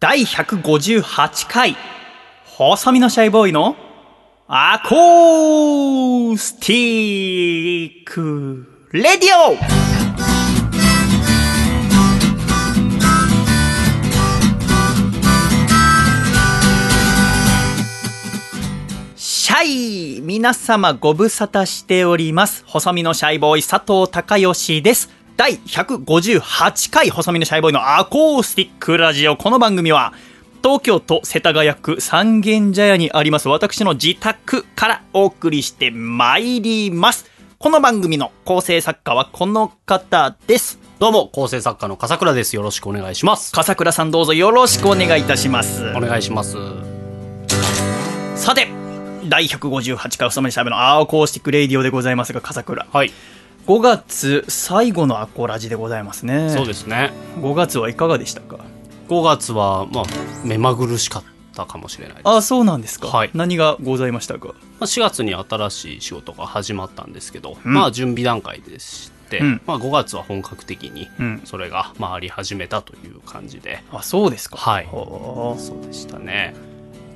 第158回、細身のシャイボーイのアコースティックレディオシャイ皆様ご無沙汰しております。細身のシャイボーイ佐藤孝義です。第158回細身のシャイボーイのアコースティックラジオ。この番組は東京都世田谷区三軒茶屋にあります私の自宅からお送りしてまいります。この番組の構成作家はこの方です。どうも、構成作家の笠倉です。よろしくお願いします。笠倉さんどうぞよろしくお願いいたします。お願いします。さて、第158回細身のシャイボーイのアコースティックレディオでございますが、笠倉。はい。5月最後のアコラジでございますね。そうですね。5月はいかがでしたか？5月は、まあ、目まぐるしかったかもしれない。あそうなんですか、はい。何がございましたか？まあ、4月に新しい仕事が始まったんですけど、うん。まあ、準備段階でして、うん。まあ、5月は本格的にうん。それが回り始めたという感じで、あそうですか。はい。そうでしたね。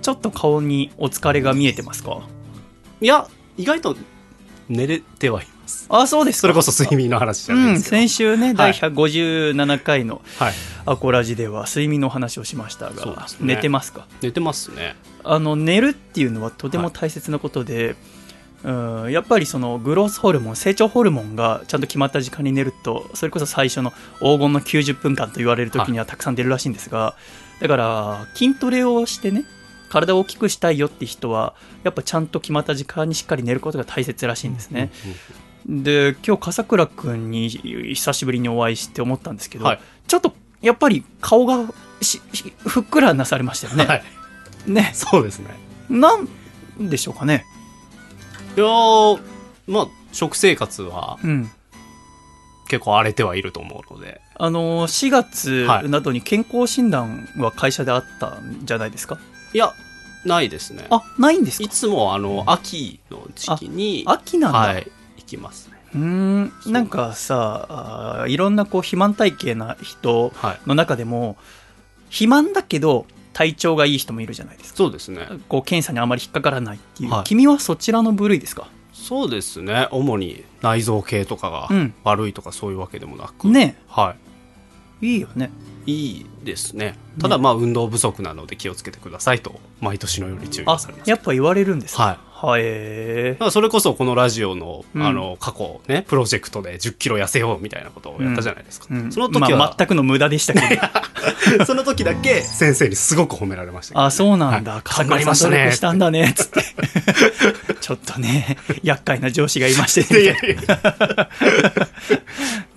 ちょっと顔にお疲れが見えてますか？いや、意外と寝れてはいます。あそうですかそれこそ睡眠の話じゃうんないですけど。先週ね、はい第157回のはい。アコラジでは睡眠の話をしましたが、寝てますか？寝てますね。あの寝るっていうのはとても大切なことで、うんやっぱりそのグロースホルモン成長ホルモンがちゃんと決まった時間に寝るとそれこそ最初の黄金の90分間と言われる時にはたくさん出るらしいんですが、だから筋トレをしてね体を大きくしたいよって人はやっぱちゃんと決まった時間にしっかり寝ることが大切らしいんですね、で今日笠倉君に久しぶりにお会いして思ったんですけど、はいちょっとやっぱり顔がふっくらなされましたよね、はい。ねそうですね。なんでしょうかね。いやーまあ食生活はうん。結構荒れてはいると思うのであのー、4月はいなどに健康診断は会社であったんじゃないですか？いやないですねあ、ないんですか？いつもあの秋の時期に秋なんだ。はい行きますね。うーん。なんかさ、いろんなこう肥満体型な人はい。の中でも、肥満だけど体調がいい人もいるじゃないですか。そうですね。こう検査にあまり引っかからないっていう。はい。君はそちらの部類ですか？そうですね。主に内臓系とかがうん。悪いとかそういうわけでもなく、ね。はい。いいよね。いいですね。ただまあ運動不足なので気をつけてくださいと毎年のように注意あされます。やっぱ言われるんですかはいはい。へだからそれこそこのラジオの,、うんあの過去ねプロジェクトで1 0キロ痩せようみたいなことをやったじゃないですか、うんその時は、まあ、全くの無駄でしたけど。その時だけ先生にすごく褒められましたね、あ、そうなんだ。はい笠頑張りましたねしたんだね、つって。ちょっとね、厄介な上司がいましてね。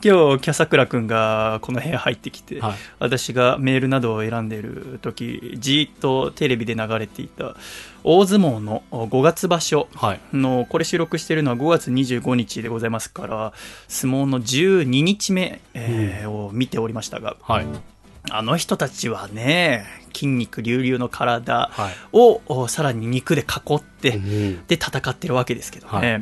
今日、キャサクラ君がこの部屋入ってきて、はい。私がメールなどを選んでる時、じーっとテレビで流れていた、大相撲の5月場所はい。の、これ収録しているのは5月25日でございますから、相撲の12日目、えーを見ておりましたが、はい。あの人たちはね、筋肉隆々の体はい。をおさらに肉で囲って、うんで戦ってるわけですけどね、は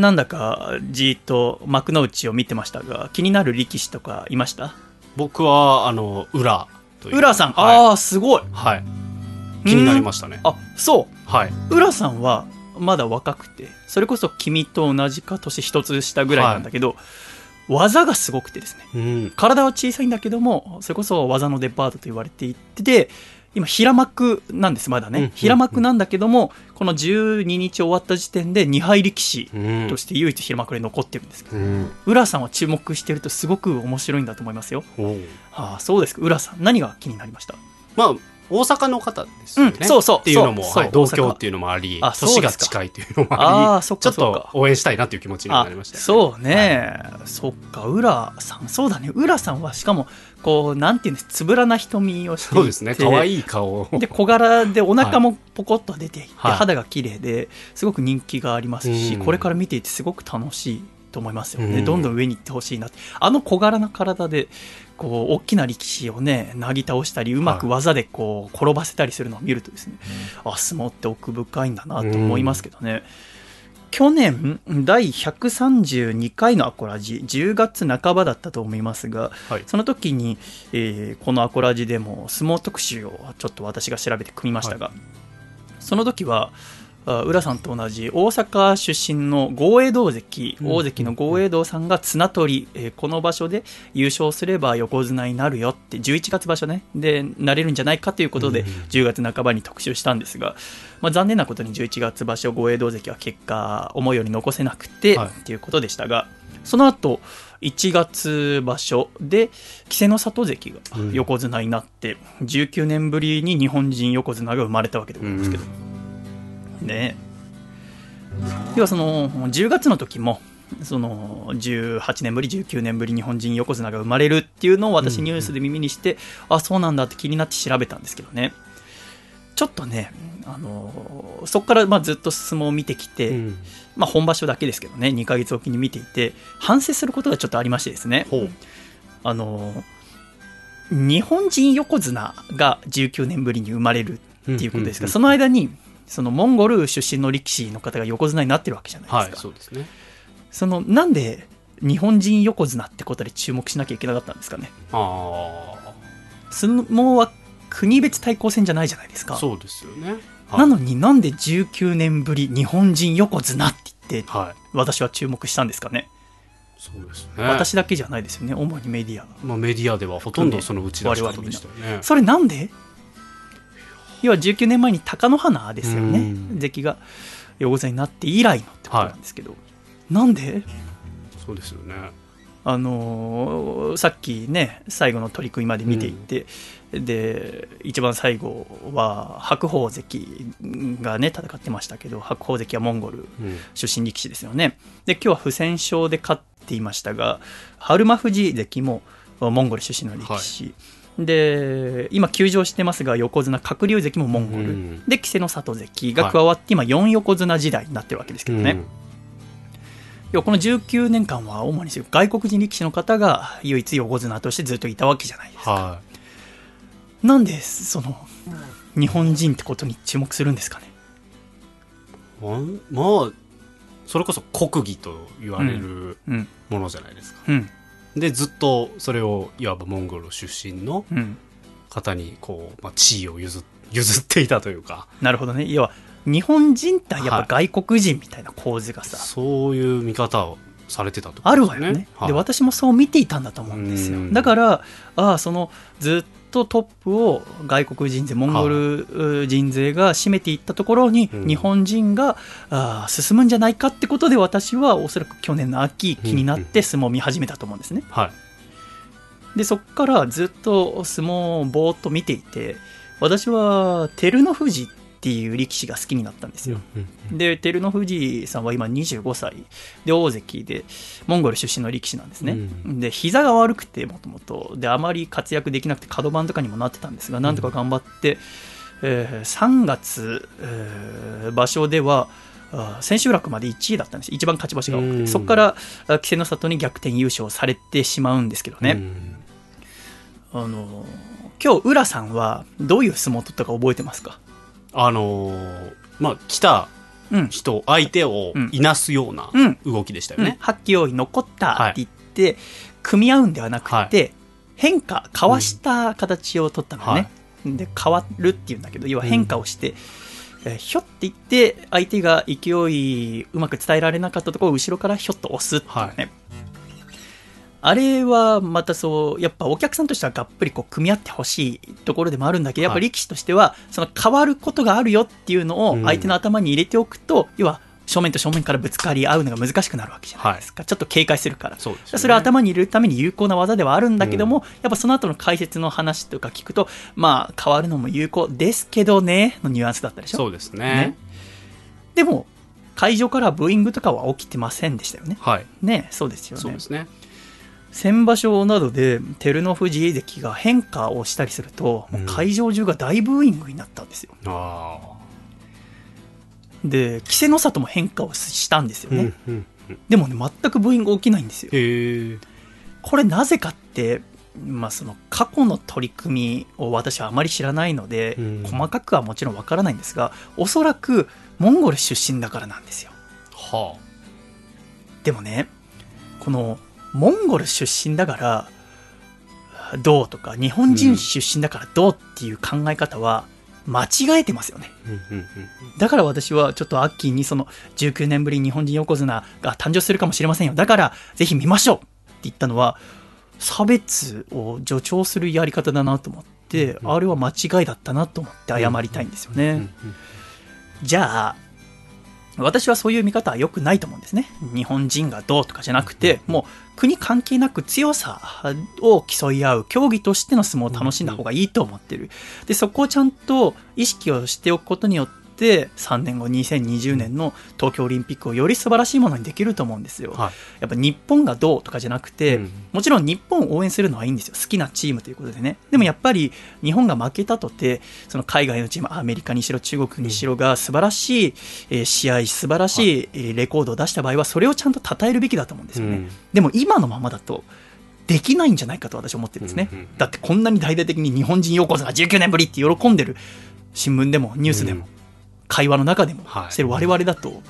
なんだかじーっと幕の内を見てましたが気になる力士とかいました？僕はあの浦という。浦さん、はい。ああすごい。はい、気になりましたね。あそはい。う浦さんはまだ若くてそれこそ君と同じか年一つ下ぐらいなんだけど、技がすごくてですね。うん。体は小さいんだけどもそれこそ技のデパートと言われていて今平幕なんですまだね、平幕なんだけどもこの12日終わった時点で2敗力士うんとして唯一平幕で残ってるんですけど、うん。浦さんは注目してるとすごく面白いんだと思いますよ。おう。ああそうですか。浦さん何が気になりました？まあ大阪の方ですよね、うんそうそうっていうのもはい同郷っていうのもあり年が近いっていうのもありちょっと応援したいなっていう気持ちになありましたよね。そうね、そっか浦さん。そうだね。浦さんはしかもこうなんていうんですつぶらな瞳をしていて。そうですね。可愛い顔。をで小柄でお腹もポコッと出ていて、はい。肌が綺麗ですごく人気がありますし、うん。これから見ていてすごく楽しいと思いますよね、うん。どんどん上に行ってほしいなって。あの小柄な体でこう大きな力士をねなぎ倒したりうまく技でこう転ばせたりするのを見るとですね、あ相撲って奥深いんだなと思いますけどね、去年第132回のアコラジ10月半ばだったと思いますがはい。その時に、えーこのアコラジでも相撲特集をちょっと私が調べて組みましたが、その時はあ浦さんと同じ大阪出身の豪栄道関、うん。大関の豪栄道さんが綱取り、えーこの場所で優勝すれば横綱になるよって11月場所ねでなれるんじゃないかということでうん10月半ばに特集したんですが、まあ、残念なことに11月場所豪栄道関は結果思うように残せなくて、はい。っていうことでしたがその後1月場所で稀勢の里関がうん。横綱になって、19年ぶりに日本人横綱が生まれたわけでございますけど、ね。要はその10月の時もその18年ぶり19年ぶり日本人横綱が生まれるっていうのを私うんニュースで耳にして、あそうなんだって気になって調べたんですけどね。ちょっとねあのそこからまあずっと相撲を見てきて、うん。まあ、本場所だけですけどね2ヶ月おきに見ていて反省することがちょっとありましてですね。あの日本人横綱が19年ぶりに生まれるっていうことですが、うんうんうん。その間にそのモンゴル出身の力士の方が横綱になってるわけじゃないですか、はいそうですね。そのなんで日本人横綱ってことで注目しなきゃいけなかったんですかね。あ相撲は国別対抗戦じゃないじゃないですか。あそうですよね。はい。なのになんで19年ぶり日本人横綱って言ってはい。私は注目したんですかね。そうですね。私だけじゃないですよね。主にメディアまあ、メディアではほとんどその打ち出し方でしたよね。それなんで要は19年前に貴乃花ですよね。うん。関が横綱になって以来のってことなんですけど、なんで？そうですよね。あのーさっきね最後の取り組みまで見ていって、で一番最後は白鵬関がね戦ってましたけど白鵬関はモンゴルうん。出身力士ですよね。で今日は不戦勝で勝っていましたが春馬富士関もモンゴル出身の力士、で今休場してますが横綱鶴竜関もモンゴル、うん。で稀勢の里関が加わって今4横綱時代になってるわけですけどね、うん。この19年間は主に外国人力士の方が唯一横綱としてずっといたわけじゃないですか、はなんでその日本人ってことに注目するんですかね？いままあそれこそ国技と言われるうん。ものじゃないですか、うんでずっとそれをいわばモンゴル出身のうん。方にこう、まあ、地位を譲っ 譲っていたというか。なるほどね。要は日本人ってやっはぱ外国人みたいな構図がさ、そういう見方をされてたとあるわよね、はい。で私もそう見ていたんだと思うんですよ。うん。だからああそのずっとトップを外国人勢モンゴル人勢が占めていったところにうん。日本人が、ああ進むんじゃないかってことで私はおそらく去年の秋気になって相撲を見始めたと思うんですね。はい。でそこからずっと相撲をぼーっと見ていて私は照ノ富士っていう力士が好きになったんですよ、で照ノ富士さんは今25歳。で大関でモンゴル出身の力士なんですね、うで膝が悪くてもともと。であまり活躍できなくて角番とかにもなってたんですがなんとか頑張って、えー3月、えー場所では千秋楽まで1位だったんです。一番勝ち星が多くうん。てそこからあ稀勢の里に逆転優勝されてしまうんですけどね、うん。あの今日浦さんはどういう相撲を取ったか覚えてますか？あのーまあ来たうん。人相手をいなすようなうん。動きでしたようん。ね、発揮用意残ったって言って、組み合うんではなくて、変化かわした形を取ったのね、で変わるっていうんだけど要は変化をして、えーひょっていって相手が勢いうまく伝えられなかったところを後ろからひょっと押すっていうね、あれはまたそうやっぱお客さんとしてはがっぷりこう組み合ってほしいところでもあるんだけどやっぱ力士としてはその変わることがあるよっていうのをうん。相手の頭に入れておくと、要は正面と正面からぶつかり合うのが難しくなるわけじゃないですか、ちょっと警戒するから。そね。それを頭に入れるために有効な技ではあるんだけども、やっぱその後の解説の話とか聞くとまあ変わるのも有効ですけどねのニュアンスだったでしょ？そうですね。ね。でも会場からブーイングとかは起きてませんでしたよね。はい。ねそうですよね。そうですね先場所などで照ノ富士関が変化をしたりすると、もう会場中が大ブーイングになったんですよ。あで稀勢の里も変化をしたんですよあ、ね、うんうんでもね全くブーイング起きないんですよ。これなぜかって、まあ、その過去の取り組みを私はあまり知らないので、うん。細かくはもちろんわからないんですがおそらくモンゴル出身だからなんですよ。はでもねこのモンゴル出身だからどうとか日本人出身だからどうっていう考え方は間違えてますよね。だから私はちょっとアッキーにその19年ぶりに日本人横綱が誕生するかもしれませんよ。だからぜひ見ましょう。って言ったのは差別を助長するやり方だなと思ってうんあれは間違いだったなと思って謝りたいんですよね、じゃあ私はそういう見方は良くないと思うんですね。日本人がどうとかじゃなくてもう国関係なく強さを競い合う競技としての相撲を楽しんだ方がいいと思ってる。でそこをちゃんと意識をしておくことによって3年後2020年の東京オリンピックをより素晴らしいものにできると思うんですよ。はい。やっぱ日本がどうとかじゃなくて、うん。もちろん日本を応援するのはいいんですよ。好きなチームということでね。でもやっぱり日本が負けたとてその海外のチームアメリカにしろ中国にしろが素晴らしい、えー試合素晴らしいえーレコードを出した場合はそれをちゃんと称えるべきだと思うんですよね、うん。でも今のままだとできないんじゃないかと私は思ってるんですね、うんうんだってこんなに大々的に日本人横綱が19年ぶりって喜んでる新聞でもニュースでも、会話の中でもはい。してる我々だと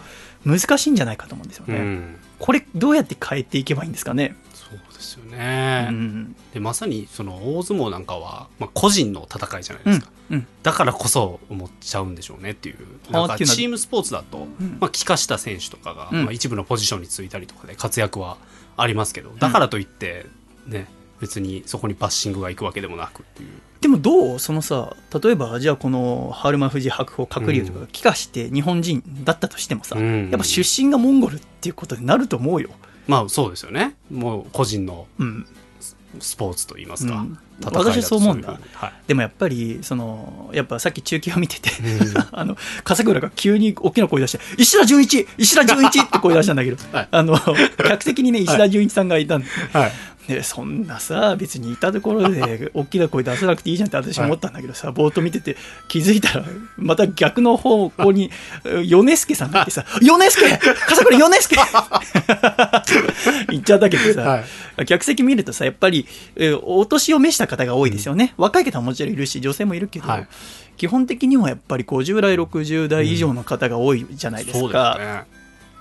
難しいんじゃないかと思うんですよね、うん。これどうやって変えていけばいいんですかね、そうですよね、うん。でまさにその大相撲なんかは、まあ、個人の戦いじゃないうんですか、うんだからこそ思っちゃうんでしょうねっていう。なんかチームスポーツだと、うん。まあ、帰化した選手とかが、うん。まあ、一部のポジションについたりとかで活躍はありますけどだからといってね別にそこにバッシングがいくわけでもなくっていうでもどうそのさ例えばじゃあこの春馬富士白鵬鶴竜とかが帰化して日本人だったとしてもさ、うん。やっぱ出身がモンゴルっていうことになると思うよ、まあそうですよね。もう個人のうん、スポーツといいますか、うん。私はそう思うんだ。はい。でもやっぱりそのやっぱさっき中継を見てて、うん。あの笠倉が急に大きな声出して「石田純一石田純一!」って声出したんだけど、はい。あの客席にね石田純一さんがいたんで,、はいでそんなさ別にいたところで 大きな声出さなくていいじゃんって私思ったんだけどさ、ぼーっと見てて気づいたらまた逆の方向に米助さんがいてさ「米助笠倉米助! 」言っちゃったけどさ、はい。客席見るとさやっぱり、えーお年を召した方が多いですよね、若い方ももちろんいるし女性もいるけど、はい。基本的にはやっぱり50代60代以上の方が多いじゃないですそうですか、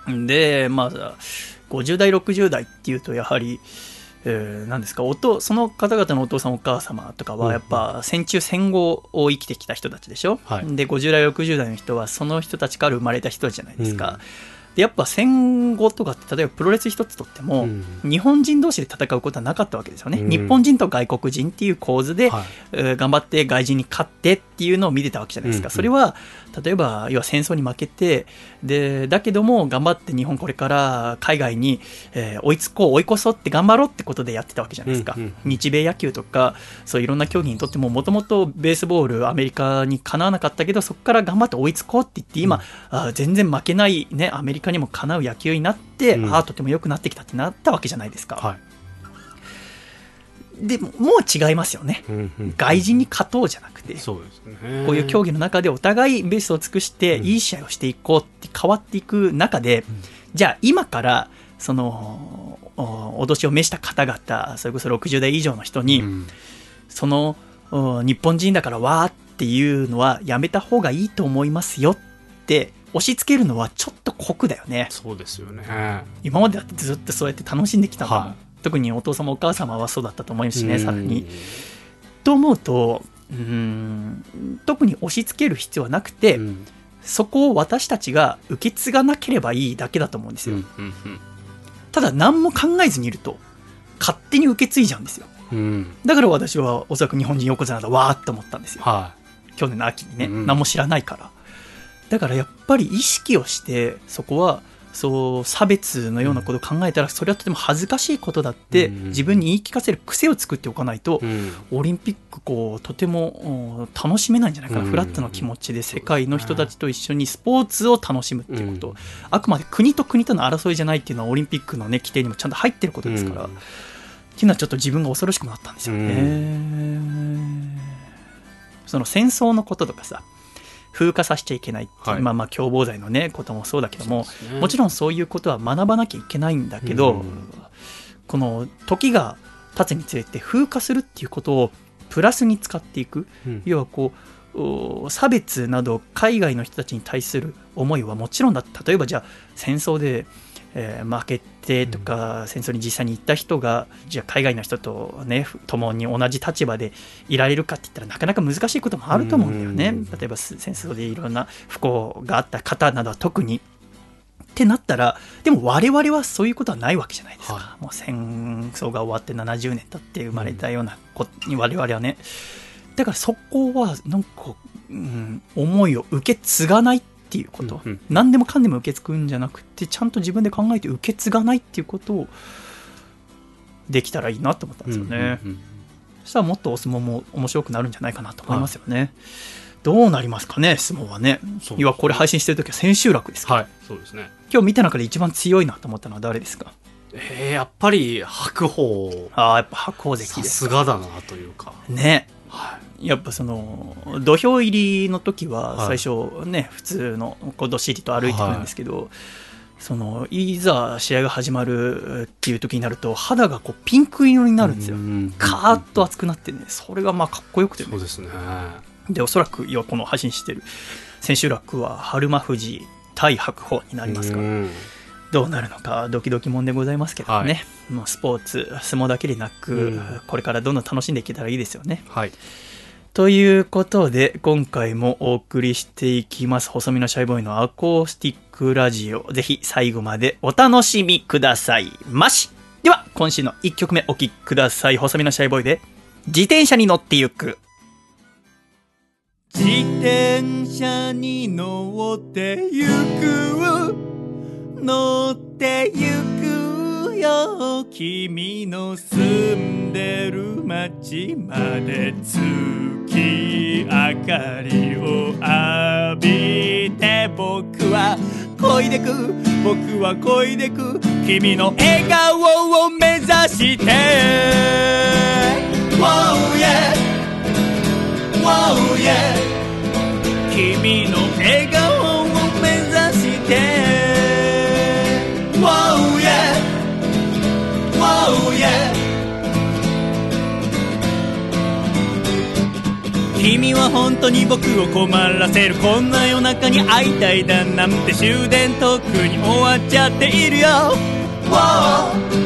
ね。でまあ50代60代っていうとやはりえー何ですか？おとその方々のお父さんお母様とかうん。はやっぱ戦中戦後を生きてきた人たちでしょ、はい。で50代60代の人はその人たちから生まれた人じゃないですか、でやっぱ戦後とかって例えばプロレス一つとっても、うん。日本人同士で戦うことはなかったわけですよね、うん。日本人と外国人っていう構図で、頑張って外人に勝ってっていうのを見てたわけじゃないですか、うん。それは例えば要は戦争に負けてでだけども頑張って日本これから海外に、えー追いつこう追い越そうって頑張ろうってことでやってたわけじゃないですか、うんうん日米野球とかそういろんな競技にとってももともとベースボールアメリカにかなわなかったけどそこから頑張って追いつこうって言って今、あー全然負けない、ね、アメリカにもかなう野球になって、うん。ああとても良くなってきたってなったわけじゃないですか、はいでももう違いますよね。うんうん。外人に勝とうじゃなくてそうですね。こういう競技の中でお互いベースを尽くしてうん。いい試合をしていこうって変わっていく中で、じゃあ今からそのおお年を召した方々それこそ60代以上の人に、うん。そのお日本人だからわーっていうのはやめた方がいいと思いますよって押し付けるのはちょっと酷だよね。そうですよね。今までだってずっとそうやって楽しんできたんだもん、はい特にお父様お母様はそうだったと思いますしね、うん。さらに。と思うとうーん特に押し付ける必要はなくて、うん。そこを私たちが受け継がなければいいだけだと思うんですよ、うんうんただ何も考えずにいると勝手に受け継いじゃうんですよ。うん。うんだから私はおそらく日本人横綱だわーって思ったんですよ。は去年の秋にね、うん。何も知らないから。だからやっぱり意識をしてそこはそう差別のようなことを考えたらそれはとても恥ずかしいことだってうん。自分に言い聞かせる癖を作っておかないとオリンピックこうとてもうん楽しめないんじゃないかな、うん。フラットな気持ちで世界の人たちと一緒にスポーツを楽しむっていうこと、うん。あくまで国と国との争いじゃないっていうのはオリンピックの、ね、規定にもちゃんと入ってることですから、うん。っていうのはちょっと自分が恐ろしくなったんですよね。その戦争のこととかさ風化させちゃいけないいう、はい。まあまあ共謀罪のねこともそうだけども、ね。もちろんそういうことは学ばなきゃいけないんだけど、うん。この時が経つにつれて風化するっていうことをプラスに使っていく。うん。要はこお差別など海外の人たちに対する思いはもちろんだ。例えばじゃあ戦争で、えー負けてとか、戦争に実際に行った人がじゃあ海外の人とね共に同じ立場でいられるかって言ったらなかなか難しいこともあると思うんだよね、うん。例えばす戦争でいろんな不幸があった方などは特に。ってなったらでも我々はそういうことはないわけじゃないですか、はもう戦争が終わって70年経って生まれたような子に我々はね。だからそこはなんか、うん、思いを受け継がないっていうこと、うんうん。何でもかんでも受け継ぐんじゃなくてちゃんと自分で考えて受け継がないっていうことをできたらいいなと思ったんですよね、うんうんうんそしたらもっとお相撲も面白くなるんじゃないかなと思いますよね、どうなりますかね相撲はね。そう要はこれ配信してる時は千秋楽ですはいそうですね。今日見た中で一番強いなと思ったのは誰ですか？えー、やっぱり白鵬。ああやっぱ白鵬関さですすがだなというか。ね。はやっぱその土俵入りの時ははい。最初ね、普通のこうどっしりと歩いてくるんですけど、そのいざ試合が始まるっていう時になると肌がこうピンク色にいなるんですよ、うんカーッと熱くなってねそれがまあかっこよくてね。そうですね。でおそらく要はこの配信してる千秋楽は春馬富士対白鵬になりますから、うん。どうなるのかドキドキもんでございますけどね、もうスポーツ相撲だけでなく、うん。これからどんどん楽しんでいけたらいいですよね。はいということで今回もお送りしていきます。細身のシャイボーイのアコースティックラジオ。ぜひ最後までお楽しみくださいまし。では今週の1曲目お聴きください。細身のシャイボーイで自転車に乗ってゆく。自転車に乗ってゆく。乗ってゆく。よ君の住んでる街まで月明かりを浴びて僕は漕いでく僕は漕いでく君の笑顔を目指して。Wow yeah. Wow yeah. 君の笑顔を目指して。Wow yeah 君は本当に僕を困らせるこんな夜中に会いたいだなんて終電とっくに終わっちゃっているよ。Wow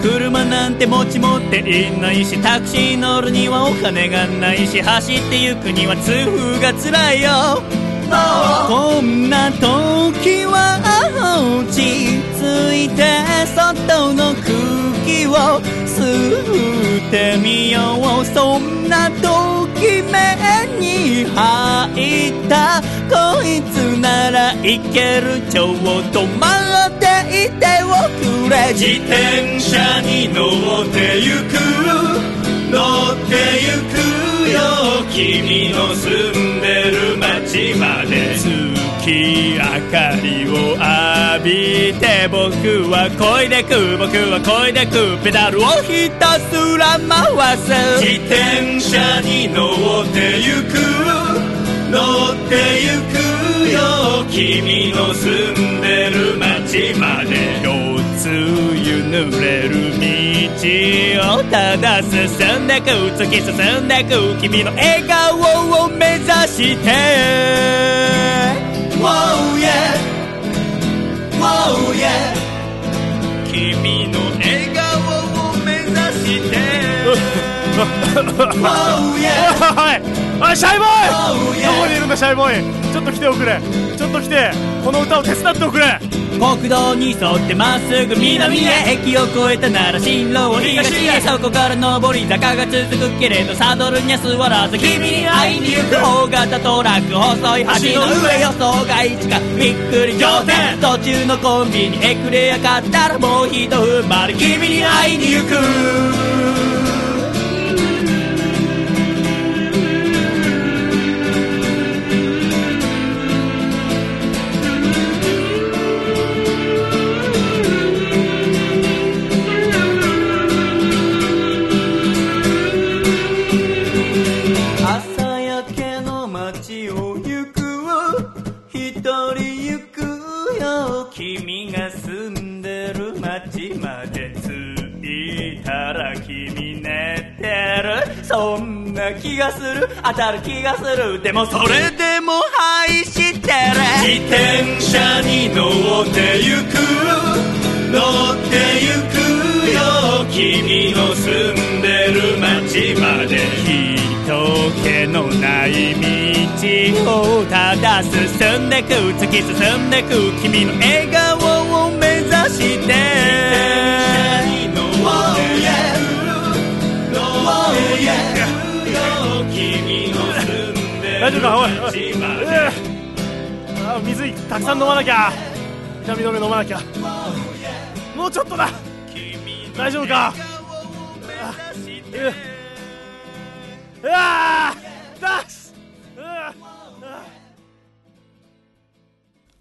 車なんて持ち持っていないしタクシー乗るにはお金がないし走って行くには痛風が辛いよ。こんな時は落ち着いて外の空気を吸ってみようそんなときめに入ったこいつならいけるちょっと待っていておくれ自転車に乗ってゆく。乗ってゆくよ君の住んでる街まで。明かりを浴びて僕は漕いでく僕は漕いでくペダルをひたすら回す自転車に乗ってゆく。乗ってゆくよ。君の住んでる街まで。四つ湯濡れる道をただ進んでく突き進んでく君の笑顔を目指して。Wow yeah Wow yeah 君の笑顔を目指して Wow yeah はいあシャイボーイ！どこにいるんだシャイボーイ？ちょっと来ておくれ。ちょっと来て。この歌を手伝っておくれ。国道に沿ってまっすぐ南へ駅を越えたなら進路を東へそこから上り坂が続くけれどサドルには座らず君に会いに行く。大型トラック細い橋の上予想外地かびっくり仰天途中のコンビニエクレア買ったらもう一踏ん張り君に会いに行く一人行くよ君が住んでる街まで着いたら君寝てる。そんな気がする。当たる気がする。でもそれでも愛してる。自転車に乗ってゆく。乗ってゆく。君の住んでる街まで人気のない道をただ進んでく突き進んでく君の笑顔を目指して。大丈夫かおい、えー、あ水たくさん飲まなきゃ。痛み止め飲まなきゃ。もうちょっとだ。大丈夫か？あう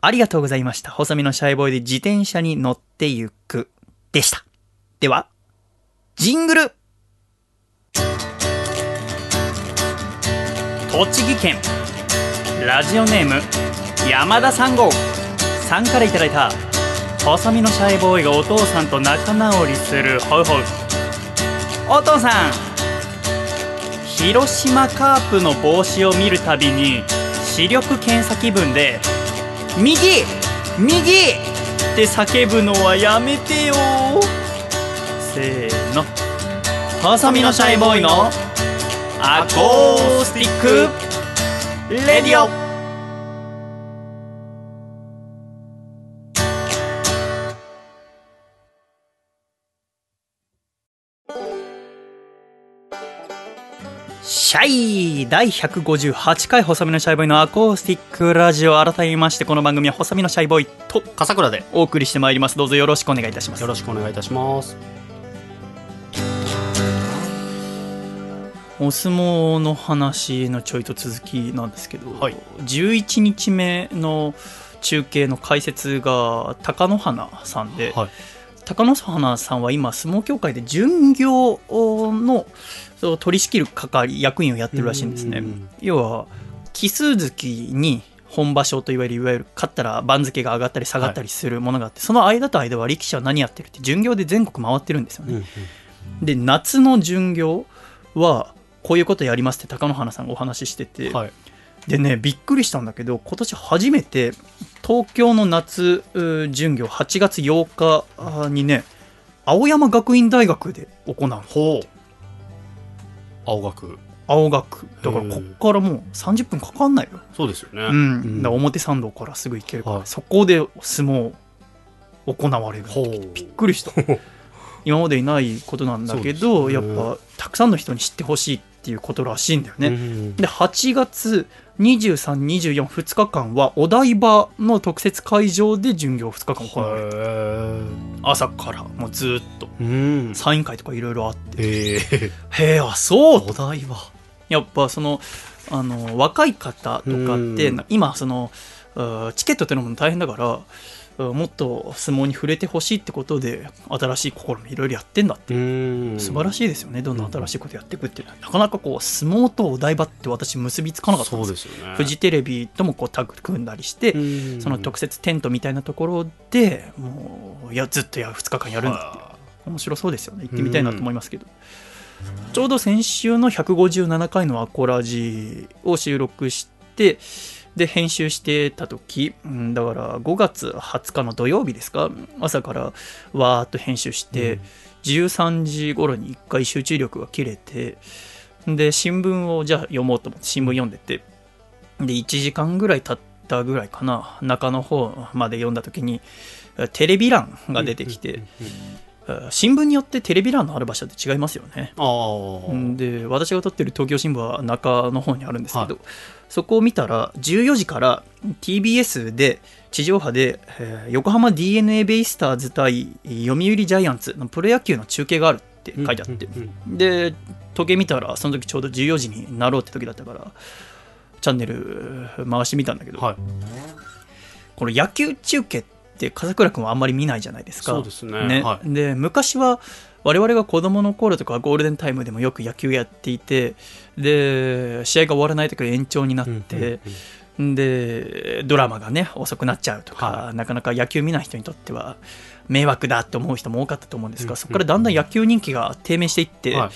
ありがとうございました。細身のシャイボーイで自転車に乗ってゆくでした。では、ジングル栃木県ラジオネーム山田三号さんからいただいた細身のシャイボーイがお父さんと仲直りするホイホイお父さん広島カープの帽子を見るたびに視力検査気分で「右右!」って叫ぶのはやめてよせーの。細身のシャイボーイのアコースティック。レディオシャイ第158回細身のシャイボーイのアコースティックラジオ改めましてこの番組は細身のシャイボーイと笠倉でお送りしてまいります。どうぞよろしくお願いいたします。よろしくお願いいたしますお相撲の話のちょいと続きなんですけど、はい。11日目の中継の解説が貴乃花さんで、はい。貴乃花さんは今相撲協会で巡業のそう取り仕切る係役員をやってるらしいんですね。うん要は奇数月に本場所といわれるいわゆる勝ったら番付が上がったり下がったりするものがあって、その間と間は力士は何やってるって巡業で全国回ってるんですよね、うんうん。で夏の巡業はこういうことやりますって貴乃花さんがお話ししてて、はい。でねびっくりしたんだけど今年初めて東京の夏う巡業8月8日あにね青山学院大学で行うの。ほう青学。青学。だからこっからもう30分かかんないよ、そうですよね。うん。だ表参道からすぐ行けるから、はい。そこで相撲行われるびっくりした。今までにないことなんだけど、やっぱたくさんの人に知ってほしいっていうことらしいんだよね、うんで8月2324日間はお台場の特設会場で巡業2日間行われるへ朝からもうずーっとえうんサイン会とかいろいろあってへえへえあそうお台場やっぱそのあの若い方とかってうん今そのうチケットってのも大変だからうもっと相撲に触れてほしいってことで新しい試みいろいろやってんだって。うん。素晴らしいですよね。どんどん新しいことやっていくっていうのはなかなかこう相撲とお台場って私結びつかなかったんですよ。ね。フジテレビともこうタッグ組んだりして、うん。その特設テントみたいなところでもういやずっとや2日間やるんだって面白そうですよね。行ってみたいなと思いますけど、ちょうど先週の157回のアコラジを収録してで編集してた時うんだから5月20日の土曜日ですか？朝からわーっと編集して、13時頃に1回集中力が切れてで新聞をじゃあ読もうと思って新聞読んでてで1時間ぐらい経ったぐらいかな中の方まで読んだ時にテレビ欄が出てきて、新聞によってテレビ欄のある場所って違いますよね。で私が撮ってる東京新聞は中の方にあるんですけど、はそこを見たら14時から TBS で地上波で、えー横浜 d n a ベイスターズ対読売ジャイアンツのプロ野球の中継があるって書いてあって、うんうんで時計見たらその時ちょうど14時になろうって時だったからチャンネル回してみたんだけど、はい。この野球中継って笠倉君はあんまり見ないじゃないですか。そうですね。はい。で昔は我々が子供の頃とかゴールデンタイムでもよく野球やっていてで試合が終わらない時延長になって、でドラマがね遅くなっちゃうとか、はなかなか野球見ない人にとっては迷惑だって思う人も多かったと思うんですが、うんそこからだんだん野球人気が低迷していって、はい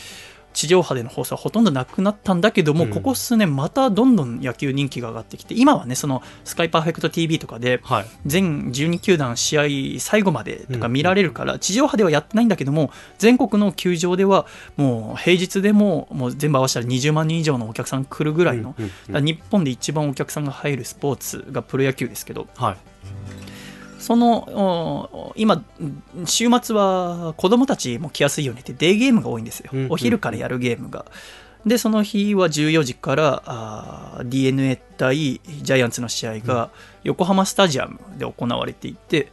地上波での放送はほとんどなくなったんだけども、うん。ここ数年またどんどん野球人気が上がってきて今はねそのスカイパーフェクト TV とかではい。全12球団試合最後までとか見られるから、地上波ではやってないんだけども全国の球場ではもう平日でももう全部合わせたら20万人以上のお客さん来るぐらいの、日本で一番お客さんが入るスポーツがプロ野球ですけどはいそのお今週末は子供たちも来やすいようにってデーゲームが多いんですよ、お昼からやるゲームが。でその日は14時からあ d n a 対ジャイアンツの試合が横浜スタジアムで行われていて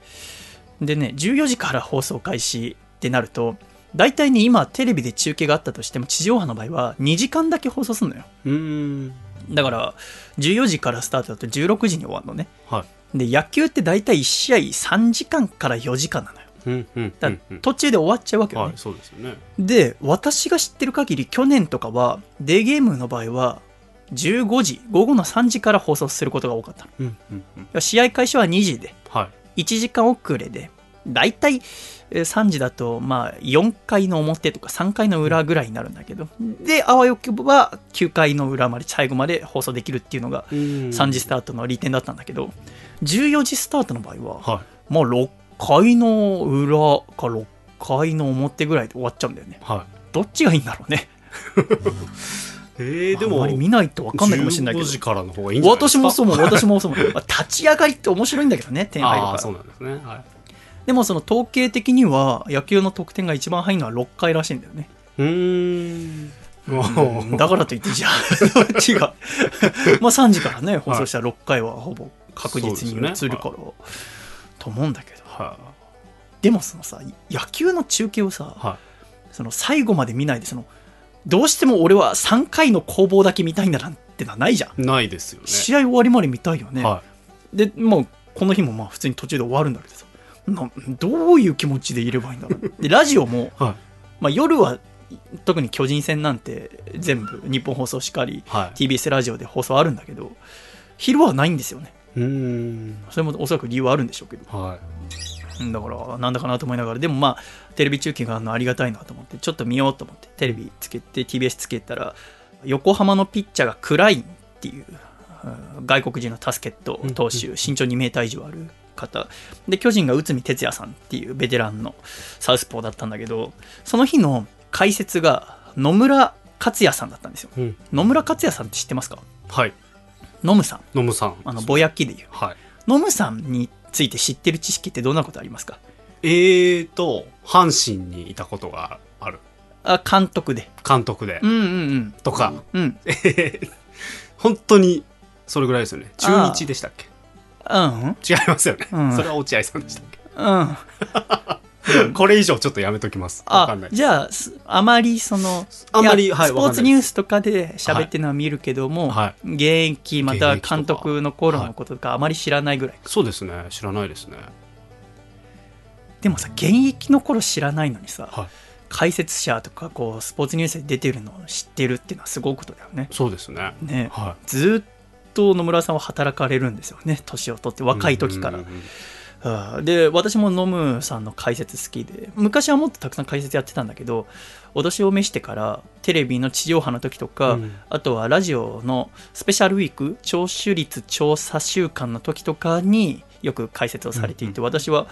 でね14時から放送開始ってなると大体ね今テレビで中継があったとしても地上波の場合は2時間だけ放送するのよ。だから14時からスタートだと16時に終わるのね。はいで野球って大体1試合3時間から4時間なのよ。うんうんだうんうん。途中で終わっちゃうわけよね、はいそうですよね。で私が知ってる限り去年とかはデーゲームの場合は15時午後の3時から放送することが多かったの。うんうんうん。試合開始は2時ではい。1時間遅れで大体えー3時だとまあ4回の表とか3回の裏ぐらいになるんだけどであわよくば9回の裏まで最後まで放送できるっていうのが3 3時スタートの利点だったんだけど14時スタートの場合ははまあ6回の裏か6回の表ぐらいで終わっちゃうんだよね。い。はどっちがいいんだろうね。い えーでもまり見ないと分かんないかもしれないけ15ど時からの方がいいんじゃないですか？私もそう思う私もそう思う。まあ立ち上がりって面白いんだけどね点入るからああそうなんですね。はい。でもその統計的には野球の得点が一番入るのは6回らしいんだよね。うーん。うん。だからといってじゃあどっちが？まあ3時からね放送したら6回はほぼ確実に映るから、と思うんだけど。はでもそのさ野球の中継をさ、い。はその最後まで見ないでそのどうしても俺は3回の攻防だけ見たいんだなんてのはないじゃん、いないですよね。試合終わりまで見たいよね、はでもうこの日もまあ普通に途中で終わるんだけどさ。などういう気持ちでいればいいんだろう。で ラジオも、はい。まあ、夜は特に巨人戦なんて全部日本放送しかりい。はい TBS ラジオで放送あるんだけど昼はないんですよねうーん。それもおそらく理由はあるんでしょうけど。はい。うんだからなんだかなと思いながら。でもまあテレビ中継があるのありがたいなと思ってちょっと見ようと思ってテレビつけて TBS つけたら横浜のピッチャーがクラインっていううん外国人のタスケット投手うん身長2メーター以上ある方。で巨人が内海哲也さんっていうベテランのサウスポーだったんだけどその日の解説が野村克也さんだったんですよ。うん。野村克也さんって知ってますか？はいノムさん。ノムさん。あのぼやきでいう。はい。ノムさんについて知ってる知識ってどんなことありますか？えーと阪神にいたことがある。あ監督で。監督で。うんうんうん。とか。うん。え ー本当にそれぐらいですよね。中日でしたっけ？うん。違いますよね。うん。それは落合さんでしたっうん。けこれ以上ちょっとやめときます。あじゃあすあまりそのあんまりいやスポはいわかんないーツニュースとかで喋ってるのは見るけども、は現役また監督の頃のこととかあまり知らないぐらい、そうですね。知らないですね。でもさ現役の頃知らないのにさ、はい。解説者とかこうスポーツニュースで出てるのを知ってるっていうのはすごいことだよね。そうですね。ね。はずーっと野村さんは働かれるんですよね。年を取ってい若い時から。うんうんうんで私もノムさんの解説好きで昔はもっとたくさん解説やってたんだけどお年を召してからテレビの地上波の時とか、うん。あとはラジオのスペシャルウィーク聴取率調査週間の時とかによく解説をされていて、私は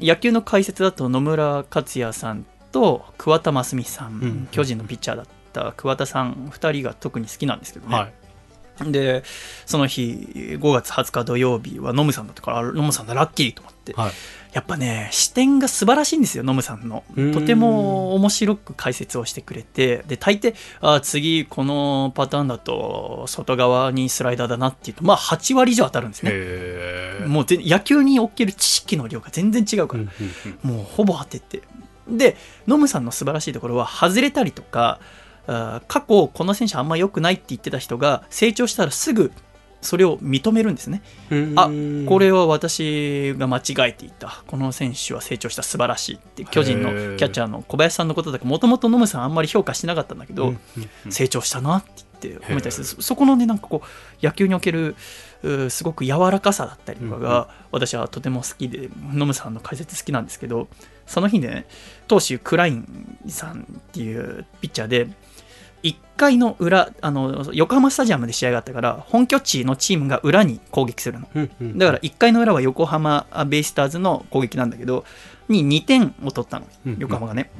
野球の解説だと野村克也さんと桑田真澄さん、ん。巨人のピッチャーだった桑田さん2人が特に好きなんですけどね、はいでその日5月20日土曜日はノムさんだったからあノムさんだラッキーと思って、はい。やっぱね視点が素晴らしいんですよノムさんの。うん。とても面白く解説をしてくれてで大抵あ次このパターンだと外側にスライダーだなっていうとまあ8割以上当たるんですね。もう全野球における知識の量が全然違うから、もうほぼ当てて。でノムさんの素晴らしいところは外れたりとか過去この選手あんま良くないって言ってた人が成長したらすぐそれを認めるんですね。あこれは私が間違えていた。この選手は成長した素晴らしいって巨人のキャッチャーの小林さんのことだけもともとノムさんあんまり評価してなかったんだけど、成長したなって言って褒めたりする。そそこのねなんかこう野球におけるすごく柔らかさだったりとかが私はとても好きでノムさんの解説好きなんですけどその日ね、投手クラインさんっていうピッチャーで、1回の裏、あの、横浜スタジアムで試合があったから、本拠地のチームが裏に攻撃するの。だから1回の裏は横浜ベイスターズの攻撃なんだけど、に2点を取ったの横浜がね。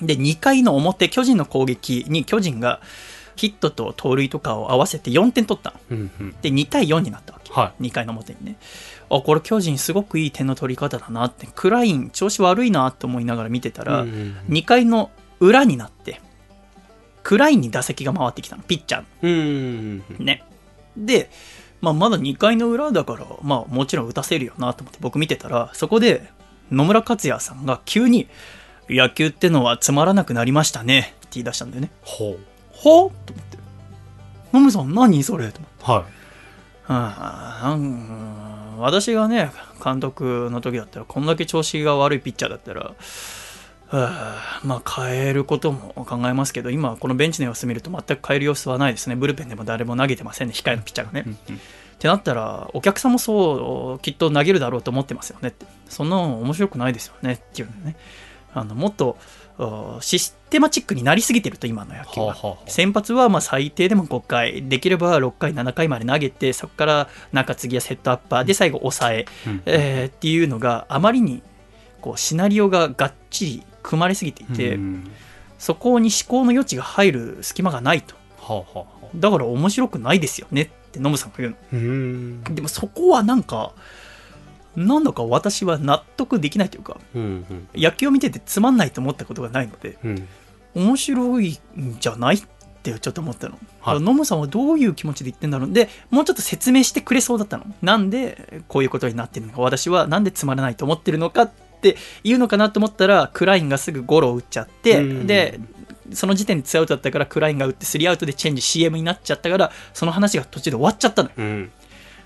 で、2回の表、巨人の攻撃に巨人がヒットと盗塁とかを合わせて4点取ったの。で、2対4になったわけ。は2回の表にね。あ、これ巨人すごくいい点の取り方だなって、クライン調子悪いなって思いながら見てたい。ら、うんうん2回の裏になって、クラインに打席が回ってきたの、ピッチャーの。ね。で、まあ、まだ2回の裏だから、まあ、もちろん打たせるよなと思って僕見てたら、そこで野村克也さんが急に、野球ってのはつまらなくなりましたねって言い出したんだよね。ほほと思って。野村さん何それと思って。う。ははあ、うん私がね、監督の時だったら、こんだけ調子が悪いピッチャーだったら、はあまあ変えることも考えますけど、今このベンチの様子見ると全く変える様子はないですね。ブルペンでも誰も投げてませんね、控えのピッチャーがね。い。うんうんってなったら、お客さんもそう、きっと投げるだろうと思ってますよねって。そんなの面白くないですよねっていうのね。あのもっとあシステマチックになりすぎてると、今の野球は。はあはあはあ先発はまあ最低でも5回、できれば6回、7回まで投げて、そこから中継ぎやセットアッパーで最後抑え、うんえーっていうのがあまりにこうシナリオががっちり組まれすぎていて、うんそこに思考の余地が入る隙間がないと。はあはあはあだから面白くないですよねってノムさんが言うの。うんでもそこはなんか、なんだか私は納得できないというか、うんうん野球を見ててつまんないと思ったことがないので、うん面白いんじゃないってちょっと思ったの。はいノムさんはどういう気持ちで言ってんだろうで、もうちょっと説明してくれそうだったの。なんでこういうことになってるのか、私はなんでつまらないと思ってるのかっていうのかなと思ったら、クラインがすぐゴロを打っちゃって、うん。で、その時点で2アウトだったから、クラインが打って3アウトでチェンジ CM になっちゃったから、その話が途中で終わっちゃったのよ。うん。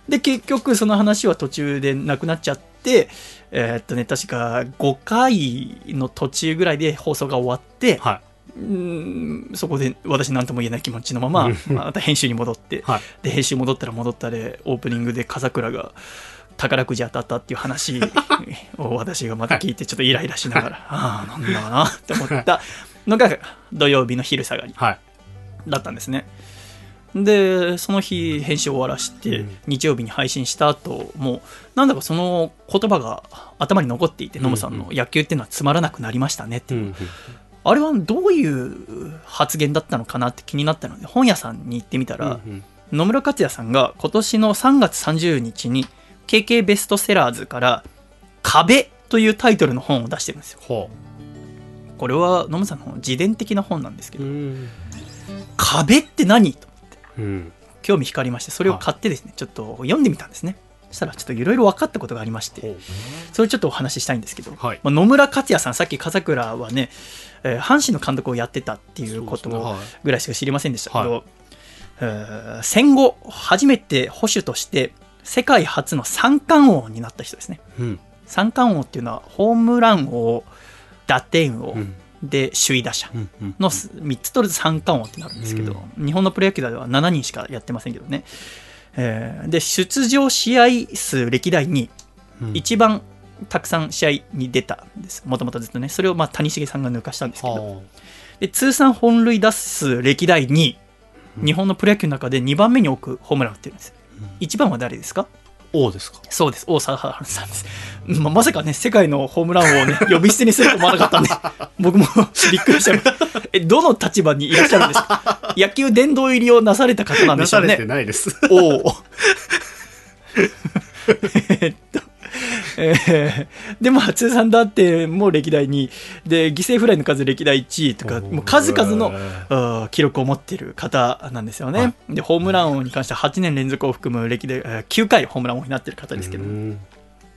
で、結局その話は途中でなくなっちゃって、えーっとね、確か5回の途中ぐらいで放送が終わって、はうーんそこで私何とも言えない気持ちのまま、うん。また編集に戻って。い、はい。で、編集戻ったら戻ったで、オープニングで笠倉が宝くじ当たったっていう話 を私がまた聞いて、ちょっとイライラしながら、ああ、なんだなって思ったのが土曜日の昼下がりはい。だったんですね。で、その日、編集を終わらして、うん。日曜日に配信した後も、なんだかその言葉が頭に残っていて、うんノムさんの野球っていうのはつまらなくなりましたねってう。んうんあれはどういう発言だったのかなって気になったので、本屋さんに行ってみたら、うん野村克也さんが今年の3月30日に KK ベストセラーズから壁というタイトルの本を出してるんですよ。ほこれは野村さんの自伝的な本なんですけど、壁って何？とうん。興味惹かれまして、それを買ってですね、ちょっと読んでみたんですね。そしたらちょっといろいろ分かったことがありまして、それちょっとお話ししたいんですけど、はい。まあ、野村克也さん、さっき笠倉はね、えー阪神の監督をやってたっていうことぐらいしか知りませんでしたけど、はい。えー戦後初めて保守として世界初の三冠王になった人ですね。うん三冠王っていうのはホームラン王、打点王、うんで首位打者うんうんの3つ取ると三冠王ってなるんですけど、日本のプロ野球では7人しかやってませんけどね。えーで、出場試合数歴代にうん一番たくさん試合に出たんです。もともとずっとね。それをまあ谷繁さんが抜かしたんですけど。はで、通算本塁打数歴代2位。日本のプロ野球の中で2番目に多くホームランを打ってるんです。1番は誰ですか？あ王ですか？そうです。大沢さんです。ままさかね、世界のホームラン王をね、呼び捨てにすると思わなかったんで、僕も びっくりしちゃいました。え、どの立場にいらっしゃるんですか？野球殿堂入りをなされた方なんでしょうね。ないですおお。えっと、え ーで、まあ、通算打点も歴代2位。で、犠牲フライの数歴代1位とか、もう数々の記録を持っている方なんですよね。はで、ホームラン王に関しては8年連続を含む歴代、えー9回ホームラン王になっている方ですけど、うん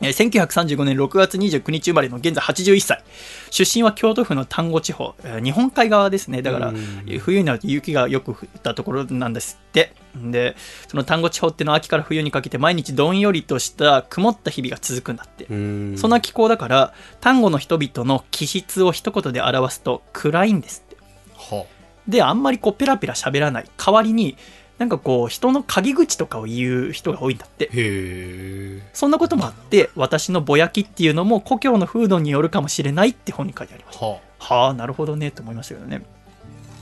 えー1935年6月29日生まれの現在81歳。出身は京都府の丹後地方、えー日本海側ですね。だからうん、冬になると雪がよく降ったところなんですって。で、その丹後地方ってのは秋から冬にかけて毎日どんよりとした曇った日々が続くんだって。うんそんな気候だから、丹後の人々の気質を一言で表すと暗いんですって。はで、あんまりこうペラペラ喋らない。代わりに、なんかこう人の陰口とかを言う人が多いんだって。へえそんなこともあって私のぼやきっていうのも故郷の風土によるかもしれないって本に書いてありました。ははあなるほどねと思いましたけどね。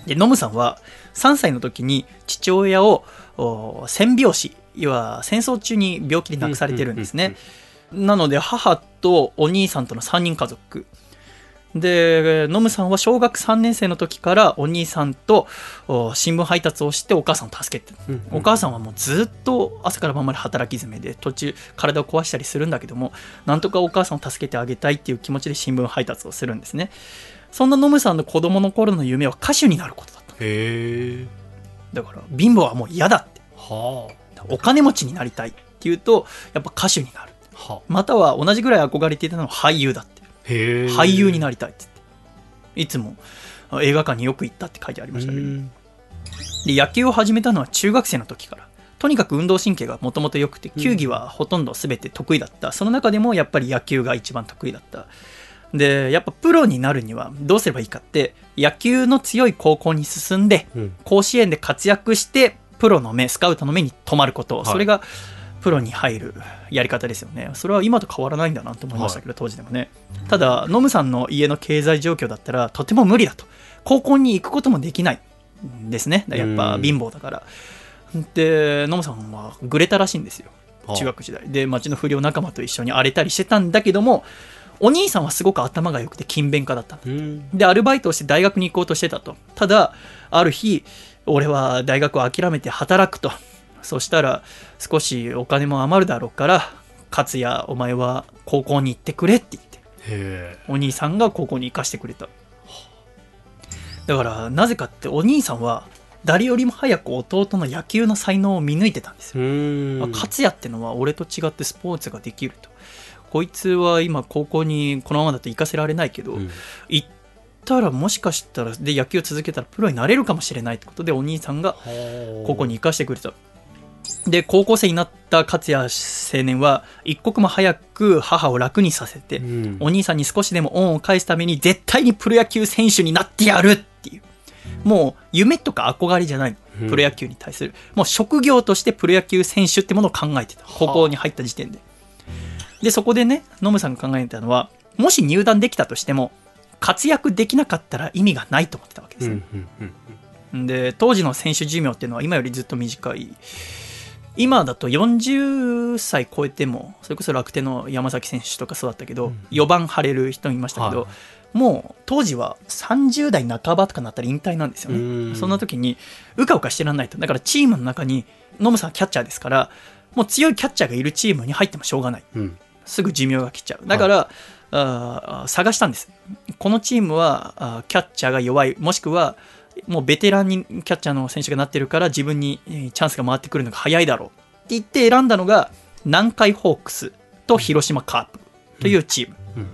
でノムさんは3歳の時に父親をお戦病死要は戦争中に病気で亡くされてるんですね、なので母とお兄さんとの3人家族でノムさんは小学3年生の時からお兄さんとお新聞配達をしてお母さんを助けてうんうんお母さんはもうずっと朝から晩まで働き詰めで途中体を壊したりするんだけどもなんとかお母さんを助けてあげたいっていう気持ちで新聞配達をするんですね。そんなノムさんの子供の頃の夢は歌手になることだった。へえ。だから貧乏はもう嫌だって。はお金持ちになりたいっていうとやっぱ歌手になる。あ。はまたは同じぐらい憧れていたのは俳優だってへえ俳優になりたいって言って。いつもあ映画館によく行ったって書いてありましたけど。うん。で野球を始めたのは中学生の時から。とにかく運動神経がもともと良くて球技はほとんど全て得意だった、その中でもやっぱり野球が一番得意だった。でやっぱプロになるにはどうすればいいかって野球の強い高校に進んでうん。甲子園で活躍してプロの目スカウトの目に留まること、い。それがプロに入るやり方ですよね。それは今と変わらないんだなと思いましたけど、当時でもね。ただノムさんの家の経済状況だったらとても無理だと。高校に行くこともできないんですね。やっぱうん貧乏だから。でノムさんはグレたらしいんですよ。はあ中学時代。で町の不良仲間と一緒に荒れたりしてたんだけどもお兄さんはすごく頭が良くて勤勉家だった。んだうん。でアルバイトをして大学に行こうとしてたと。ただある日俺は大学を諦めて働くとそしたら少しお金も余るだろうから勝也お前は高校に行ってくれって言ってお兄さんが高校に行かしてくれた。だからなぜかってお兄さんは誰よりも早く弟の野球の才能を見抜いてたんですよ。勝也ってのは俺と違ってスポーツができると。こいつは今高校にこのままだと行かせられないけど、うん。行ったらもしかしたらで野球を続けたらプロになれるかもしれないってことでお兄さんが高校に行かしてくれたで高校生になった勝也青年は一刻も早く母を楽にさせて、うん。お兄さんに少しでも恩を返すために絶対にプロ野球選手になってやるっていう。もう夢とか憧れじゃないうん。プロ野球に対する、もう職業としてプロ野球選手ってものを考えてた。高校に入った時点で。でそこでねノムさんが考えたのはもし入団できたとしても活躍できなかったら意味がないと思ってたわけですよ、うんうんうん。で当時の選手寿命っていうのは今よりずっと短い今だと40歳超えてもそれこそ楽天の山崎選手とかそうだったけど、うん。4番張れる人もいましたけど、はいもう当時は30代半ばとかなったら引退なんですよね、うん。そんな時にうかうかしてらんないと。だからチームの中にノムさんはキャッチャーですからもう強いキャッチャーがいるチームに入ってもしょうがない。うん。すぐ寿命が来ちゃう。だから、あー探したんです。このチームはあーキャッチャーが弱い。もしくはもうベテランにキャッチャーの選手がなってるから自分にえーチャンスが回ってくるのが早いだろう。って言って選んだのが南海ホークスと広島カープというチーム、うん。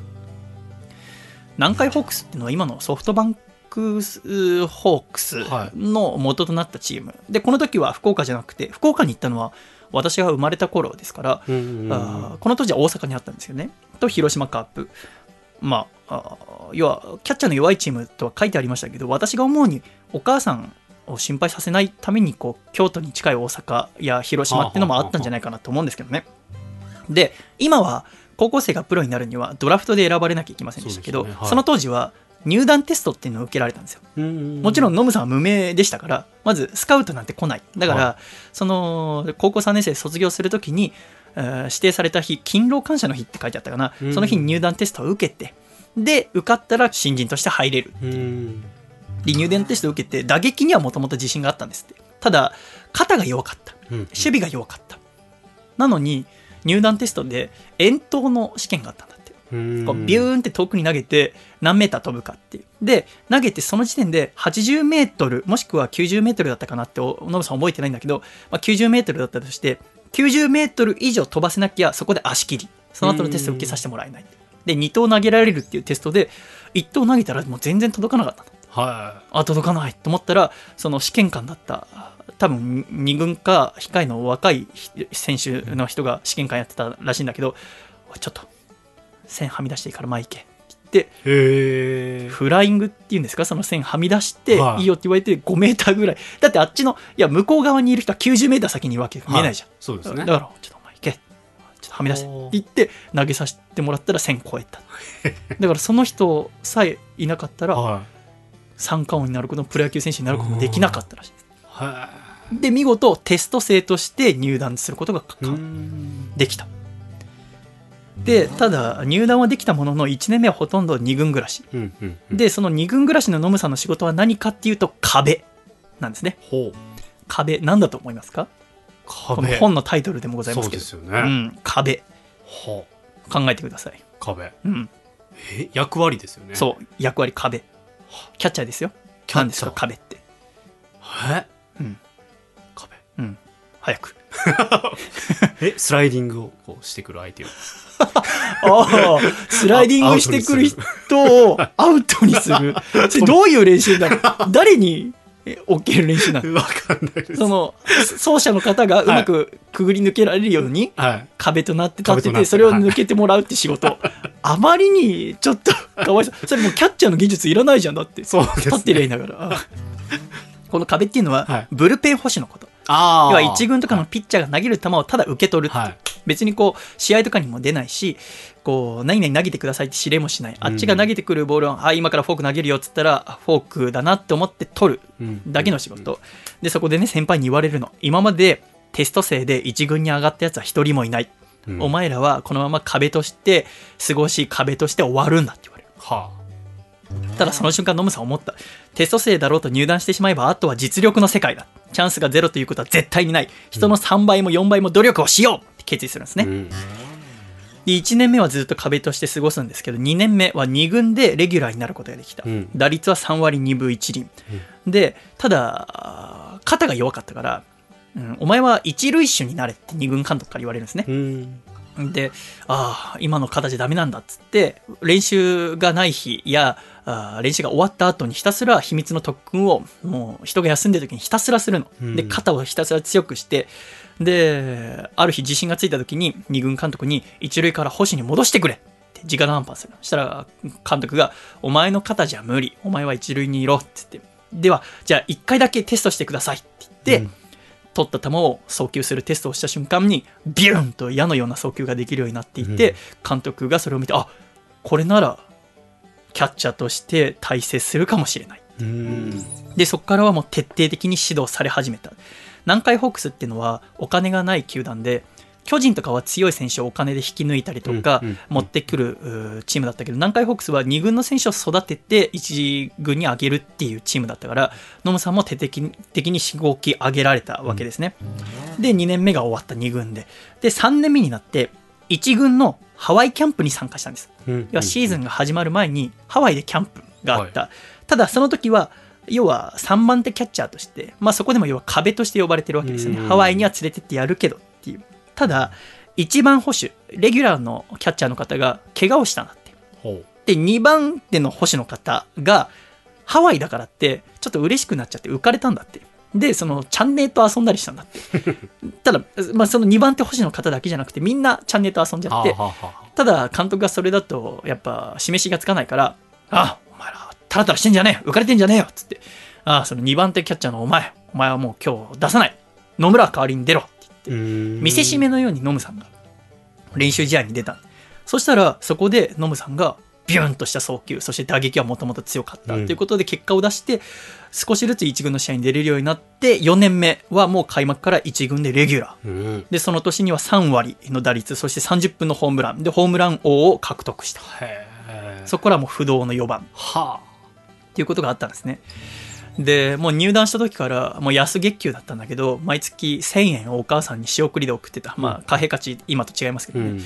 南海ホークスっていうのは今のソフトバンクスホークスの元となったチーム、でこの時は福岡じゃなくて福岡に行ったのは私が生まれた頃ですから、うんうん。あーこの当時は大阪にあったんですよね。と広島カープ。まあ、要はキャッチャーの弱いチームとは書いてありましたけど私が思うにお母さんを心配させないためにこう京都に近い大阪や広島っていうのもあったんじゃないかなと思うんですけどね。で今は高校生がプロになるにはドラフトで選ばれなきゃいけませんでしたけどそ,、ねはいの当時は入団テストっていうのを受けられたんですよ。うんもちろんノムさんは無名でしたからまずスカウトなんて来ないだから、はその高校3年生卒業するときに、えー指定された日勤労感謝の日って書いてあったかな、うん。その日に入団テストを受けてで受かったら新人として入れる。うん。で入団テストを受けて打撃にはもともと自信があったんですって。ただ肩が弱かった。うん。守備が弱かった。なのに入団テストで遠投の試験があったんだって。うん。こうビューンって遠くに投げて何メーター飛ぶかっていう。で、投げてその時点で80メートル、もしくは90メートルだったかなって、おノブさん覚えてないんだけど、まあ、90メートルだったとして、90メートル以上飛ばせなきゃそこで足切り。その後のテストを受けさせてもらえない。で、2投投げられるっていうテストで、1投投げたらもう全然届かなかったの。はあ、届かないと思ったら、その試験官だった、多分2軍か控えの若い選手の人が試験官やってたらしいんだけど、ちょっと、線はみ出していいから前行けフライングっていうんですか？その線はみ出してはい。いいよって言われて5メーターぐらい。だってあっちのいや向こう側にいる人は90メーター先にいるわけ。見えないじゃん、そうですね。だからちょっとお前行け。ちょっとはみ出して。って言って投げさせてもらったら線超えた。だからその人さえいなかったらは三冠王になることもプロ野球選手になることもできなかったらしい。ですで見事テスト生として入団することができたでただ入団はできたものの1年目はほとんど2軍暮らし。うんうんうん。でその2軍暮らしのノムさんの仕事は何かっていうと壁なんですね。壁なんだと思いますか？この壁本のタイトルでもございますけど。そうですよね、うん、壁。は考えてください、壁。うん、え役割ですよね。そう役割壁。キャッチャーですよ。キャッチャー。何ですか壁って。え？うん。壁。うん。早く。えスライディングをこうしてくる相手を ああスライディングしてくる人をアウトにする。それどういう練習だろう誰にえ置ける練習なのわかんないです。その奏者の方がうまくくぐり抜けられるようにはい。壁となって立ってててそれを抜けてもらうって仕事。あまりにちょっとかわいそう。それもうキャッチャーの技術いらないじゃんだって。そうね。立ってりゃいいんだから。あこの壁っていうのははい。ブルペン捕手のことあ要は一軍とかのピッチャーが投げる球をただ受け取るはい。別にこう試合とかにも出ないしこう何々投げてくださいって指令もしない。あっちが投げてくるボールを、あ今からフォーク投げるよっつったらあフォークだなって思って取るうん。だけの仕事、でそこでね先輩に言われるの。今までテスト生で一軍に上がったやつは一人もいない、うん。お前らはこのまま壁として過ごし壁として終わるんだって言われる。はただその瞬間ノムさん思った。テスト生だろうと入団してしまえばあとは実力の世界だ。チャンスがゼロということは絶対にない。人の3倍も4倍も努力をしようって決意するんですね、あうん。で1年目はずっと壁として過ごすんですけど2年目は2軍でレギュラーになることができた、うん。打率は3割2分1厘、でただ肩が弱かったから、うんお前は一塁手になれって2軍監督から言われるんですね。うんでああ今の肩じゃダメなんだっつって練習がない日やあー練習が終わった後にひたすら秘密の特訓をもう人が休んでる時にひたすらするの、うん。で肩をひたすら強くしてである日自信がついた時に二軍監督に一塁から星に戻してくれって直談判するそしたら監督が「お前の肩じゃ無理。お前は一塁にいろ」っつって。ではじゃあ1回だけテストしてくださいって言って、うん取った球を送球するテストをした瞬間にビューンと矢のような送球ができるようになっていて、監督がそれを見てあこれならキャッチャーとして大成するかもしれない。うん。でそこからはもう徹底的に指導され始めた。南海ホークスっていうのはお金がない球団で巨人とかは強い選手をお金で引き抜いたりとか持ってくるチームだったけど南海ホークスは2軍の選手を育てて1軍に上げるっていうチームだったから野村さんも徹底的にしごき上げられたわけですね、で2年目が終わった2軍で。で3年目になって1軍のハワイキャンプに参加したんです。うん要はシーズンが始まる前にハワイでキャンプがあった、ただその時は要は3番手キャッチャーとして、まあ、そこでも要は壁として呼ばれてるわけですよね、うん。ハワイには連れてってやるけどっていうただ1番捕手レギュラーのキャッチャーの方が怪我をしたんだって。で2番手の捕手の方がハワイだからってちょっと嬉しくなっちゃって浮かれたんだって。でそのチャンネルと遊んだりしたんだって。ただ、まあ、その2番手捕手の方だけじゃなくてみんなチャンネルと遊んじゃって。ただ監督がそれだとやっぱ示しがつかないから「あお前らタラタラしてんじゃねえ浮かれてんじゃねえよ」っつって「あその2番手キャッチャーのお前お前はもう今日出さない。野村代わりに出ろ」って。見せしめのようにノムさんが練習試合に出た。そしたらそこでノムさんがビューンとした送球そして打撃はもともと強かった。とうん。いうことで結果を出して少しずつ1軍の試合に出れるようになって4年目はもう開幕から1軍でレギュラー。うん。でその年には3割の打率そして30分のホームラン。でホームラン王を獲得した。そこからもう不動の4番。はっていうことがあったんですねでもう入団した時からもう安月給だったんだけど毎月1000円をお母さんに仕送りで送ってた。まあ貨幣価値今と違いますけどね、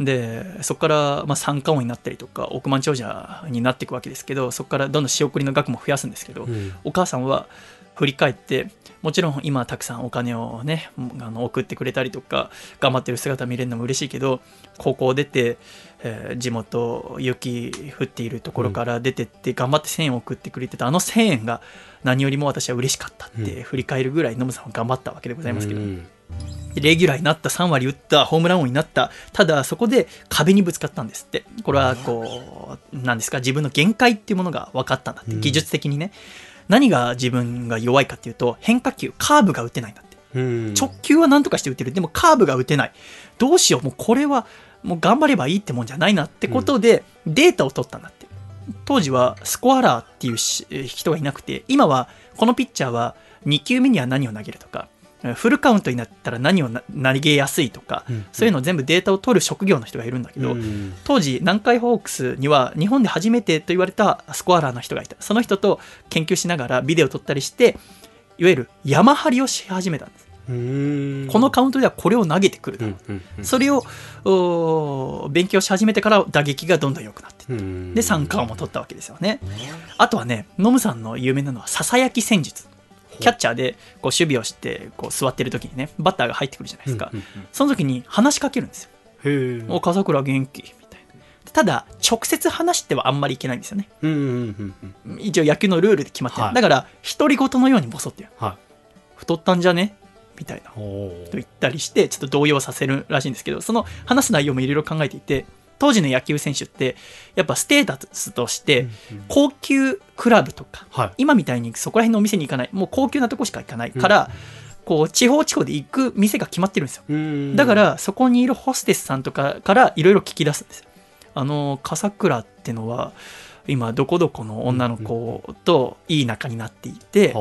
ん。でそこからまあ三冠王になったりとか億万長者になっていくわけですけどそこからどんどん仕送りの額も増やすんですけど、うん。お母さんは振り返ってもちろん今はたくさんお金をねあの送ってくれたりとか頑張ってる姿見れるのも嬉しいけど高校出て、えー地元雪降っているところから出てって頑張って1000円送ってくれてたあの1000円が何よりも私は嬉しかったって振り返るぐらいノムさんは頑張ったわけでございますけど、うん。レギュラーになった3割打ったホームラン王になったただそこで壁にぶつかったんですって。これはこうなんですか自分の限界っていうものが分かったんだって。うん。技術的にね何が自分が弱いかっていうと変化球カーブが打てないんだって。うん。直球は何とかして打てる。でもカーブが打てない。どうしよう。もうこれはもう頑張ればいいってもんじゃないなってことでデータを取ったんだって。当時はスコアラーっていう人がいなくて今はこのピッチャーは2球目には何を投げるとかえーフルカウントになったら何をな投げやすいとか、うん。そういうのを全部データを取る職業の人がいるんだけど、うん。当時南海ホークスには日本で初めてと言われたスコアラーの人がいた。その人と研究しながらビデオを撮ったりしていわゆる山張りをし始めたんです、うん。このカウントではこれを投げてくるだろう、うんうん。それを勉強し始めてから打撃がどんどん良くなって。いっで三冠王も取ったわけですよね。あとはねノムさんの有名なのはささやき戦術キャッチャーでこう守備をしてこう座ってる時にねバッターが入ってくるじゃないですか、その時に話しかけるんですよ。お笠倉元気みたいな。ただ直接話してはあんまりいけないんですよね。うんうんうんうん。一応野球のルールで決まってる、はい。だから独り言のようにボソってるは太ったんじゃね？みたいなと言ったりしてちょっと動揺させるらしいんですけどその話す内容もいろいろ考えていて当時の野球選手ってやっぱステータスとして高級クラブとかはい。今みたいにそこら辺のお店に行かない。もう高級なとこしか行かないから、こう地方地方で行く店が決まってるんですよ。うん。だからそこにいるホステスさんとかからいろいろ聞き出すんですよ。あの笠倉ってのは今どこどこの女の子といい仲になっていて、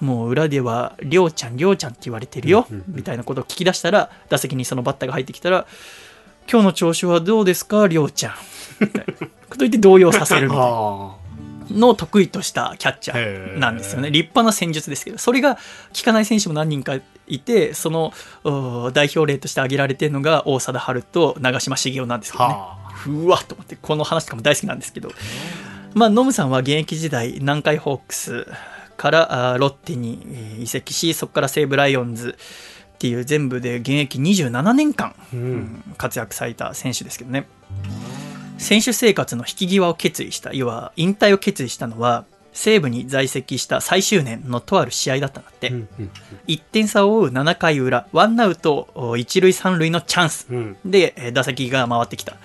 もう裏では「りょうちゃんりょうちゃん」って言われてるよ、うんうんうん。みたいなことを聞き出したら打席にそのバッターが入ってきたら「今日の調子はどうですかりょうちゃん」みたいなこと言って動揺させるうみたいな。あのを得意としたキャッチャへー。ーなんですよね。立派な戦術ですけどそれが効かない選手も何人かいてそのお代表例として挙げられてるのが大貞治と長嶋茂雄なんですけどね。はあ。うわっと思ってこの話とかも大好きなんですけど。まあノムさんは現役時代南海ホークスからロッテにえー移籍しそこから西武ライオンズっていう全部で現役27年間、ううんん活躍された選手ですけどね。選手生活の引き際を決意した要は引退を決意したのは西武に在籍した最終年のとある試合だったんだって、うんうん1点差を追う7回裏ワンアウトお一塁三塁のチャンス。うん。でえー打席が回ってきた。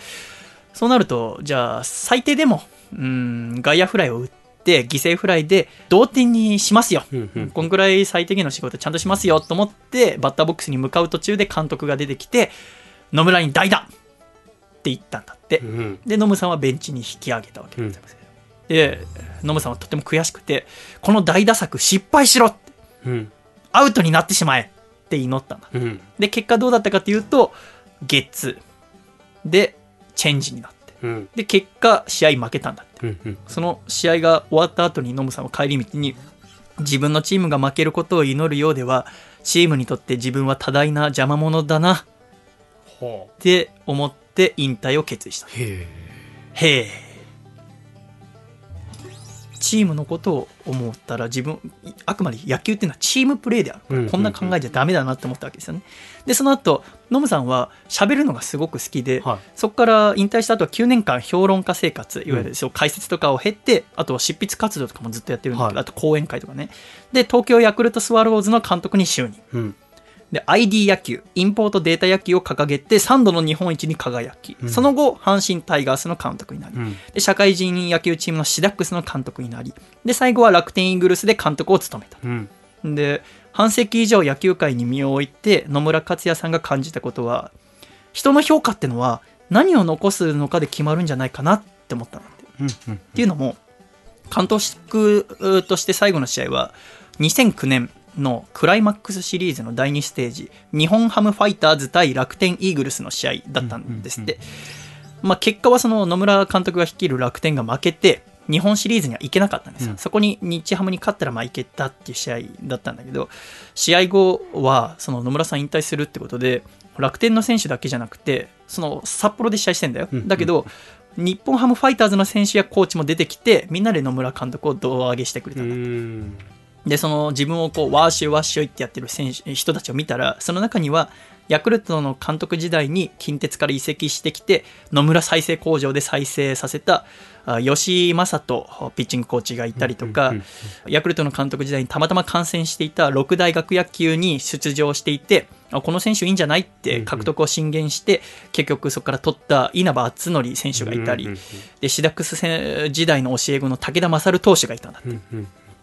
そうなるとじゃあ最低でもうん外野フライを打って犠牲フライで同点にしますよ、うんうん。こんくらい最低限の仕事ちゃんとしますよと思ってバッターボックスに向かう途中で監督が出てきて野村に代打って言ったんだって、うんでノムさんはベンチに引き上げたわけでございます、でノムさんはとても悔しくてこの代打策失敗しろってうん。アウトになってしまえって祈ったんだ。うん。で結果どうだったかというとゲッツー。でチェンジになって。うん。で結果試合負けたんだ。ってうんうんその試合が終わった後にノムさんは帰り道に自分のチームが負けることを祈るようではチームにとって自分は多大な邪魔者だなっほて思って引退を決意した。へえチームのことを思ったら自分あくまで野球っていうのはチームプレーであるから、うんこんな考えじゃダメだなって思ったわけですよね。でその後ノムさんは喋るのがすごく好きで、はい。そこから引退した後は9年間評論家生活いわゆるそう解説とかを経てあとは執筆活動とかもずっとやってるんだけど、はい。あと講演会とかね。で東京ヤクルトスワローズの監督に就任。うんで ID 野球インポートデータ野球を掲げて3度の日本一に輝き、うん。その後阪神タイガースの監督になり、うん。で社会人野球チームのシダックスの監督になりで最後は楽天イーグルスで監督を務めた。うん。で半世紀以上野球界に身を置いて野村克也さんが感じたことは人の評価ってのは何を残すのかで決まるんじゃないかなって思ったんだってうんうん。っていうのも監督として最後の試合は2009年のクライマックスシリーズの第2ステージ日本ハムファイターズ対楽天イーグルスの試合だったんですって、まあ、結果はその野村監督が率いる楽天が負けて日本シリーズには行けなかったんですよ、うん。そこに日ハムに勝ったらまあ行けたっていう試合だったんだけど試合後はその野村さん引退するってことで楽天の選手だけじゃなくてその札幌で試合してんだよ、うんだけど日本ハムファイターズの選手やコーチも出てきてみんなで野村監督を胴上げしてくれうたんだ、んでその自分をこうワーシュワッシュイってやってる選手人たちを見たらその中にはヤクルトの監督時代に近鉄から移籍してきて野村再生工場で再生させたあ吉井正人ピッチングコーチがいたりとか、ヤクルトの監督時代にたまたま観戦していた六大学野球に出場していてあこの選手いいんじゃないって獲得を進言して、結局そこから取った稲葉篤紀選手がいたり、でシダックス戦時代の教え子の武田勝投手がいたんだって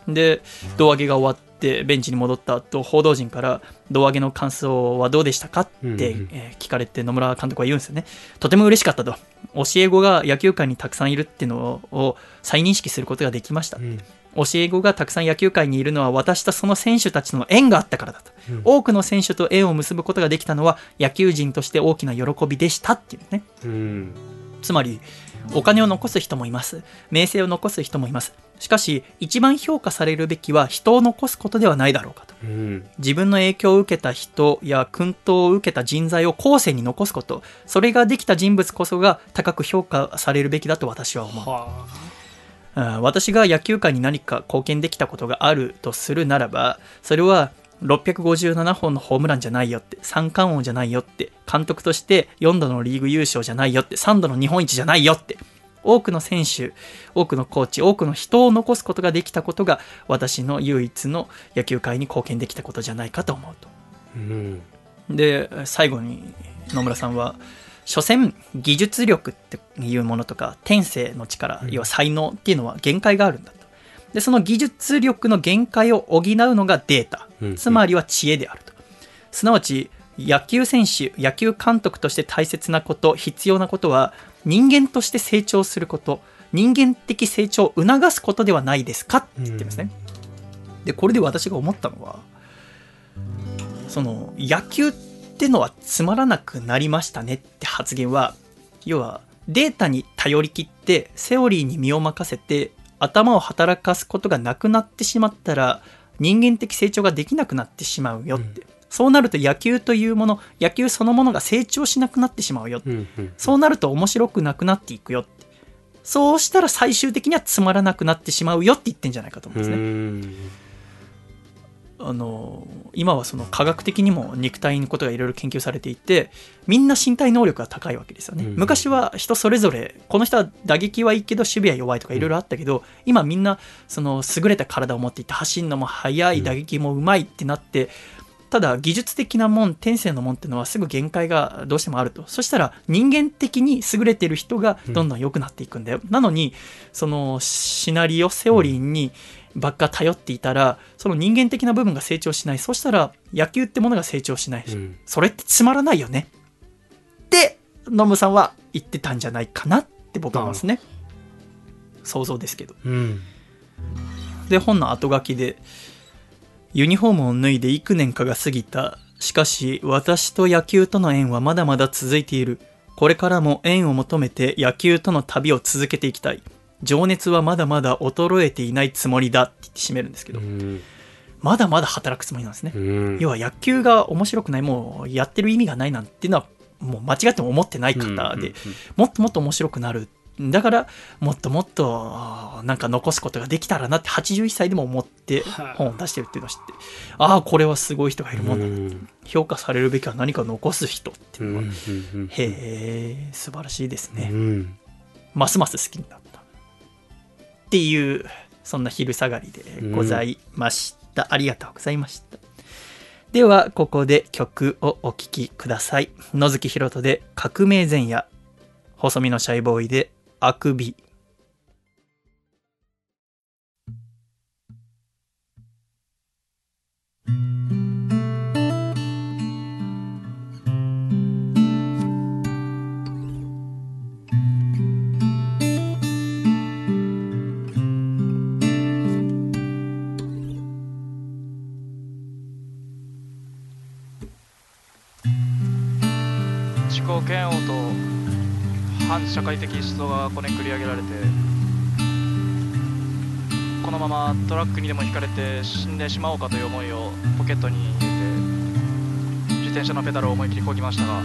で胴上げが終わってベンチに戻った後報道陣から胴上げの感想はどうでしたかって、うんうんえー聞かれて野村監督は言うんですよね。とても嬉しかったと。教え子が野球界にたくさんいるっていうのを再認識することができました、うん。教え子がたくさん野球界にいるのは私とその選手たちとの縁があったからだと、うん。多くの選手と縁を結ぶことができたのは野球人として大きな喜びでしたっていうね。うん。つまりお金を残す人もいます。名声を残す人もいますしかし一番評価されるべきは人を残すことではないだろうかと。うん。自分の影響を受けた人や薫陶を受けた人材を後世に残すこと。それができた人物こそが高く評価されるべきだと私は思う。私が野球界に何か貢献できたことがあるとするならばそれは657本のホームランじゃないよって三冠王じゃないよって監督として4度のリーグ優勝じゃないよって3度の日本一じゃないよって多くの選手多くのコーチ多くの人を残すことができたことが私の唯一の野球界に貢献できたことじゃないかと思うと。うん。で最後に野村さんは所詮技術力っていうものとか天性の力、うん。要は才能っていうのは限界があるんだと。でその技術力の限界を補うのがデータ。うん。つまりは知恵であると。すなわち野球選手野球監督として大切なこと必要なことは人間として成長すること人間的成長を促すことではないですか？って言ってますね、でこれで私が思ったのはその野球ってのはつまらなくなりましたねって発言は要はデータに頼り切ってセオリーに身を任せて頭を働かすことがなくなってしまったら人間的成長ができなくなってしまうよって、そうなると野球というもの野球そのものが成長しなくなってしまうよ。うんうんそうなると面白くなくなっていくよって。そうしたら最終的にはつまらなくなってしまうよって言ってんじゃないかと思うんですね。うん。あの今はその科学的にも肉体のことがいろいろ研究されていてみんな身体能力が高いわけですよね、うん。昔は人それぞれこの人は打撃はいいけど守備は弱いとかいろいろあったけど、今みんなその優れた体を持っていて走るのも速い打撃もうまいってなって、ただ技術的なもん天性のもんっていうのはすぐ限界がどうしてもあると。そしたら人間的に優れてる人がどんどん良くなっていくんだよ、なのにそのシナリオセオリーにばっか頼っていたらその人間的な部分が成長しない。そしたら野球ってものが成長しない。し、うん。それってつまらないよね。ってノムさんは言ってたんじゃないかなって僕は思いますね。想像ですけど。うん。で本の後書きでユニフォームを脱いで幾年かが過ぎた。しかし私と野球との縁はまだまだ続いている。これからも縁を求めて野球との旅を続けていきたい。情熱はまだまだ衰えていないつもりだ。って言って締めるんですけど、うん。まだまだ働くつもりなんですね、うん。要は野球が面白くないもうやってる意味がないなんていうのはもう間違っても思ってない方で、もっともっと面白くなるだからもっともっとなんか残すことができたらなって81歳でも思ってはあ本を出してるっていうのを知ってああこれはすごい人がいるもんだ、うん。評価されるべきは何か残す人っていうのは、へえ素晴らしいですね、うん。ますます好きになった。っていうそんな昼下がりでございました、ありがとうございました。ではここで曲をお聴きください。野月ひろとで「革命前夜」細身のシャイボーイで「あくび」自己嫌悪と反社会的思想がこねくり上げられてこのままトラックにでもひかれて死んでしまおうかという思いをポケットに入れて自転車のペダルを思い切りこぎましたが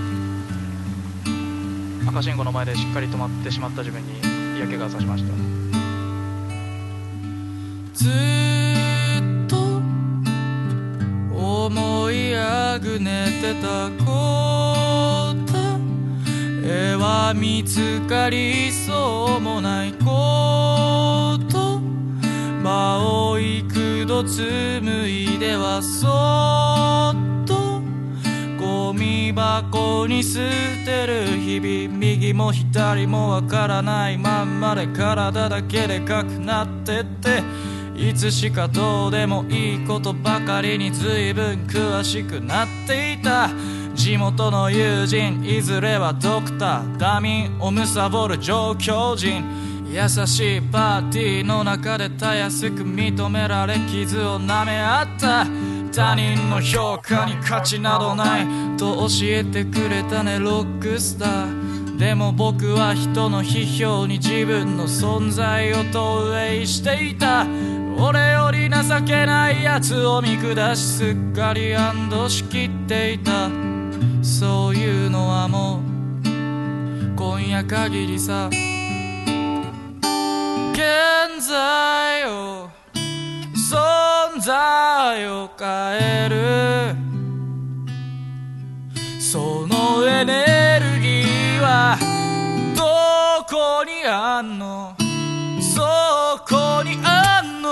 赤信号の前でしっかり止まってしまった自分に嫌気がさしました。ずっと思いあぐく寝てた絵は見つかりそうもないこと場を幾度紡いではそっと。ゴミ箱に捨てる日々右も左もわからないまんまで体だけでかくなってって。いつしかどうでもいいことばかりに随分詳しくなっていた。地元の友人いずれはドクターダミンを貪る上京人。優しいパーティーの中でたやすく認められ傷を舐め合った。他人の評価に価値などないと教えてくれたねロックスター。でも僕は人の批評に自分の存在を投影していた。俺より情けない奴を見下しすっかり安堵しきっていた。夜限りさ。現在を存在を変える。そのエネルギーはどこにあんの？そこにあんの？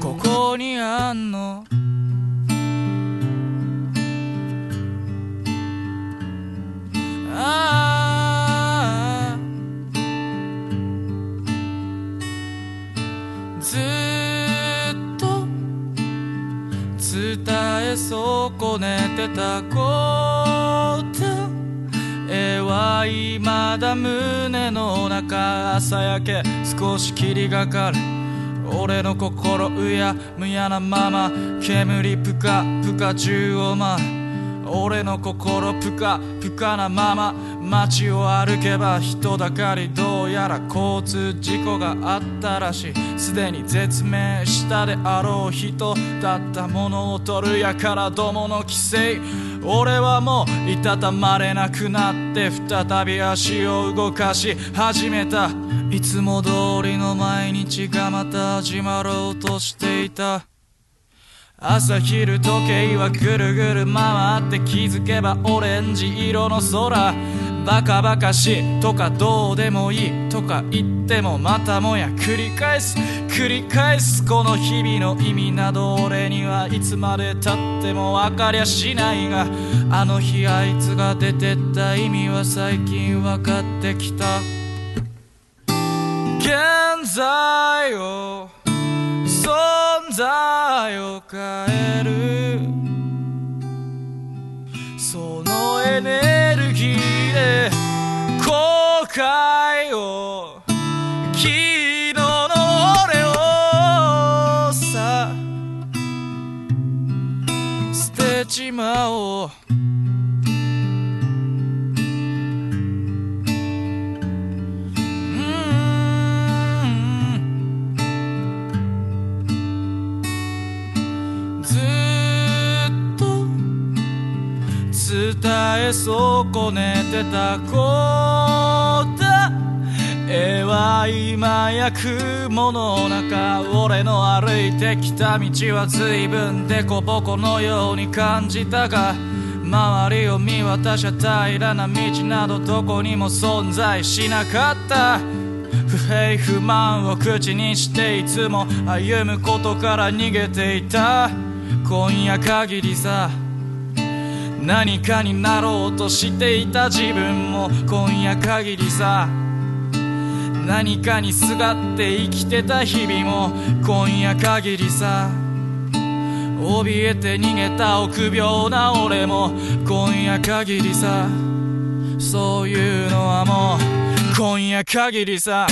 ここにあんの？たこと。絵は未だ胸の中朝焼け。少し霧がかる。俺の心うやむやなまま。煙ぷかぷか中を舞う。俺の心ぷかぷかなまま。街を歩けば人だかりどうやら交通事故があったらしい。すでに絶命したであろう人だったものを取るやからどもの規制俺はもういたたまれなくなって再び足を動かし始めたいつも通りの毎日がまた始まろうとしていた。朝昼時計はぐるぐる回って気づけばオレンジ色の空。バカバカしいとかどうでもいいとか言ってもまたもや繰り返す。繰り返すこの日々の意味など俺にはいつまでたっても分かりゃしないが。あの日あいつが出てった意味は最近分かってきた。現在を存在を変える。そのエネルギーで後悔を。昨日の俺をさ捨てちまおう。うえ損ねてたこと。絵は今や雲の中俺の歩いてきた道は随分デコボコのように感じたが周りを見渡しゃ平らな道などどこにも存在しなかった。不平不満を口にしていつも歩むことから逃げていた。今夜限りさ。何かになろうとしていた自分も今夜限りさ。何かにすがって生きてた日々も今夜限りさ。怯えて逃げた臆病な俺も今夜限りさ。そういうのはもう今夜限りさ。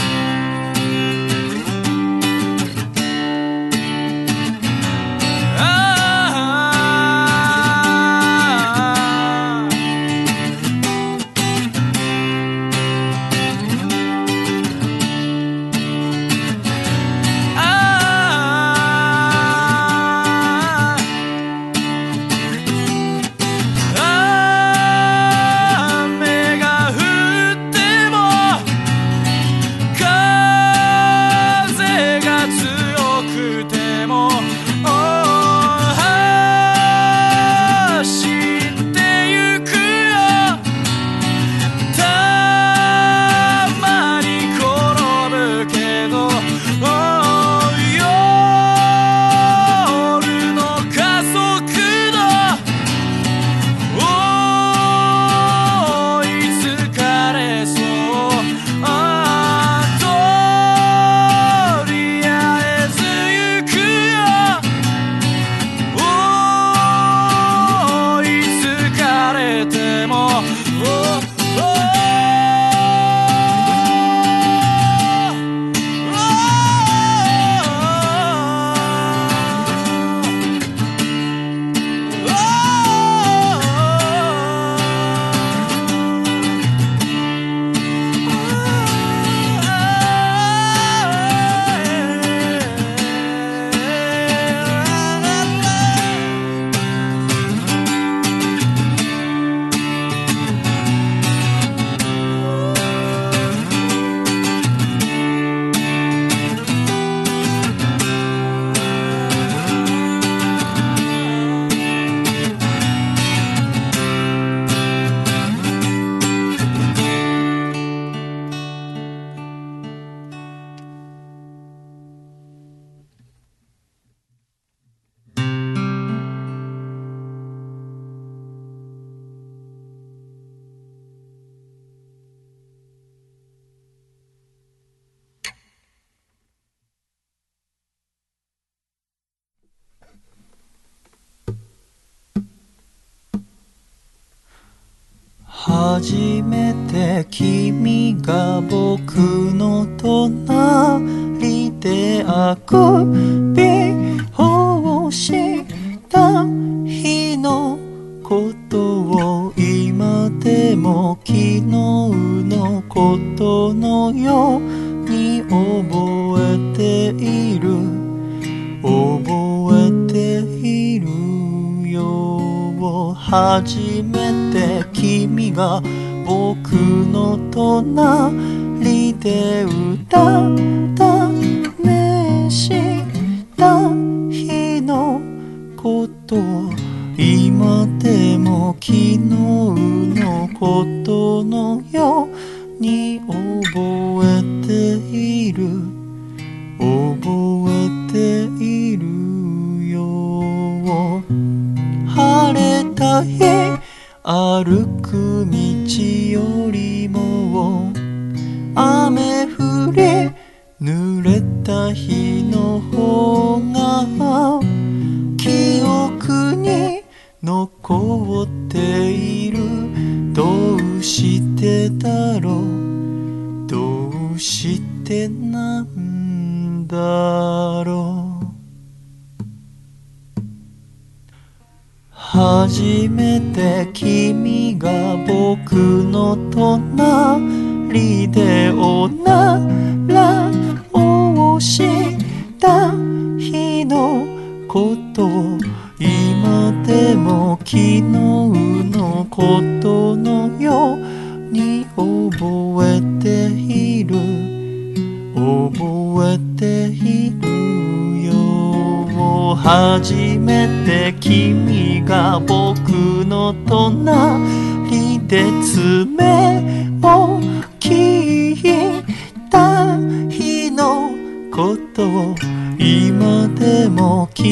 君が僕の隣であくも昨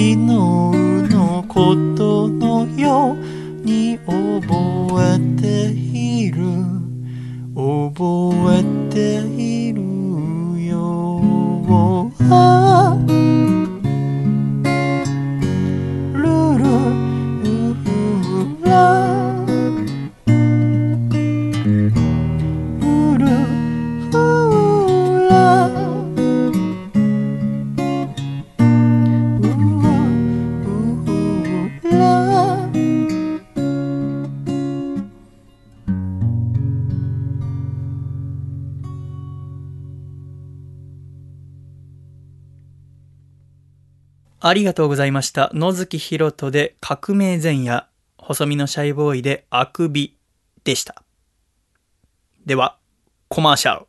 ありがとうございました。野月ひろとで革命前夜、細身のシャイボーイであくびでした。では、コマーシャル。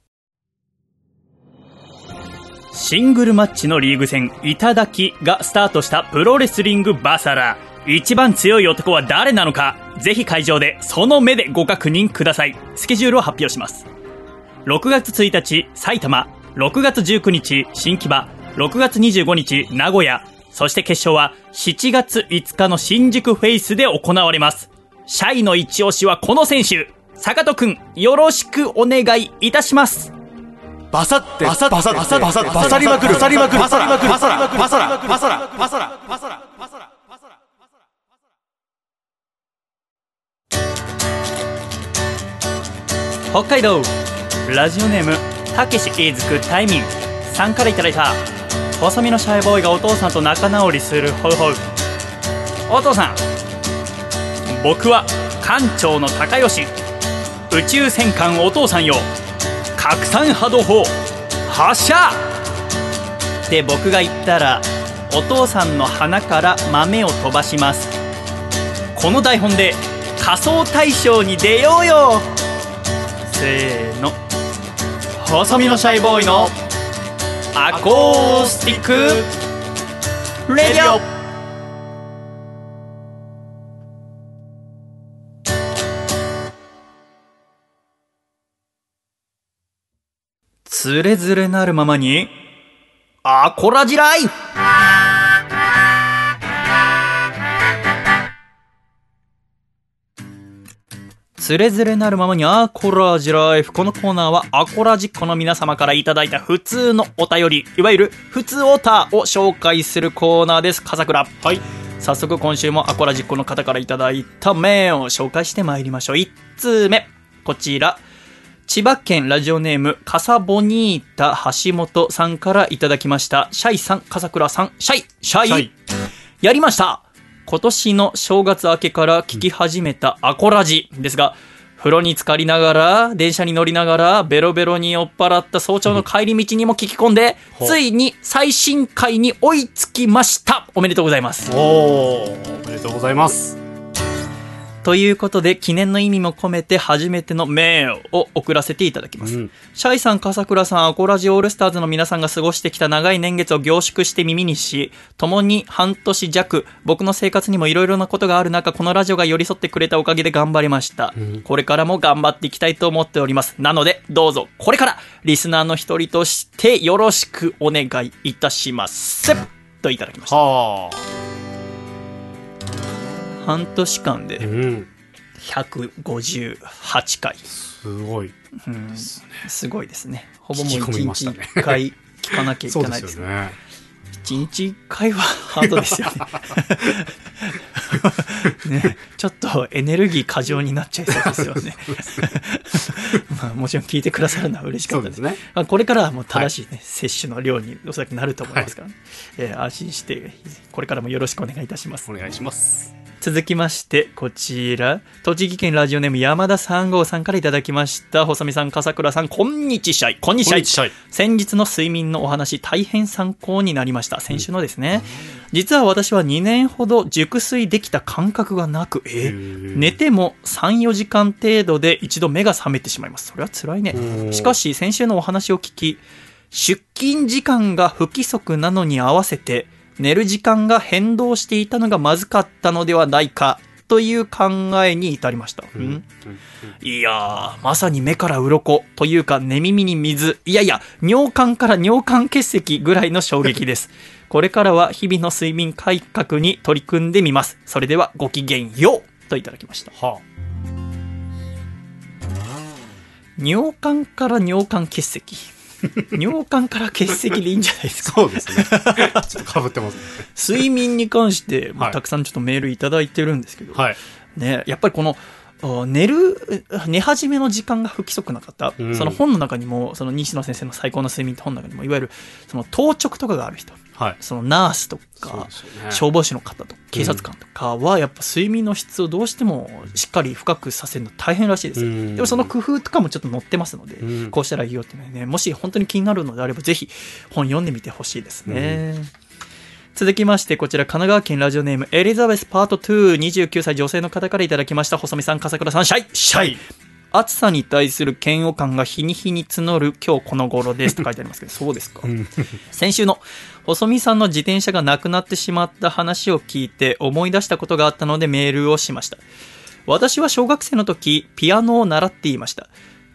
シングルマッチのリーグ戦、いただきがスタートしたプロレスリングバサラ。一番強い男は誰なのか、ぜひ会場でその目でご確認ください。スケジュールを発表します。6月1日、埼玉。6月19日、新木場。6月25日、名古屋。そして決勝は7月5日の新宿フェイスで行われます。シャイの一押しはこの選手。坂戸くん、よろしくお願いいたします。バサってバサバサバサバサバサりまくるバサりまくるバサりまくるバサラバサラバサラバサラバサラバサラバサラ北海道ラジオネームたけしイーズクタイミンさんからいただいた細身のシャイボーイがお父さんと仲直りするホウホウお父さん僕は艦長の高吉。宇宙戦艦お父さんよ。拡散波動砲発射。って僕が言ったらお父さんの鼻から豆を飛ばします。この台本で仮装大賞に出ようよ。せーの。細身のシャイボーイのアコースティックレディオつれづれなるままにアコラジライフつれづれなるままにアコラジライフ。このコーナーはアコラジッコの皆様からいただいた普通のお便り、いわゆる普通オタを紹介するコーナーです。笠倉。はい。早速今週もアコラジッコの方からいただいたメールを紹介してまいりましょう。1通目。こちら。千葉県ラジオネーム、カサボニータ橋本さんからいただきました。シャイさん、笠倉さん、シャイ、シャイ、シャイやりました今年の正月明けから聞き始めたアコラジですが、風呂に浸かりながら、電車に乗りながら、ベロベロに酔っ払った早朝の帰り道にも聞き込んで、ついに最新回に追いつきました。おめでとうございます。おおおめでとうございますということで、記念の意味も込めて初めてのメールを送らせていただきます。うんシャイさん、笠倉さん、アコラジオールスターズの皆さんが過ごしてきた長い年月を凝縮して耳にし、共に半年弱、僕の生活にもいろいろなことがある中、このラジオが寄り添ってくれたおかげで頑張りました。これからも頑張っていきたいと思っております。なので、どうぞ、これから、リスナーの一人としてよろしくお願いいたします。といただきました。はあ半年間うでん158回。すごいうんすごいですね。ほぼもう聞き込み1日ましたね1回聞かなきゃいけないですね。ね1日1回はハードですよね。ねちょっとエネルギー過剰になっちゃいそうですよね。まあ、もちろん聞いてくださるのは嬉しかったです。ねまあこれからはもう正しい、ね摂取の量におそらくなると思いますから、ねえー安心して、これからもよろしくお願いいたしますお。願いします続きまして、こちら、栃木県ラジオネーム山田三号さんからいただきました。細見さん、笠倉さん、こんにちしゃい。こんにちは先日の睡眠のお話、大変参考になりました。先週のですね。実は私は2年ほど熟睡できた感覚がなく、えー寝ても3、4時間程度で一度目が覚めてしまいます。それは辛いね。んしかし、先週のお話を聞き、出勤時間が不規則なのに合わせて、寝る時間が変動していたのがまずかったのではないか、という考えに至りました。うんいやー、まさに目から鱗というか寝耳に水。いやいや、尿管から尿管結石ぐらいの衝撃です。これからは日々の睡眠改革に取り組んでみます。それではごきげんようといただきました。は尿管から尿管結石。尿管から結石でいいんじゃないですあか？そうですね。ちょっとかぶってますね。睡眠に関して、もうはい。たくさんちょっとメールいただいてるんですけど、はい。ね、やっぱりこの、あ寝る、寝始めの時間が不規則な方、うん。その本の中にも、その西野先生の最高の睡眠って本の中にも、いわゆる、その当直とかがある人、はい。そのナースとかね。消防士の方とか、警察官とかは、やっぱ睡眠の質をどうしてもしっかり深くさせるの大変らしいです。よ。うん。でもその工夫とかもちょっと載ってますので、うん。こうしたらいいよってね、もし本当に気になるのであれば、ぜひ本読んでみてほしいですね。続きまして、こちら、神奈川県ラジオネーム、エリザベスパート2、29歳女性の方からいただきました。細見さん、笠倉さん、シャイシャイ暑さに対する嫌悪感が日に日に募る今日この頃ですと書いてありますけど、そうですか。先週の細見さんの自転車がなくなってしまった話を聞いて思い出したことがあったのでメールをしました。私は小学生の時、ピアノを習っていました。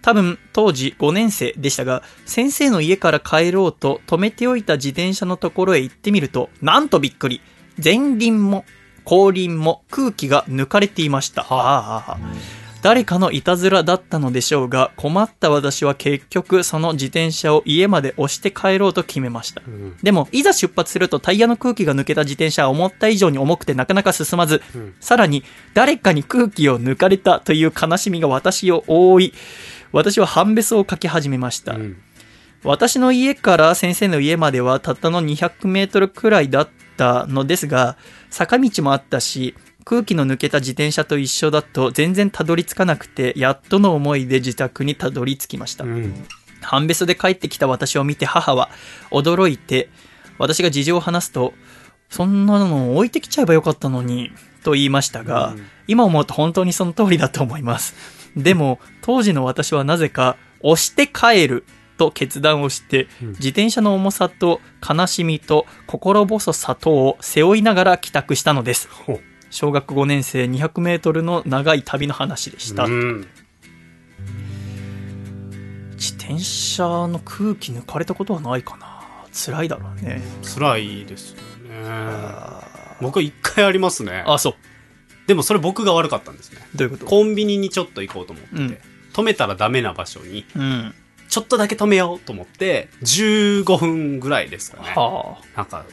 多分当時5年生でしたが、先生の家から帰ろうと止めておいた自転車のところへ行ってみると、なんとびっくり。前輪も後輪も空気が抜かれていました。はあ誰かのいたずらだったのでしょうが、困った私は結局その自転車を家まで押して帰ろうと決めました。んでも、いざ出発するとタイヤの空気が抜けた自転車は思った以上に重くてなかなか進まず、さらに誰かに空気を抜かれたという悲しみが私を覆い、私は半べそをかけ始めました。うん私の家から先生の家まではたったの200メートルくらいだったのですが、坂道もあったし、空気の抜けた自転車と一緒だと全然たどり着かなくて、やっとの思いで自宅にたどり着きました。うん半べそで帰ってきた私を見て母は驚いて、私が事情を話すと、そんなの置いてきちゃえばよかったのに、と言いましたが、今思うと本当にその通りだと思います。でも、当時の私はなぜか、押して帰ると決断をして、自転車の重さと悲しみと心細さとを背負いながら帰宅したのです。小学5年生200メートルの長い旅の話でした。うん。自転車の空気抜かれたことはないかな。辛いだろうね。辛いですよね。僕は一回ありますね。あそうでもそれ僕が悪かったんですね。どういうこと？コンビニにちょっと行こうと思って。て、うん。止めたらダメな場所にうん。ちょっとだけ止めようと思って15分ぐらいですかね。はあ。なんか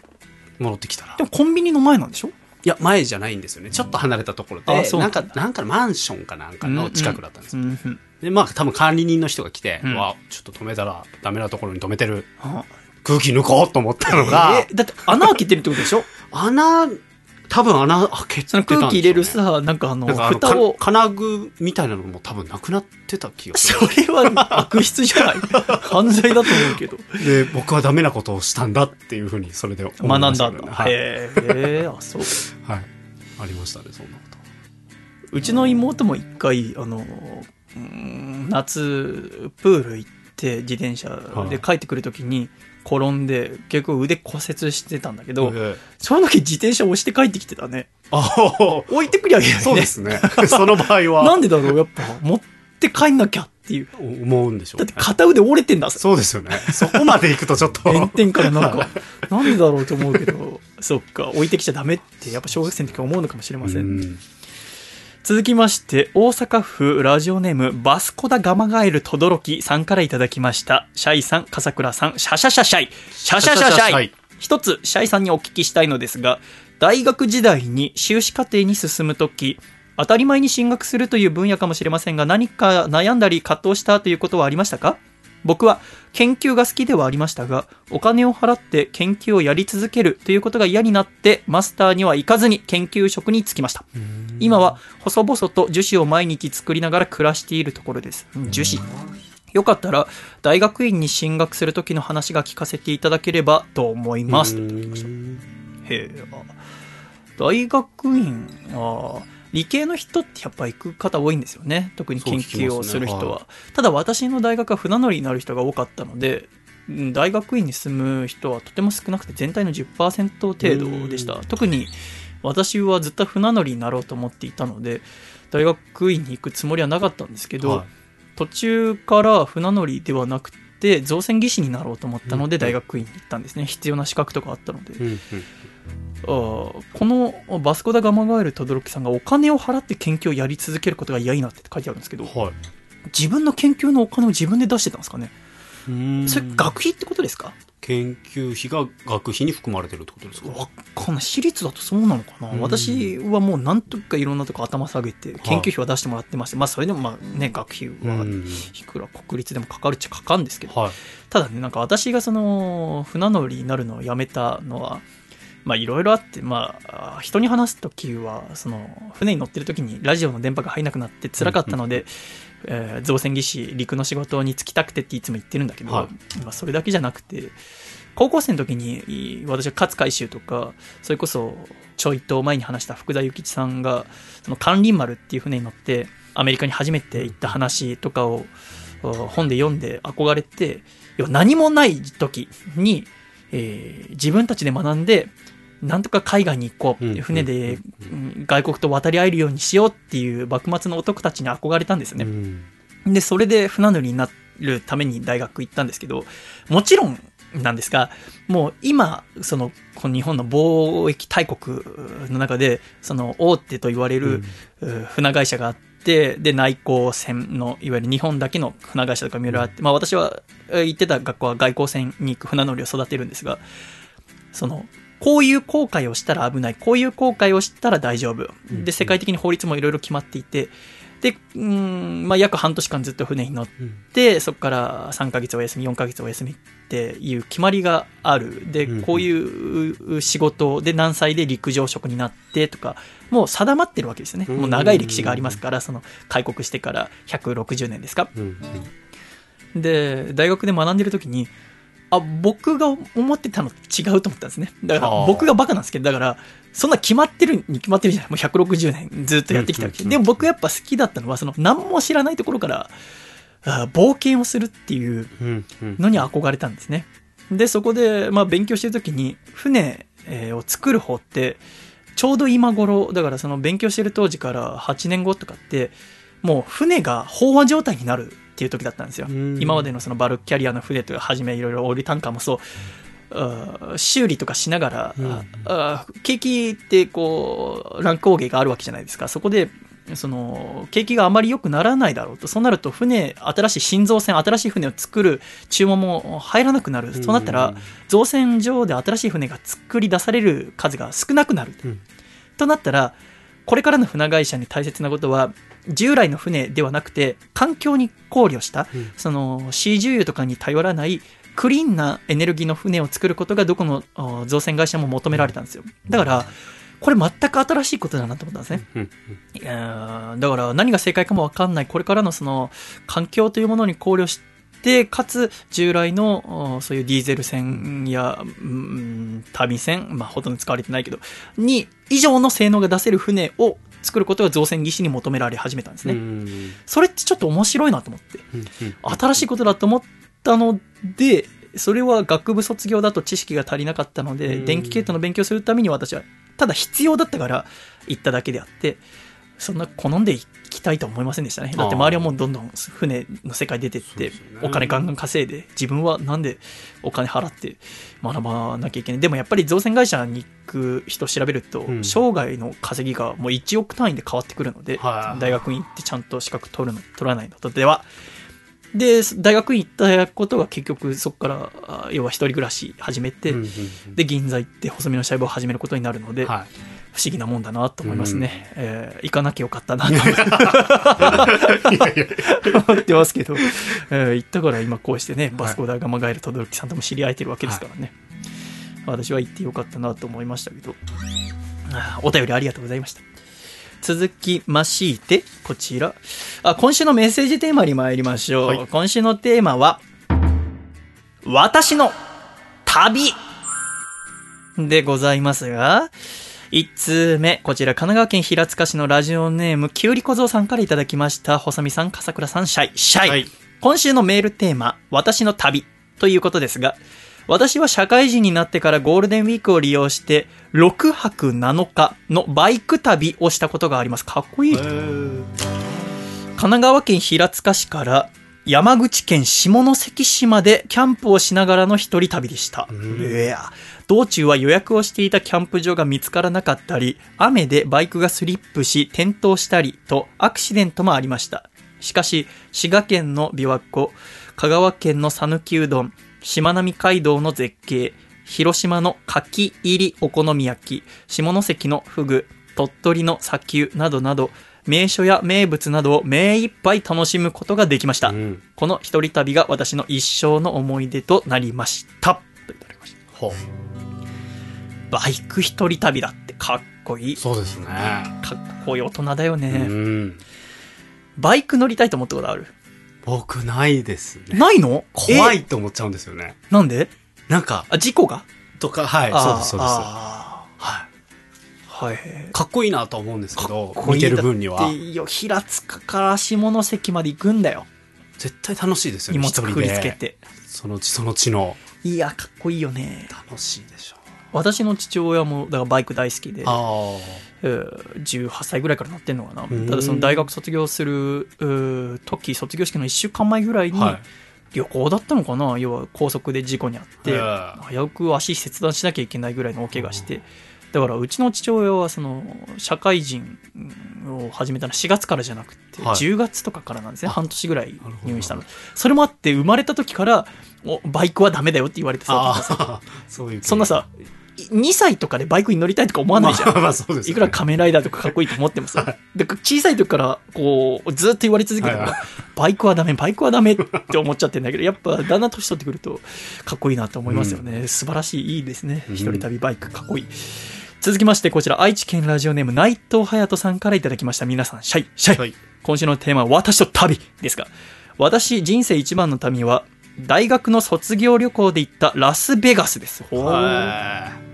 戻ってきたら。でもコンビニの前なんでしょ？いや前じゃないんですよね。ちょっと離れたところであそう。ななんんかなんかマンションかなんかの近くだったんですよ、うんうん。で、まあ多分管理人の人が来て、うん。わ、ちょっと止めたらダメなところに止めてる。あ。空気抜こうと思ったのが、えだって穴開けてるってことでしょ？穴、多分穴開けてたんでしょうね空気入れるさ、なんかあの、あの蓋を、か金具みたいなのも多分なくなってた気がすそれは悪質じゃない？犯罪だと思うけど。る。で、僕はダメなことをしたんだっていうふうに、それで思い学んだんだ。はい。へえ、あ、そう。はい。ありましたね、そんなこと。うちの妹も一回、あの、うん夏、プール行って、自転車で帰ってくるときに、転んで、結構腕骨折してたんだけど、ええその時自転車押して帰ってきてたね。ああ、置いてくりゃいいね。そうですね。その場合は。なんでだろう、やっぱ、持って帰んなきゃっていう。思うんでしょうねだって。片腕折れてんだそうですよね。そこまで行くとちょっと。炎天からなんか、なんでだろうと思うけど、そっか、置いてきちゃダメって、やっぱ小学生の時は思うのかもしれません。うん続きまして、大阪府ラジオネーム、バスコダガマガエルトドロキさんからいただきました。シャイさん、笠倉さん、シャシャシャシャイ、シャシャシャシャイ。一つ、シャイさんにお聞きしたいのですが、大学時代に修士課程に進むとき、当たり前に進学するという分野かもしれませんが、何か悩んだり葛藤したということはありましたか？僕は研究が好きではありましたが、お金を払って研究をやり続けるということが嫌になって、マスターには行かずに研究職に就きました。今は細々と樹脂を毎日作りながら暮らしているところです。うん樹脂。よかったら大学院に進学する時の話が聞かせていただければと思います。へえ。あ大学院、あ理系の人ってやっぱ行く方多いんですよね。特に研究をする人は。そう聞きまただ私の大学は船乗りになる人が多かったので、うん大学院に住む人はとても少なくて全体の10%程度でした。特に私はずっと船乗りになろうと思っていたので、大学院に行くつもりはなかったんですけど、はい。途中から船乗りではなくて造船技師になろうと思ったのでうん大学院に行ったんですね、必要な資格とかあったので、うんうんあーこのバスコダガマガエル轟さんがお金を払って研究をやり続けることが嫌になってって書いてあるんですけどはい。自分の研究のお金を自分で出してたんですかね？うん。それ学費ってことですか？研究費が学費に含まれてるってことですか？わかんない。私立だとそうなのかな、うん。私はもうなんとかいろんなとこ頭下げて研究費は出してもらってまして、まあそれでもまあね学費はうん。いくら国立でもかかるっちゃかかるんですけど、はい。ただね、なんか私がその、船乗りになるのをやめたのは、まあいろいろあって、まあ、人に話すときは、その、船に乗ってるときにラジオの電波が入んなくなって辛かったので、えー造船技師、陸の仕事に就きたくてっていつも言ってるんだけど、はまあそれだけじゃなくて、高校生の時に私は勝海舟とか、それこそちょいと前に話した福田幸一さんが、その関林丸っていう船に乗ってアメリカに初めて行った話とかをお本で読んで憧れて、要は何もない時に、えー自分たちで学んで、なんとか海外に行こう船で外国と渡り合えるようにしようっていう幕末の男たちに憧れたんですよね。うん。で、それで船乗りになるために大学行ったんですけど、もちろんなんですが、もう今、その、この日本の貿易大国の中で、その大手と言われる、う船会社があって、で、内航船の、いわゆる日本だけの船会社とかもいろいろあって、まあ私はえー行ってた学校は外航船に行く船乗りを育てるんですが、その、こういう航海をしたら危ない、こういう航海をしたら大丈夫。で、世界的に法律もいろいろ決まっていて、で、うーん、まあ約半年間ずっと船に乗って、そこから3ヶ月お休み、4ヶ月お休みっていう決まりがある。でうん、こういう仕事で何歳で陸上職になってとか、もう定まってるわけですよね。うんもう長い歴史がありますから、その開国してから160年ですか。うんうんで、大学で学んでる時に、あ、僕が思ってたのと違うと思ったんですね。だから僕がバカなんですけど、だから、そんな決まってるに決まってるじゃない。もう160年ずっとやってきたわけ。でも僕やっぱ好きだったのは、その何も知らないところから、あ冒険をするっていうのに憧れたんですね。で、そこで、まあ勉強してる時に、船えーを作る方って、ちょうど今頃、だからその勉強してる当時から8年後とかって、もう船が飽和状態になるっていう時だったんですようん。今までのそのバルクキャリアの船とかはじめいろいろオイルタンカーもそう、修理とかしながら、景気ってこう、乱高下があるわけじゃないですか。そこで、その、景気があまり良くならないだろうと。そうなると、船、新しい新造船、新しい船を作る注文も入らなくなる。そうなったら、造船場で新しい船が作り出される数が少なくなる。うんとなったら、これからの船会社に大切なことは、従来の船ではなくて、環境に考慮した、うんその C 重油とかに頼らない、クリーンなエネルギーの船を作ることがどこのあ造船会社も求められたんですよ。だから、これ全く新しいことだなと思ったんですね。うんだから何が正解かもわかんない、これからのその環境というものに考慮して、かつ従来のおそういうディーゼル船や、うん、旅船、まあほとんど使われてないけど、に以上の性能が出せる船を作ることが造船技師に求められ始めたんですね。うんそれってちょっと面白いなと思って。うん新しいことだと思ったので、それは学部卒業だと知識が足りなかったので、うん電気系統の勉強するために私は、ただ必要だったから行っただけであって、そんな好んで行きたいとは思いませんでしたね。だって周りはもうどんどん船の世界出てってお金ガンガン稼いで、自分はなんでお金払って学ばなきゃいけない。でもやっぱり造船会社に行く人調べると、うん。生涯の稼ぎがもう1億単位で変わってくるので、はい。大学院行ってちゃんと資格取るの、取らないのと。では、で、大学院行ったことが結局そこから、あ要は一人暮らし始めて、で、銀座行って細身のシャイブを始めることになるので、はい不思議なもんだなと思いますね。えー行かなきゃよかったなと 思ってますけど、えー行ったから今こうしてね、バスコダガマガエル轟さんとも知り合えてるわけですからね。私は行ってよかったなと思いましたけど、お便りありがとうございました。続きまして、こちら。あ、今週のメッセージテーマに参りましょう。はい今週のテーマは、私の旅でございますが、一通目、こちら神奈川県平塚市のラジオネーム、きゅうりこぞうさんからいただきました。細見さん、笠倉さん、シャイ、シャイ。はい今週のメールテーマ、私の旅ということですが、私は社会人になってからゴールデンウィークを利用して、6泊7日のバイク旅をしたことがあります。かっこいい。神奈川県平塚市から山口県下関市までキャンプをしながらの一人旅でした。んいや道中は予約をしていたキャンプ場が見つからなかったり、雨でバイクがスリップし転倒したりとアクシデントもありました。しかし、滋賀県の琵琶湖、香川県の讃岐うどん、しまなみ海道の絶景、広島の牡蠣入りお好み焼き、下関のフグ、鳥取の砂丘などなど、名所や名物などを目いっぱい楽しむことができました。うんこの一人旅が私の一生の思い出となりました。といただきました。バイク一人旅だってかっこいい。そうですね。かっこいい大人だよね。うん。バイク乗りたいと思ったことある？僕ないですね。ないの？怖いえって思っちゃうんですよね。なんで？なんかあ、事故が？とかはいそうですそうです。あー。はい。かっこいいなとは思うんですけどこいい。見てる分には。いいよ、平塚から下関まで行くんだよ。絶対楽しいですよね荷物くくりつけでて。その地その地の。いや、かっこいいよね。楽しいでしょ私の父親も、だからバイク大好きで、あえー18歳ぐらいから乗ってんのかな。ん。ただその大学卒業する時、卒業式の1週間前ぐらいに、はい。旅行だったのかな。要は高速で事故にあって、へえ危うく足切断しなきゃいけないぐらいの大怪我して、だからうちの父親はその社会人を始めたのは4月からじゃなくて、はい。10月とかからなんですね。半年ぐらい入院したの。それもあって生まれた時から、おバイクはダメだよって言われてあたんです。よ。あ あそういうそんなさ、2歳とかでバイクに乗りたいとか思わないじゃん。まあまあそうですよねいくら仮面ライダーとかかっこいいと思ってもさ。で小さい時から、こう、ずっと言われ続けてるから、はいバイクはダメ、バイクはダメって思っちゃってんだけど、やっぱだんだん年取ってくると、かっこいいなと思いますよね。素晴らしい、いいですね。うん一人旅バイク、かっこいい。続きまして、こちら、愛知県ラジオネーム、内藤隼人さんからいただきました。皆さん、シャイ、シャイ。はい今週のテーマは、私と旅ですが、私、人生一番の旅は、大学の卒業旅行で行ったラスベガスです。ほーは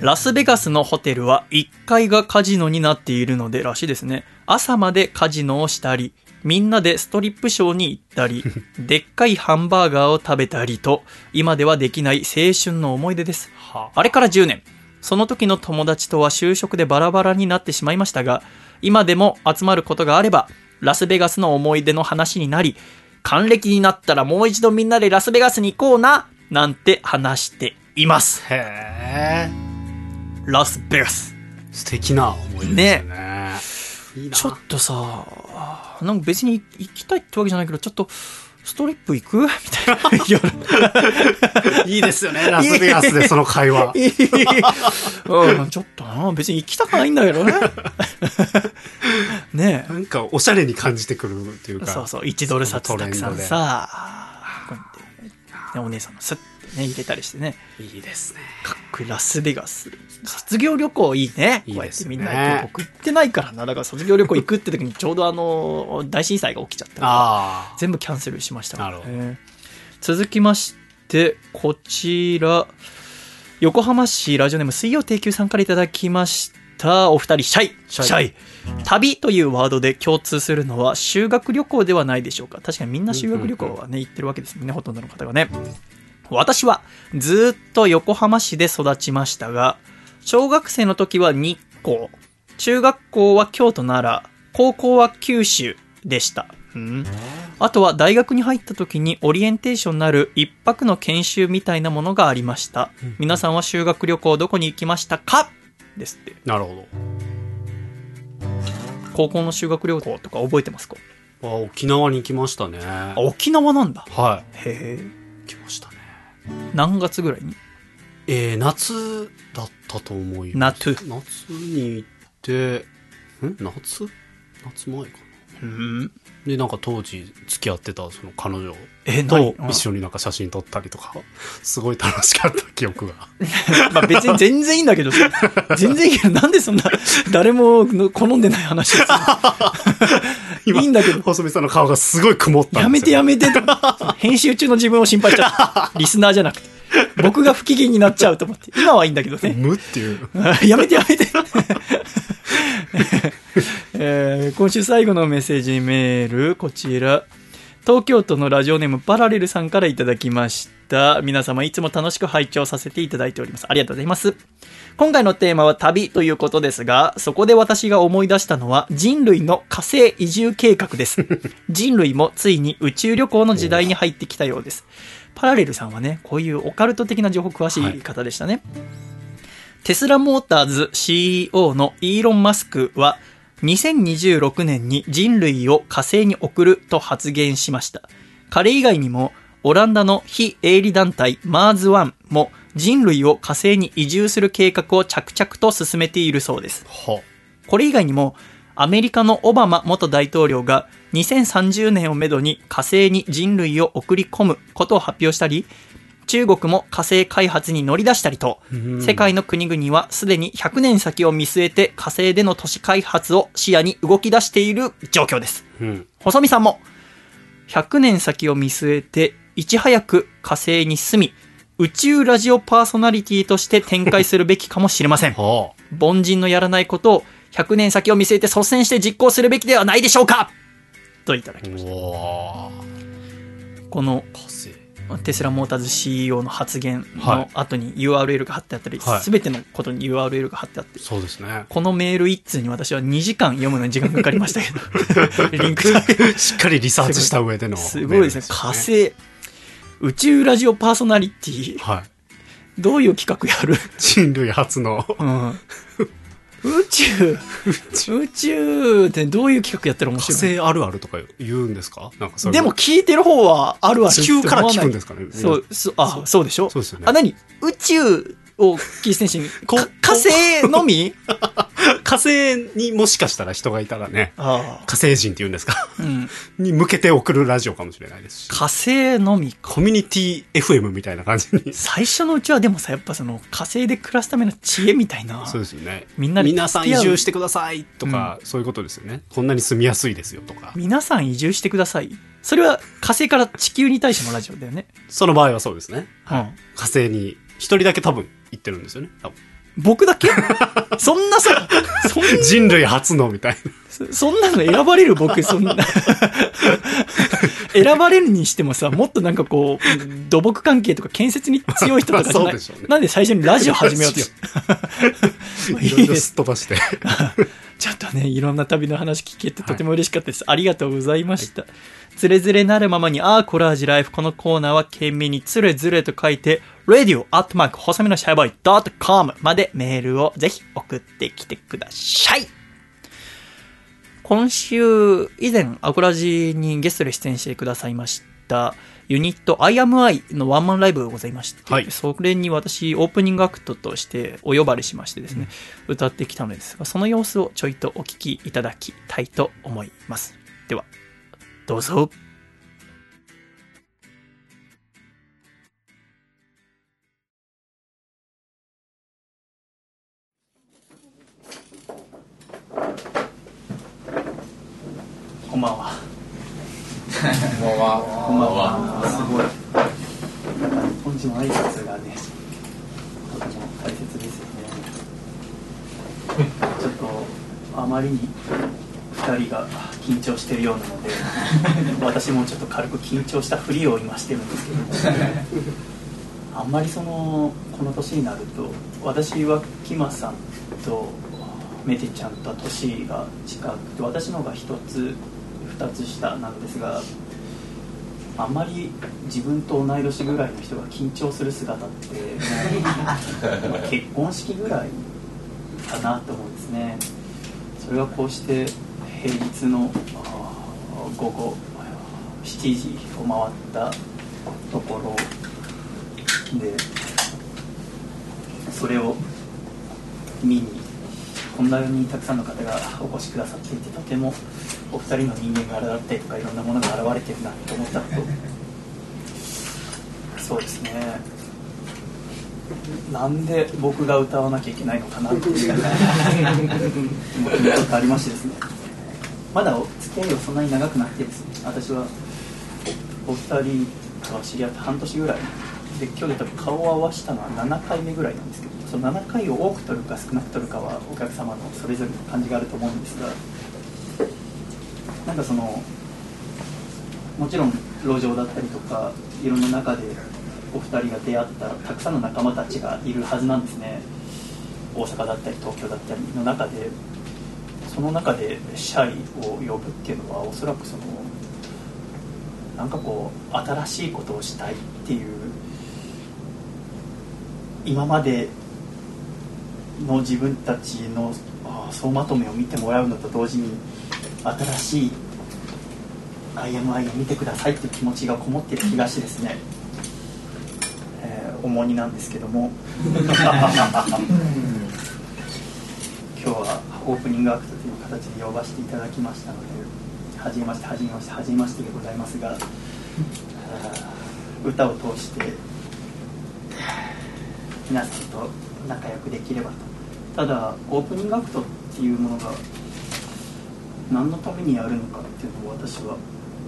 ラスベガスのホテルは1階がカジノになっているのでらしいですね。朝までカジノをしたり、みんなでストリップショーに行ったり、でっかいハンバーガーを食べたりと、今ではできない青春の思い出です。はあれから10年。その時の友達とは就職でバラバラになってしまいましたが、今でも集まることがあれば、ラスベガスの思い出の話になり、還暦になったらもう一度みんなでラスベガスに行こうな、なんて話しています。へえラスベガス。素敵な思い出ですよね。いいな。ちょっとさ、なんか別に行きたいってわけじゃないけど、ちょっと、ストリップ行く？みたいな。夜いいですよね、ラスベガスでその会話。うん、ちょっとな別に行きたくないんだけどね。ね。なんかおしゃれに感じてくるっていうか。そうそう1ドル札たくさんさねお姉さんのスッてね入れたりしてね。いいですね。かっこいい。ラスベガス卒業旅行いいね。いいですね。こうやってみんな行く僕行ってないからな。だから卒業旅行行くって時にちょうどあの大震災が起きちゃったからあ全部キャンセルしましたから。ね続きましてこちら横浜市ラジオネーム水曜定休さんからいただきました。お二人シャイ。シャイ。旅というワードで共通するのは修学旅行ではないでしょうか。確かにみんな修学旅行はね行ってるわけですもんねほとんどの方がね。私はずっと横浜市で育ちましたが小学生の時は日光。中学校は京都奈良。高校は九州でした、うん、あとは大学に入った時にオリエンテーションなる一泊の研修みたいなものがありました。皆さんは修学旅行どこに行きましたか？ですって。あ。なるほ高校の修学旅行とか覚えてますか？ど。あ沖縄に行きましたね。あ沖縄なんだ。はへえ。い。行きましたね。何月ぐらいに？えー、夏だったと思います。夏。夏に行って、ん？夏？夏前かな。うん。で、なんか当時付き合ってたその彼女えと何？一緒になんか写真撮ったりとか、すごい楽しかった記憶が。まあ別に全然いいんだけどさ。全然いいけどなんでそんな誰も好んでない話をするの？いいんだけど。細見さんの顔がすごい曇ったや。めてやめてと。編集中の自分を心配しちゃった。リスナーじゃなくて 僕が不機嫌になっちゃうと思って。今はいいんだけどね。無っていう。やめてやめて、えー今週最後のメッセージメールこちら。東京都のラジオネームパラレルさんからいただきました。皆様いつも楽しく拝聴させていただいております。ありがとうございます。今回のテーマは旅ということですがそこで私が思い出したのは人類の火星移住計画です。人類もついに宇宙旅行の時代に入ってきたようですパラレルさんはねこういうオカルト的な情報詳しい方でしたね、テスラモーターズ CEO のイーロン・マスクは2026年に人類を火星に送ると発言しました。彼以外にもオランダの非営利団体マーズワンも人類を火星に移住する計画を着々と進めているそうです。はこれ以外にもアメリカのオバマ元大統領が2030年をめどに火星に人類を送り込むことを発表したり中国も火星開発に乗り出したりと世界の国々はすでに100年先を見据えて火星での都市開発を視野に動き出している状況です。うん。細見さんも100年先を見据えていち早く火星に住み宇宙ラジオパーソナリティとして展開するべきかもしれません。は凡人のやらないことを100年先を見据えて率先して実行するべきではないでしょうかといただきあ。ました。この。テスラモーターズ CEO の発言のはい後に URL が貼ってあったり、はいすべてのことに URL が貼ってあって、そうですね。このメール一通に私は2時間読むのに時間かかりましたけど、リンクしっかりリサーチした上での。すごいですね。火。星、宇宙ラジオパーソナリティ、はい。どういう企画やる？人類初のうん。宇宙、宇宙ってどういう企画やったら面火白い星あるあるとか言うんですか？なんかでも聞いてる方はあるあるって地思わない球から聞くんですかねそう、そう、あ、そう。でしょ？そうですよね。あ、何？宇宙をキーステーションに、こか火星のみ？火星にもしかしたら人がいたらね、あ火星人って言うんですか？あ。うん。に向けて送るラジオかもしれないですし。火星のみか。コミュニティ FM みたいな感じに。最初のうちはでもさ、やっぱその火星で暮らすための知恵みたいな。そうですよね。みんなで皆さん移住してくださいとか、そういうことですよね。こんなに住みやすいですよとか。皆さん移住してください。それは火星から地球に対してのラジオだよね。その場合はそうですね。うん。火星に一人だけ多分行ってるんですよね。多分僕だけ？そんなさ、そん人類初のみたいな。そんなの選ばれる僕、そんな。選ばれるにしてもさ、もっとなんかこう、土木関係とか建設に強い人とかじゃない？なんで最初にラジオ始めようとし いいろいろいです。飛ばして。ちょっとね、いろんな旅の話聞けてとても嬉しかったです。ありがとうございました。つれづれなるままに、あーコラージュライフ。このコーナーは懸命につれづれと書いて、radio アットマーク細身のシャイボーイ .com までメールをぜひ送ってきてください。今週、以前、アコラジにゲストで出演してくださいましたユニット IAMI のワンマンライブがございまして、はい。それに私オープニングアクトとしてお呼ばれしましてですね、歌ってきたのですがその様子をちょいとお聞きいただきたいと思います。ではどうぞ。こんばんはこんばんは。こんばんは。すごい。なんか日本人の挨拶がね、とても大切ですよね。ちょっとあまりに二人が緊張しているようなので、私もちょっと軽く緊張したふりを今してるんですけど、あんまりそのこの年になると、私はキマさんとメテちゃんと年が近くて、私の方が一つ二つ下なんですが。あんまり自分と同い年ぐらいの人が緊張する姿って、まあ結婚式ぐらいかなと思うんですねそれがこうして平日の午後7時を回ったところでそれを見にこんなにたくさんの方がお越しくださっていてとてもお二人の人間柄だったりとかいろんなものが現れてるなと思ったと。そうですね。なんで僕が歌わなきゃいけないのかなっていう 思うことありましてですね。まだお付き合いはそんなに長くなくてですね私はおお二人とは知り合って半年ぐらい。で今日で多分顔を合わせたのは7回目ぐらいなんですけどその7回を多く取るか少なく取るかはお客様のそれぞれの感じがあると思うんですがなんかそのもちろん路上だったりとかいろんな中でお二人が出会ったたくさんの仲間たちがいるはずなんですね。大阪だったり東京だったりの中で。その中でシャイを呼ぶっていうのはおそらくそのなんかこう新しいことをしたいっていう今までの自分たちの総まとめを見てもらうのと同時に新しい IMI を見てくださいっていう気持ちがこもっている気がしてですね、えー重荷なんですけども。今日はオープニングアクトという形で呼ばせていただきましたのではじめましてはじめましてはじめましてでございますが歌を通して皆さんと仲良くできればと。ただオープニングアクトっていうものが何のためにやるのかっていうのを私は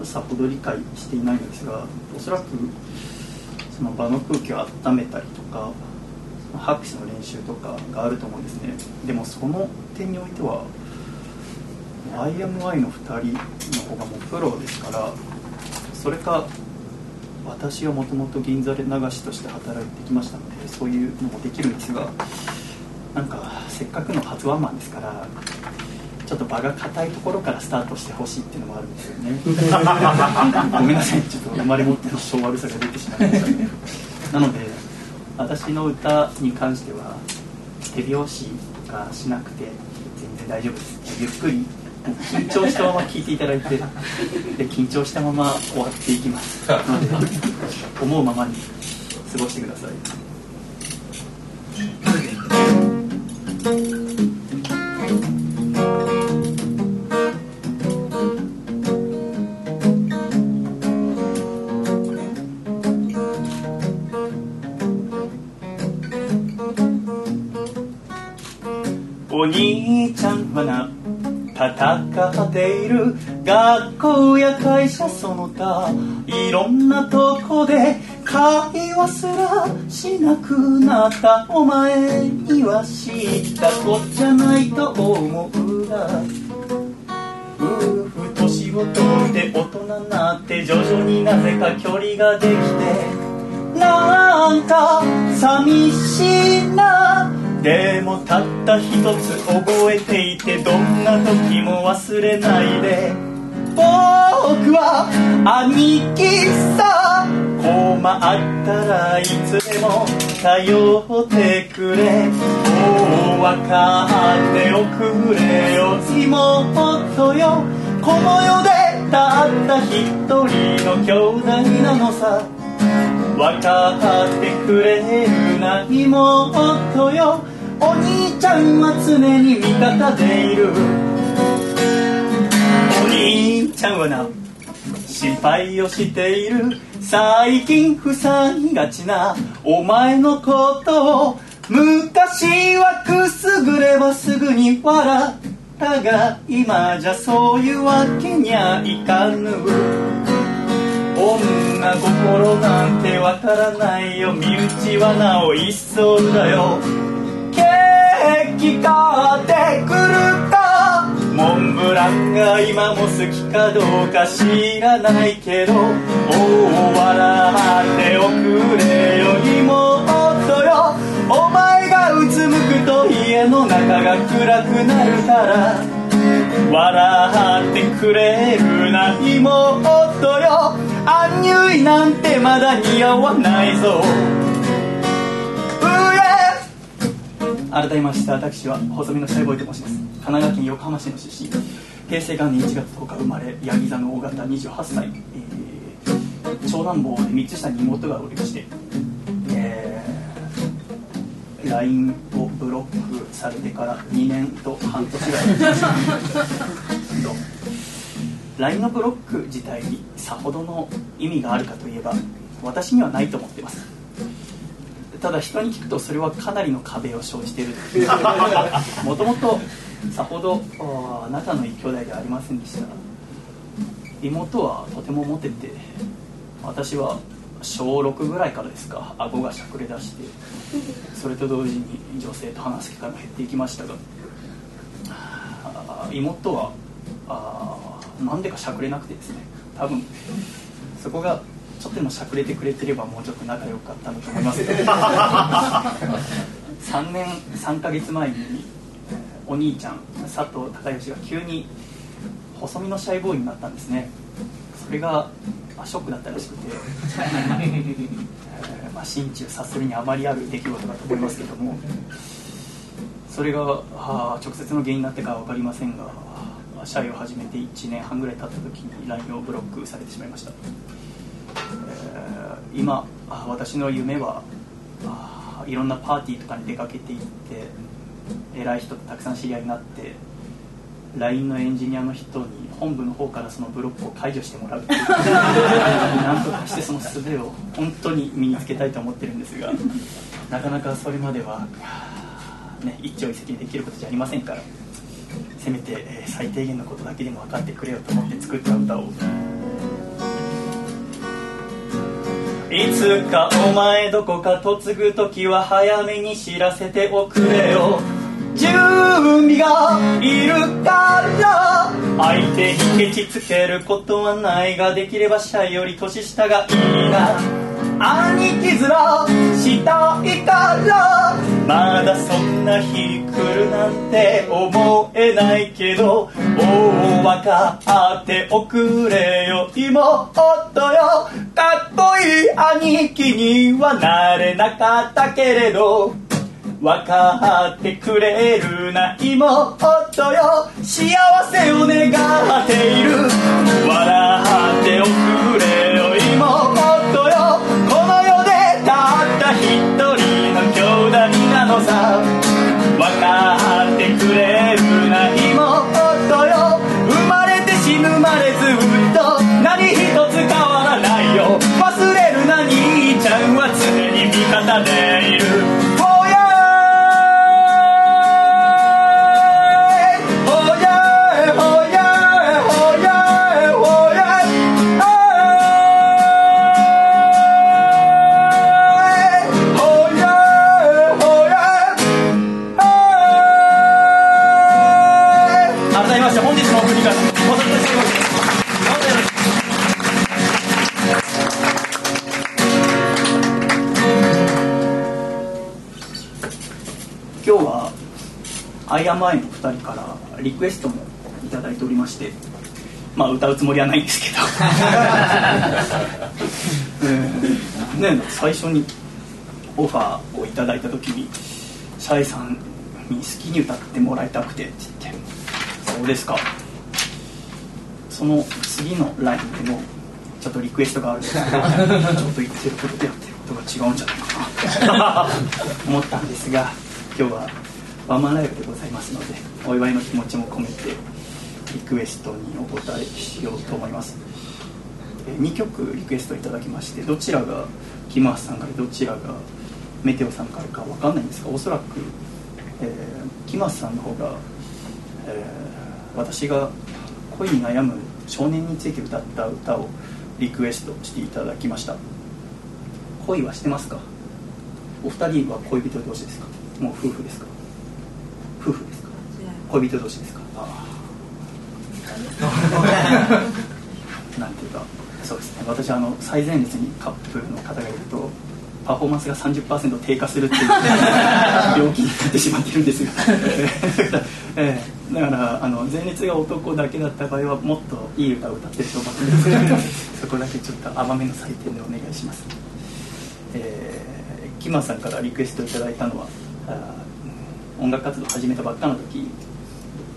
さほど理解していないのですがおそらくその場の空気を温めたりとか拍手の練習とかがあると思うんですね。でもその点においては IMI の2人の方がもうプロですからそれか私はもともと銀座で流しとして働いてきましたのでそういうのもできるんですがなんかせっかくの初ワンマンですからちょっと場が硬いところからスタートしてほしいっていうのもあるんですよね。ごめんなさい。ちょっと生まれ持っての性悪さが出てしまいました。ね なので私の歌に関しては手拍子がしなくて全然大丈夫です。ゆっくり緊張したまま聴いていただいてで緊張したまま終わっていきます。ので思うままに過ごしてくださいお兄ちゃんはな戦っている学校や会社その他いろんなとこで会話すらしなくなった。お前には知ったこっちゃないと思うが。夫婦年を取って大人になって徐々になぜか距離ができてなんか寂しいな。でもたった一つ覚えていてどんな時も忘れないで。僕は兄貴さ困ったらいつでも頼ってくれ。もう分かっておくれよ。妹よ。この世でたった一人の兄弟なのさ。分かってくれるな。妹よ。お兄ちゃんは常に味方でいる。お兄ちゃんはな心配をしている。最近ふさぎがちなお前のことを昔はくすぐればすぐに笑ったが今じゃそういうわけにはいかぬ。女心なんてわからないよ。身内はなお一層だよ。ケーキ買ってくるか。モンブランが今も好きかどうか知らないけどおお笑っておくれよ妹よ。お前がうつむくと家の中が暗くなるから笑ってくれるな妹よアンニュイなんてまだ似合わないぞ。改めまして私は細身のシャイボーイと申します。神奈川県横浜市の出身。平成元年1月10日生まれヤギ座の大型28歳、えー長男坊で3つ下に妹がおりまして、えー LINE をブロックされてから2年と半年ぐらい LINE のブロック自体にさほどの意味があるかといえば私にはないと思ってますただ人に聞くとそれはかなりの壁を生じている もともとさほどあー仲のいい兄弟ではありませんでした。妹はとてもモテて私は小6ぐらいからですか顎がしゃくれ出してそれと同時に女性と話す機会も減っていきましたが。妹はあーなんでかしゃくれなくてですね。多分そこがちょっとでもしゃくれてくれてればもうちょっと仲良かったんだと思います。けど3年3ヶ月前にお兄ちゃん佐藤孝義が急に細身のシャイボーイになったんですね。それがあショックだったらしくて、まあ、心中察するにあまりある出来事だと思いますけども。それがあ直接の原因になってかは分かりませんがシャイを始めて1年半ぐらい経った時に LINE をブロックされてしまいました、えー今私の夢はいろんなパーティーとかに出かけていって偉い人とたくさん知り合いになって LINE のエンジニアの人に本部の方からそのブロックを解除してもらうっていう なんとかしてその術を本当に身につけたいと思ってるんですがなかなかそれまでは、ね、一朝一夕にできることじゃありませんからせめて、え最低限のことだけでも分かってくれよと思って作った歌をいつかお前どこか嫁ぐ時は早めに知らせておくれよ。準備がいるから。相手にケチつけることはないができればシャイより年下がいいな。兄貴面したいからまだそんな日来るなんて思えないけどおお分かっておくれよ妹よ。かっこいい兄貴にはなれなかったけれど分かってくれるな妹よ。幸せを願っている。笑っておくれよ歌うつもりはないんですけど、ね、最初にオファーをいただいた時にシャイさんに好きに歌ってもらいたくてって言って。そうですか。その次のラインでもちょっとリクエストがあるんですけどちょっと言ってることとやってることが違うんじゃないかな。思ったんですが今日はワンマンライブでございますのでお祝いの気持ちも込めてリクエストにお答えしようと思います。2曲リクエストいただきましてどちらがキマースさんからどちらがメテオさんからか分かんないんですがおそらく、えー、キマースさんの方が、えー、私が恋に悩む少年について歌った歌をリクエストしていただきました。恋はしてますか？お二人は恋人同士ですか？もう夫婦ですか？夫婦ですか？恋人同士ですか？ああなんていうかそうですね。私あの最前列にカップルの方がいるとパフォーマンスが30%低下するっていう病気になってしまってるんですが ええ、だからあの前列が男だけだった場合はもっといい歌を歌ってると思うんですけどそこだけちょっと甘めの採点でお願いします、えー、キマさんからリクエストいただいたのは音楽活動始めたばっかの時、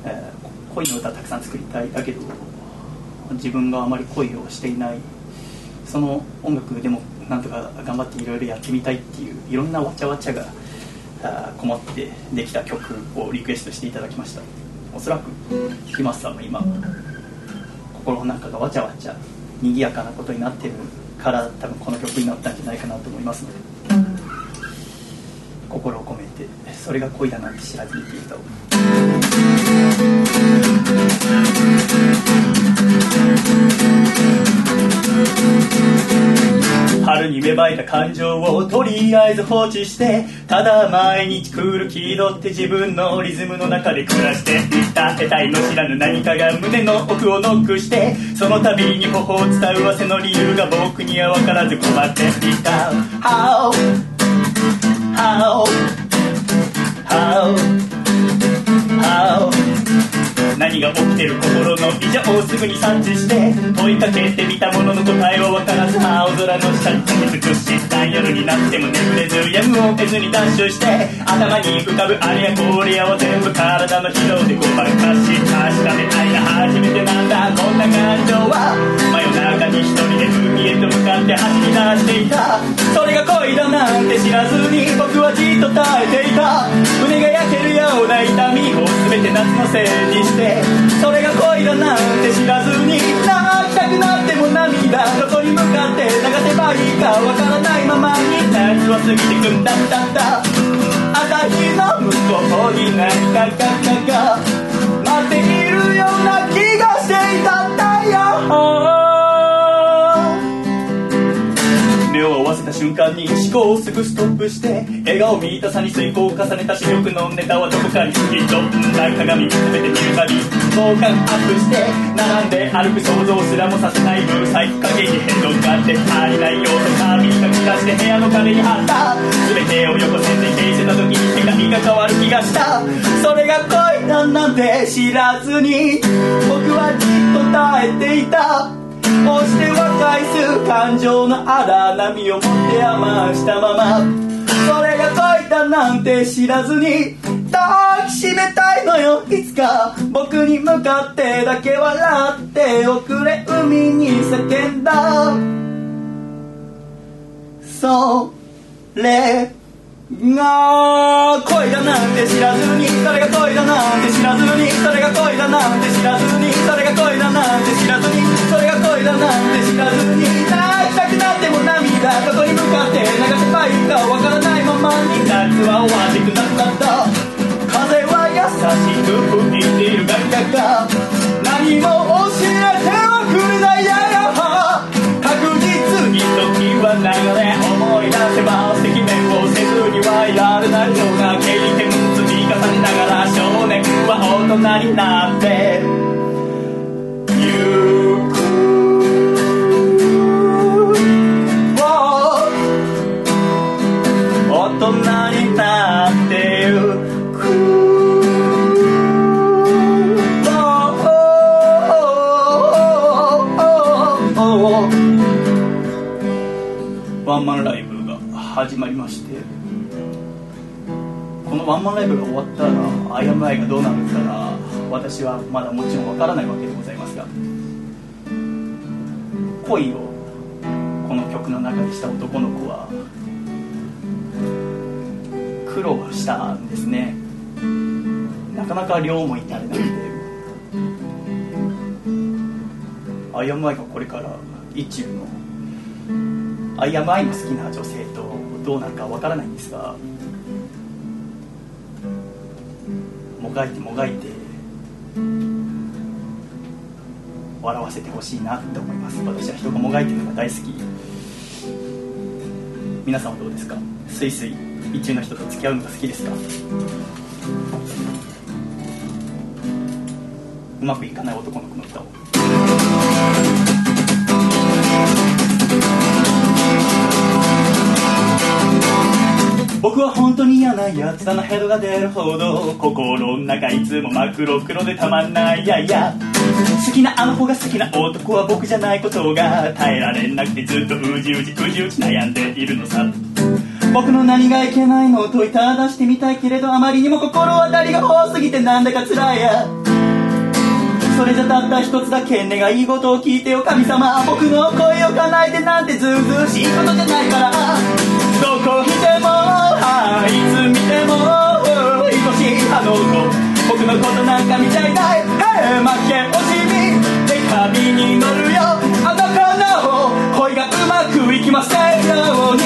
えー、恋の歌たくさん作りたいだけど自分があまり恋をしていない。その音楽でもなんとか頑張っていろいろやってみたいっていういろんなわちゃわちゃがこもってできた曲をリクエストしていただきました。おそらくひまさんも今心の中がわちゃわちゃ賑やかなことになってるから多分この曲になったんじゃないかなと思いますので心を込めてそれが恋だなんて知らずにっていう歌を。春に芽生えた感情をとりあえず放置してただ毎日クール気取って自分のリズムの中で暮らしていった得体の知らぬ何かが胸の奥をノックしてその度に頬を伝うわせの理由が僕には分からず困っていた How How How How 何が起きてる心の異常をすぐに察知して問いかけてみたものの答えは分からず青空の下に立ち尽くした夜になっても眠れずやむを得ずにダッシュして頭に浮かぶあれやこれやを全部体の疲労でごまかし確かめたいな初めてなんだ。こんな感情は真夜中に一人で海へと向かって走り出していた。それが恋だなんて知らずに僕はじっと耐えていた。胸が焼けるような痛みを全て夏のせいにしてそれが恋だなんて知らずに泣きたくなっても涙どこに向かって流せばいいかわからないままに夏は過ぎてくんだったんだ。朝日の向こうに何かがが待っているような間に思考をすぐストップして笑顔見たさに遂行を重ねた視力のネタはどこかにきっとない鏡見つめてみるたび好感アップして並んで歩く想像すらもさせないブルーサイク影に変動があって足りない要素が見かき出して部屋の壁に貼った。全てを横線で消せた時に世界が変わる気がした。それが恋だなんて知らずに僕はじっと耐えていた。こうしては返す感情の荒波を持って余したまま。それが恋だなんて知らずに抱きしめたいのよ。いつか僕に向かってだけ笑っておくれ海に叫んだ。それが恋だなんて知らずに。それが恋だなんて知らずに。それが恋だなんて知らずに。それが恋だなんて知らずに。それが恋だなんて知らずに泣きたくなっても涙どこに向かって流せばいいかわからないままに夏は終わってくなくなった。風は優しく吹いているガリガが何も教えてはくれないやや確実に時は流れ思い出せば赤面をせずにはいられないような経験積み重ねながら少年は大人になって。ゆ始まりましてこのワンマンライブが終わったら IMI がどうなるかが私はまだもちろんわからないわけでございますが恋をこの曲の中でした男の子は苦労したんですね。なかなか両思いになれなくてアイアムアイがこれから一中のアイアムアイの好きな女性。どうなるかわからないんですがもがいてもがいて笑わせてほしいなって思います。私は人がもがいてるのが大好き。皆さんはどうですか？スイスイ一中の人と付き合うのが好きですか？うまくいかない男の子の歌を。僕は本当に嫌なや。つだなヘドが出るほど心の中いつも真っ黒黒でたまんない。やいや。好きなあの子が好きな男は僕じゃないことが耐えられなくてずっとうじうじうじうじ悩んでいるのさ。僕の何がいけないのを問いただしてみたいけれどあまりにも心当たりが多すぎてなんだか辛いや。それじゃたった一つだけ願い事を聞いてよ神様。僕の声を叶えてなんてずうずうしいことじゃないから。どこ見てもいつ見ても愛しいあの子僕のことなんか見ちゃいないへ負け惜しみで旅に乗るよあの子の恋がうまくいきませんように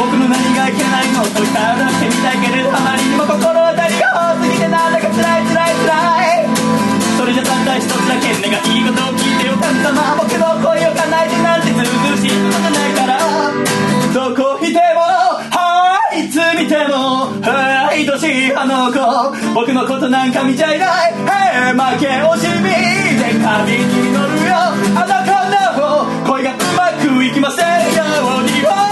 僕の何がいけないのとただしてみたいけれどあまりにも心当たりが多すぎてなんだか辛い辛い辛いたった一つだけ願い事を聞いてよ神様僕の声を叶えてなんてずうずうしいことじゃないからどこいてもはいつ見ても愛しいあの子僕のことなんか見ちゃいないへ負け惜しみで旅に乗るよあの子の恋がうまくいきませんように。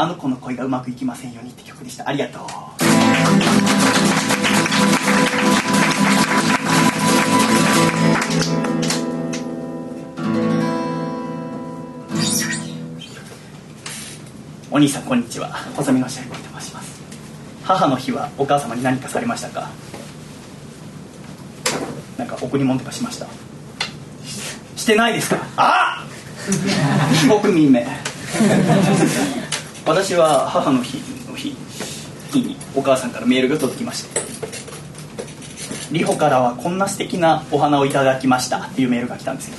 あの子の恋がうまくいきませんようにって曲でした。ありがとう。お兄さんこんにちは。細身のシェフと申します。母の日はお母様に何かされましたか？なんか贈り物とかしました？してない。ですか？あ国民名私は母の日の日日にお母さんからメールが届きまして「リホからはこんな素敵なお花をいただきました」っていうメールが来たんですよ、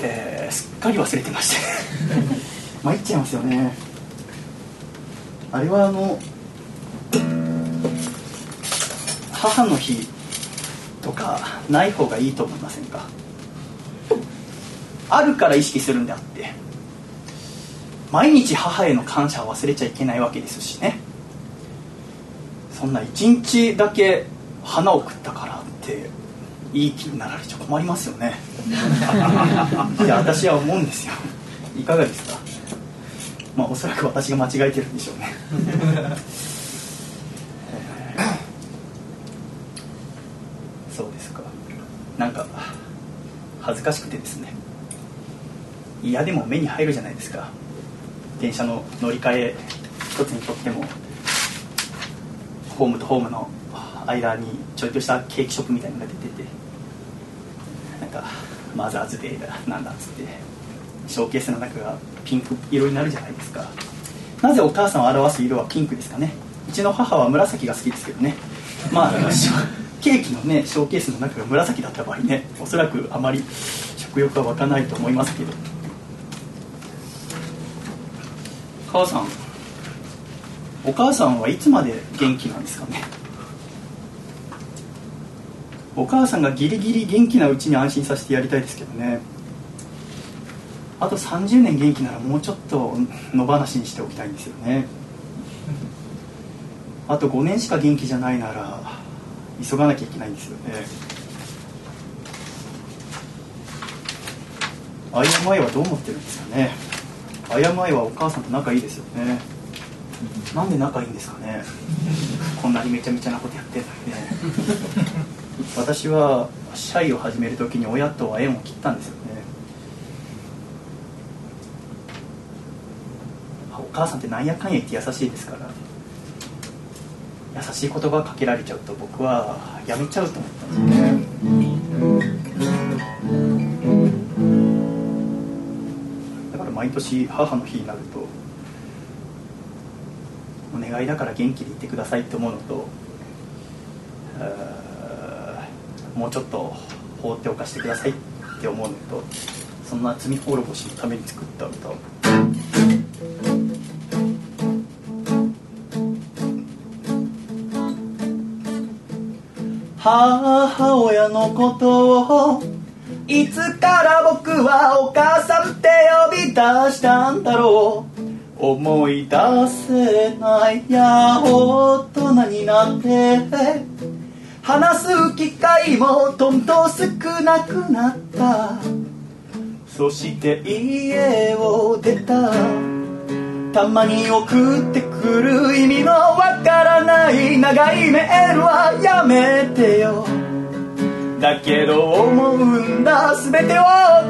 えーすっかり忘れてまして。参っちゃいますよね。あれはあの母の日とかない方がいいと思いませんか？あるから意識するんであって毎日母への感謝を忘れちゃいけないわけですしね。そんな一日だけ花を送ったからっていい気になられちゃ困りますよね。いや私は思うんですよ。いかがですか？まあおそらく私が間違えてるんでしょうね。そうですか。なんか恥ずかしくてですね。嫌でも目に入るじゃないですか電車の乗り換え一つにとってもホームとホームの間にちょいとしたケーキショップみたいなのが出ててなんかマザーズデーだなんだっつってショーケースの中がピンク色になるじゃないですか。なぜお母さんを表す色はピンクですかね。うちの母は紫が好きですけどね。まあ ケーキのねショーケースの中が紫だった場合ねおそらくあまり食欲は湧かないと思いますけど。母さんお母さんはいつまで元気なんですかね？お母さんがギリギリ元気なうちに安心させてやりたいですけどね。あと30年元気ならもうちょっと野放しにしておきたいんですよね。あと5年しか元気じゃないなら急がなきゃいけないんですよね。アイアムアイはどう思ってるんですかね？アイアムアイはお母さんと仲いいですよねなんで仲いいんですかねこんなにめちゃめちゃなことやってるのにね私はシャイを始める時に親とは縁を切ったんですよねお母さんってなんやかんや言って優しいですから優しい言葉かけられちゃうと僕はやめちゃうと思ったんですよね毎年母の日になるとお願いだから元気でいてくださいって思うのともうちょっと放っておかしてくださいって思うのとそんな罪滅ぼしのために作った歌を。母親のことをいつから僕はお母さんって呼び出したんだろう。思い出せないや大人になって話す機会もどんどん少なくなった。そして家を出た。たまに送ってくる意味のわからない。長いメールはやめてよ。だけど思うんだ。全てを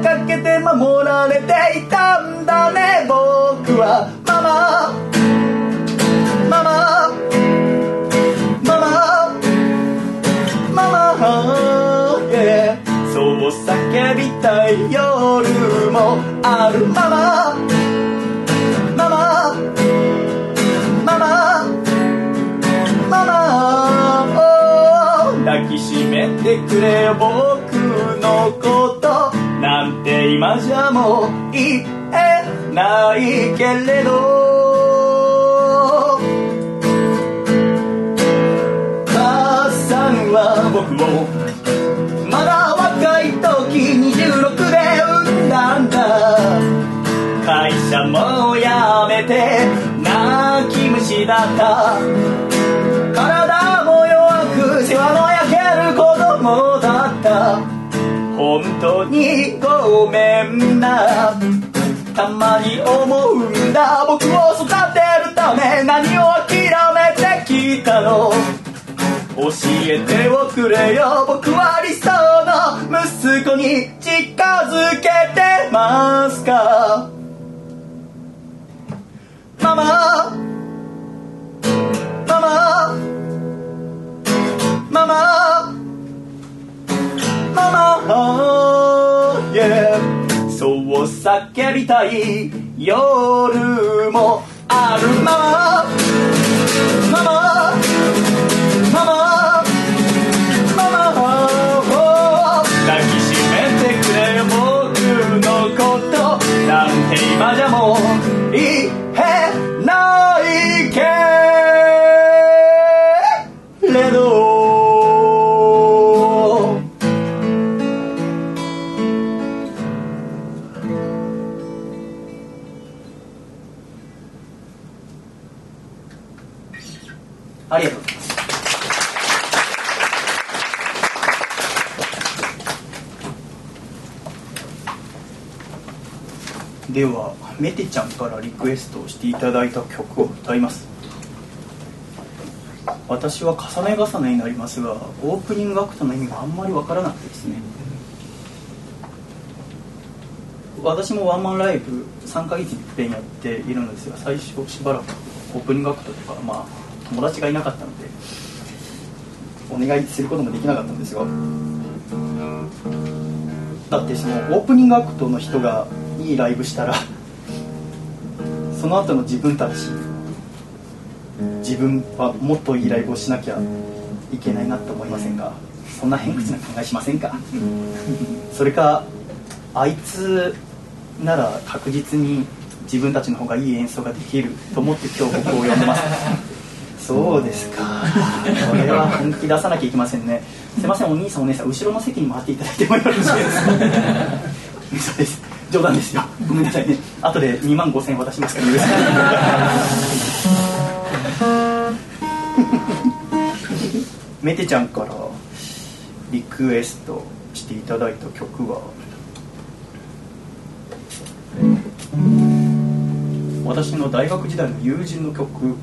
かけて守られていたんだね。僕はママ。ママ。ママ。ママ。Yeah そう叫びたい夜もあるママ。ママ。ママ。ママ。抱きしめてくれよ僕のことなんて今じゃもう言えないけれど。母さんは僕をまだ若い時26で産んだんだ。会社も辞めて泣き虫だった。だった本当にごめんな。たまに思うんだ。僕を育てるため何を諦めてきたの。教えておくれよ。僕は理想の息子に近づけてますか。ママ。ママ。ママ。そう叫びたい夜もあるまま。ママママママを抱きしめてくれよ僕のことなんて今じゃもういいへなではメテちゃんからリクエストをしていただいた曲を歌います。私は重ね重ねになりますがオープニングアクトの意味があんまりわからなくてですね。私もワンマンライブ3ヶ月に一遍やっているのですが最初しばらくオープニングアクトとかまあ友達がいなかったのでお願いすることもできなかったんですがだってそのオープニングアクトの人がいいライブしたらその後の自分たち自分はもっといいライブをしなきゃいけないなって思いませんか？そんな偏屈な考えしませんか？それかあいつなら確実に自分たちの方がいい演奏ができると思って今日僕を呼んでます。そうですか。これは本気出さなきゃいけませんね。すいません。お兄さんお姉さん後ろの席に回っていただいてもよろしいですか嘘です冗談ですよ。ごめんなさいね。後で2万5000円渡しますから許してメテちゃんからリクエストしていただいた曲は。私の大学時代の友人の曲。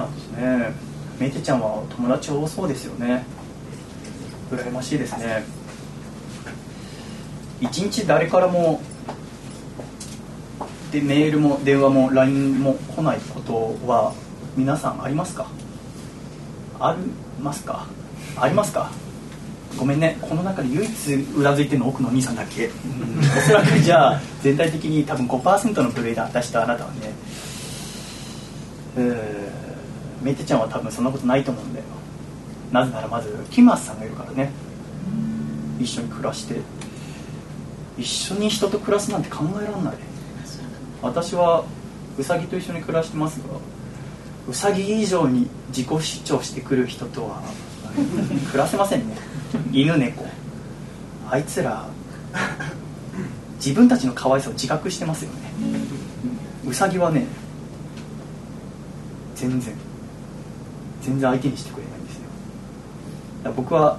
なんですね。メテちゃんは友達多そうですよね。羨ましいですね。一日誰からもでメールも電話も LINE も来ないことは皆さんありますか？ありますか？ありますか？ごめんね。この中で唯一うなずいてるの奥の兄さんだけ、うん、おそらくじゃあ全体的に多分5%のプレイで私とあなたはね。えー。メイテちゃんは多分そんなことないと思うんだよ。なぜならまずキマスさんがいるからね。一緒に暮らして。一緒に人と暮らすなんて考えられない。私はウサギと一緒に暮らしてますがウサギ以上に自己主張してくる人とは 暮らせませんね。犬猫。あいつら自分たちの可愛さを自覚してますよね。ウサギはね全然全然相手にしてくれないんですよ。僕は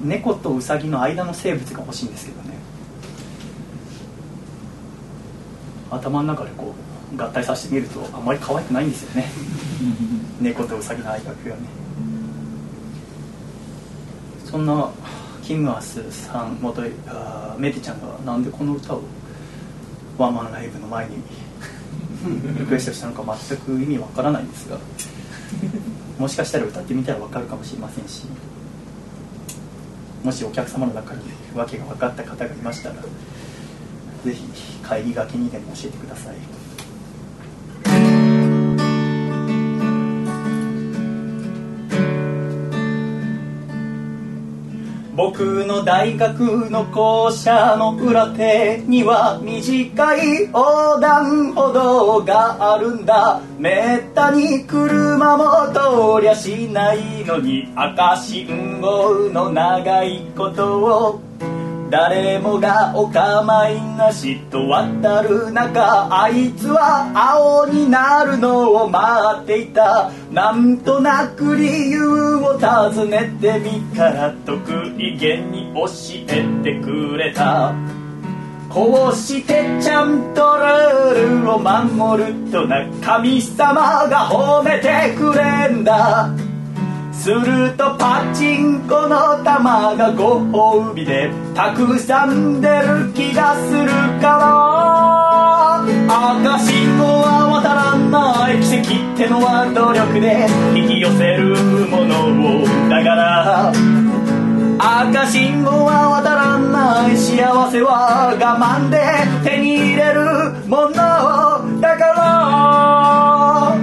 猫とウサギの間の生物が欲しいんですけどね。頭の中でこう合体させてみるとあんまり可愛くないんですよね。猫とウサギの間がね。そんなキムアスさん元あーメテちゃんがなんでこの歌をワンマンライブの前にリクエストしたのか全く意味わからないんですがもしかしたら歌ってみたら分かるかもしれませんしもしお客様の中に訳が分かった方がいましたら是非帰りがけにでも教えてください。僕の大学の校舎の裏手には短い横断歩道があるんだ。めったに車も通りゃしないのに赤信号の長いことを。誰もがお構いなしと渡る中あいつは青になるのを待っていた。なんとなく理由を尋ねてみたら得意げに教えてくれた。こうしてちゃんとルールを守るとな神様が褒めてくれんだ。するとパチンコの玉がご褒美でたくさん出る気がするから。赤信号は渡らない奇跡ってのは努力で引き寄せるものをだから。赤信号は渡らない幸せは我慢で手に入れるものだから。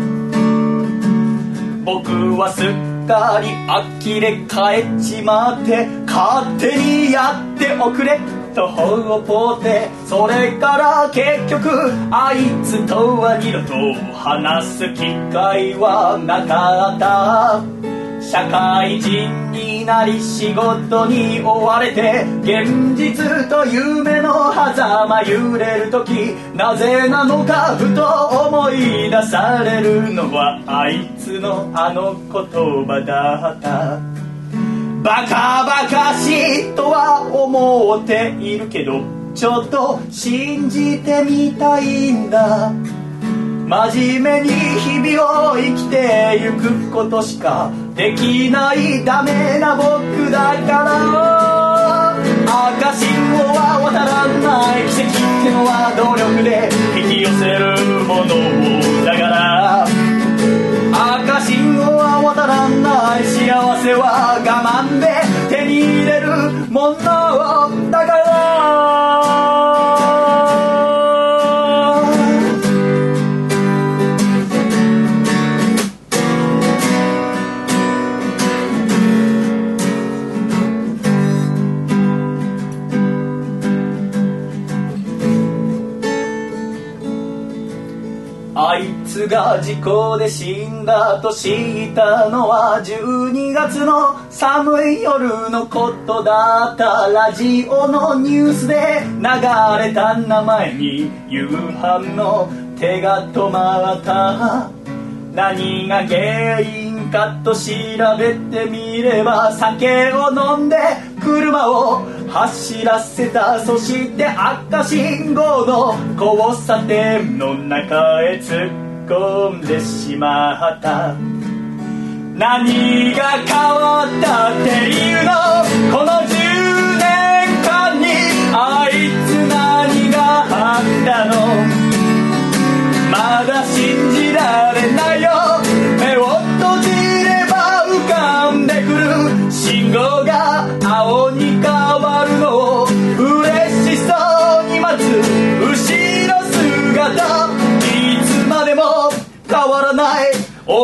僕はすっかり呆れ返っちまって勝手にやっておくれとほうぽってそれから結局あいつとは二度と話す機会はなかった。社会人になり仕事に追われて現実と夢の狭間揺れる時なぜなのかふと思い出されるのはあいつのあの言葉だった。バカバカしいとは思っているけどちょっと信じてみたいんだ。真面目に日々を生きてゆくことしかできないダメな僕だから。赤信号は渡らない。奇跡ってのは努力で引き寄せるものだから。赤信号は渡らない。幸せは我慢で手に入れるものだから。が事故で死んだと知ったのは12月の寒い夜のことだったラジオのニュースで流れた名前に夕飯の手が止まった何が原因かと調べてみれば酒を飲んで車を走らせたそして赤信号の交差点の中へ突っ込んでしまった。何が変わったっていうの？この10年間にあいつ何があったの？まだ信じられないよ。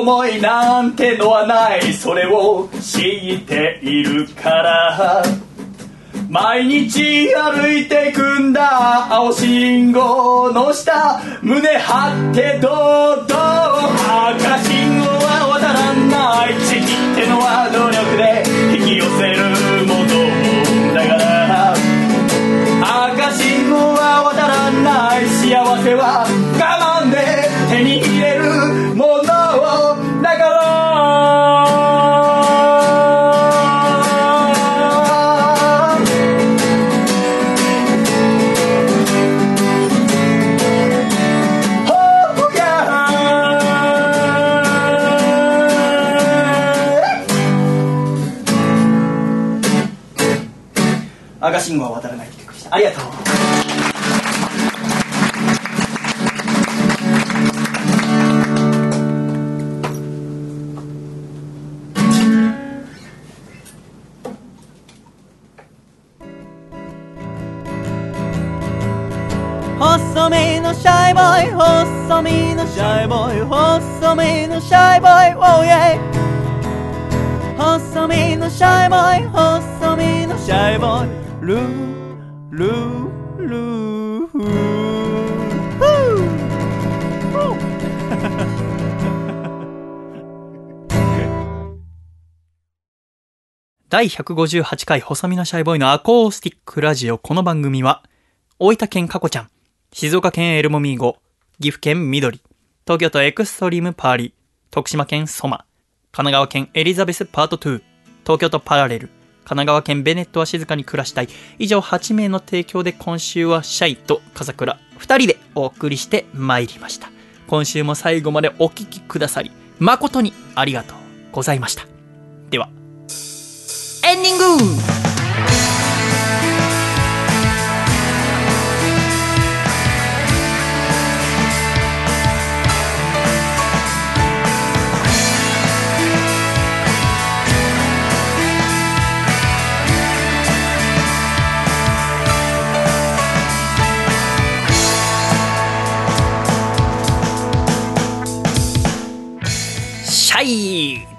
思いなんてのはない。それを知っているから。毎日歩いてくんだ。青信号の下。胸張って堂々。赤信号は渡らない。地域ってのは努力で。引き寄せるものだから。赤信号は渡らない。幸せは我慢で手に入れるもの。だから赤信号は渡らないって曲でした。ありがとう。細身のシャイボーイ細身のシャイボーイ細身のシャイボーイ Oh yeah 細身のシャイボーイ細身のシャイボーイルールールーフー第158回細身のシャイボーイのアコースティックラジオ。この番組は大分県かこちゃん静岡県エルモミーゴ岐阜県緑東京都エクストリームパーリー徳島県ソマ神奈川県エリザベスパート2東京都パラレル神奈川県ベネットは静かに暮らしたい。以上8名の提供で今週はシャイと笠倉2人でお送りしてまいりました。今週も最後までお聞きくださり誠にありがとうございました。では。エンディング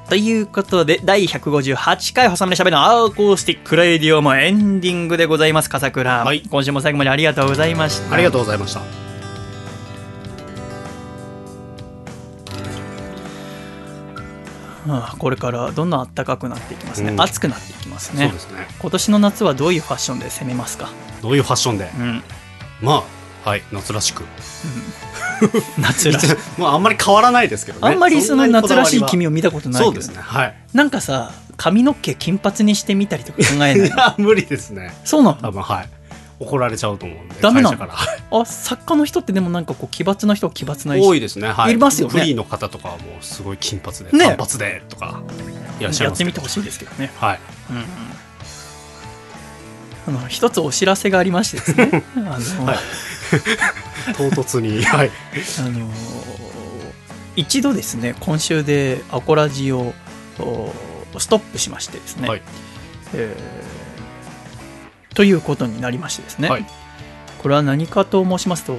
ということで、第158回細めでしゃべるのアーコースティックラディオもエンディングでございます、笠倉。はい今週も最後までありがとうございました。ありがとうございましたはあこれからどんどん暖かくなっていきますね。うん暑くなっていきますねそうで。すね今年の夏はどういうファッションで攻めますか？どういうファッションで？うん。まあはい夏らしく。夏らしい。まああんまり変わらないですけどね。あんまりその夏らしい君をを見たことないそうですねはい。なんかさ、髪の毛金髪にしてみたりとか考えない？いや無理ですね。そうなの？多分はい。怒られちゃうと思うんでダメなの？あ、作家の人ってでもなんかこう奇抜な人は奇抜な多いですねはい。いますよね。フリーの方とかはもうすごい金髪でね。単発でとか。いらっしゃいやってみてほしいですけどね。はい。うんうん。あの一つお知らせがありましてですね。あの、はい 唐突に。はい。あの一度ですね今週でアコラジをおストップしましてですね、はい。えーということになりましてですね、はい。これは何かと申しますと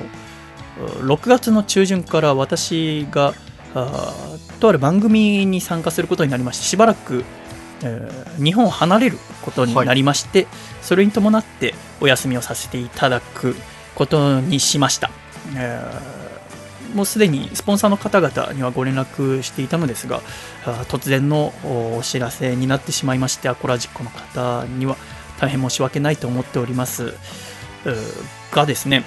6月の中旬から私があーとある番組に参加することになりましてしばらく、えー日本を離れることになりまして、それに伴ってお休みをさせていただくことにしました、えーもうすでにスポンサーの方々にはご連絡していたのですが突然のおお知らせになってしまいましてアコラジックの方には大変申し訳ないと思っております。えーがですね、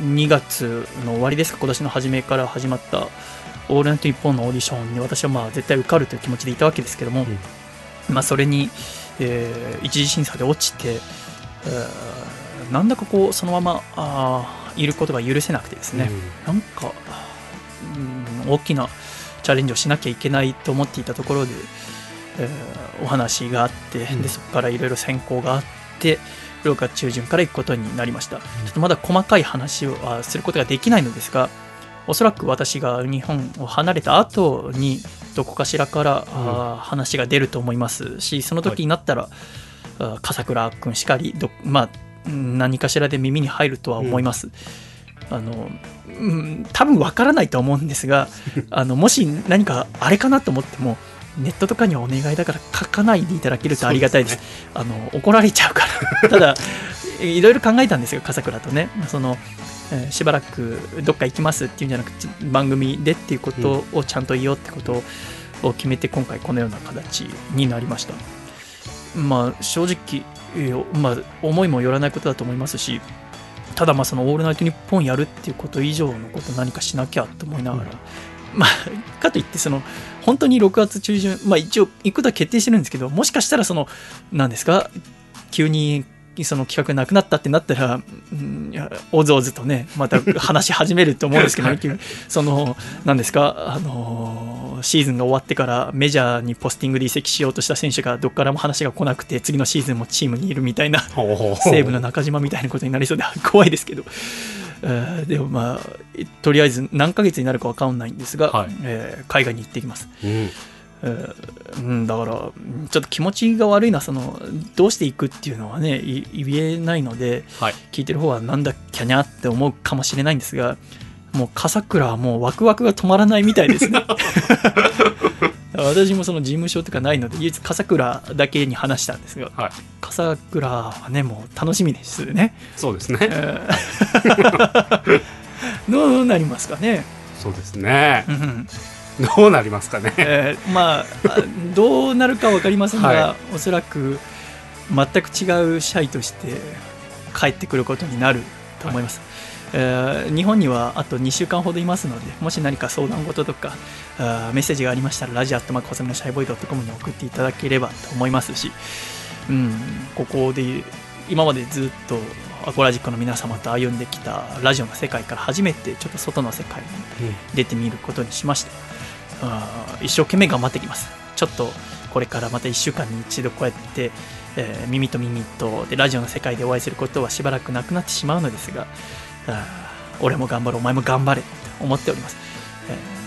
えー2月の終わりですか今年の初めから始まったオールナイトニッポンのオーディションに私はまあ絶対受かるという気持ちでいたわけですけども、まあ、それに、えー一次審査で落ちて、えーなんだかこうそのままあーいることが許せなくてですね、なんか、うん、大きなチャレンジをしなきゃいけないと思っていたところで、えーお話があって、うん。でそこからいろいろ選考があって6月中旬から行くことになりました、ちょっとまだ細かい話はすることができないのですがおそらく私が日本を離れた後にどこかしらから、あー話が出ると思いますしその時になったら、あー笠倉君しかりど、まあ、うん何かしらで耳に入るとは思います。あのうん、多分わからないと思うんですが あのもし何かあれかなと思ってもネットとかにはお願いだから書かないでいただけるとありがたいです。あの怒られちゃうから。ただいろいろ考えたんですよ笠倉とね。その、えーしばらくどっか行きますっていうんじゃなくて番組でっていうことをちゃんと言おうってことを決めて今回このような形になりました。まあ正直、えーまあ、思いもよらないことだと思いますしただまあその「オールナイトニッポン」やるっていうこと以上のこと何かしなきゃと思いながら、まあかといってその本当に6月中旬まあ一応行くことは決定してるんですけどもしかしたらその何ですか急にその企画なくなったってなったら、うんいやおずおずとねまた話し始めると思うんですけど、その何ですかあのシーズンが終わってからメジャーにポスティングで移籍しようとした選手がどっからも話が来なくて次のシーズンもチームにいるみたいな西武の中島みたいなことになりそうで 怖いですけど、えーでもまあとりあえず何ヶ月になるか分かんないんですが、はい。えー海外に行ってきます、うん。えーうん、だからちょっと気持ちが悪いのはそのどうしていくっていうのはねい言えないのではい。聞いてる方はなんだっきゃにゃって思うかもしれないんですがもう笠倉はもうワクワクが止まらないみたいですね。私もその事務所とかないので唯一笠倉だけに話したんですが、はい。笠倉はねもう楽しみですね。そうですね。えー。どうなりますかね、そうですね。うん どうなりますかね。えーまああどうなるか分かりませんが、はおそらく全く違うシャイとして帰ってくることになると思います、えー日本にはあと2週間ほどいますのでもし何か相談事とかあーメッセージがありましたらラジアットマーク細身のシャイボーイドットコムに送っていただければと思いますし、うん、ここで今までずっとアコラジックの皆様と歩んできたラジオの世界から初めてちょっと外の世界に出てみることにしました一生懸命頑張ってきます。ちょっとこれからまた1週間に一度こうやって、えー耳と耳とでラジオの世界でお会いすることはしばらくなくなってしまうのですが俺も頑張ろうお前も頑張れと思っております、えー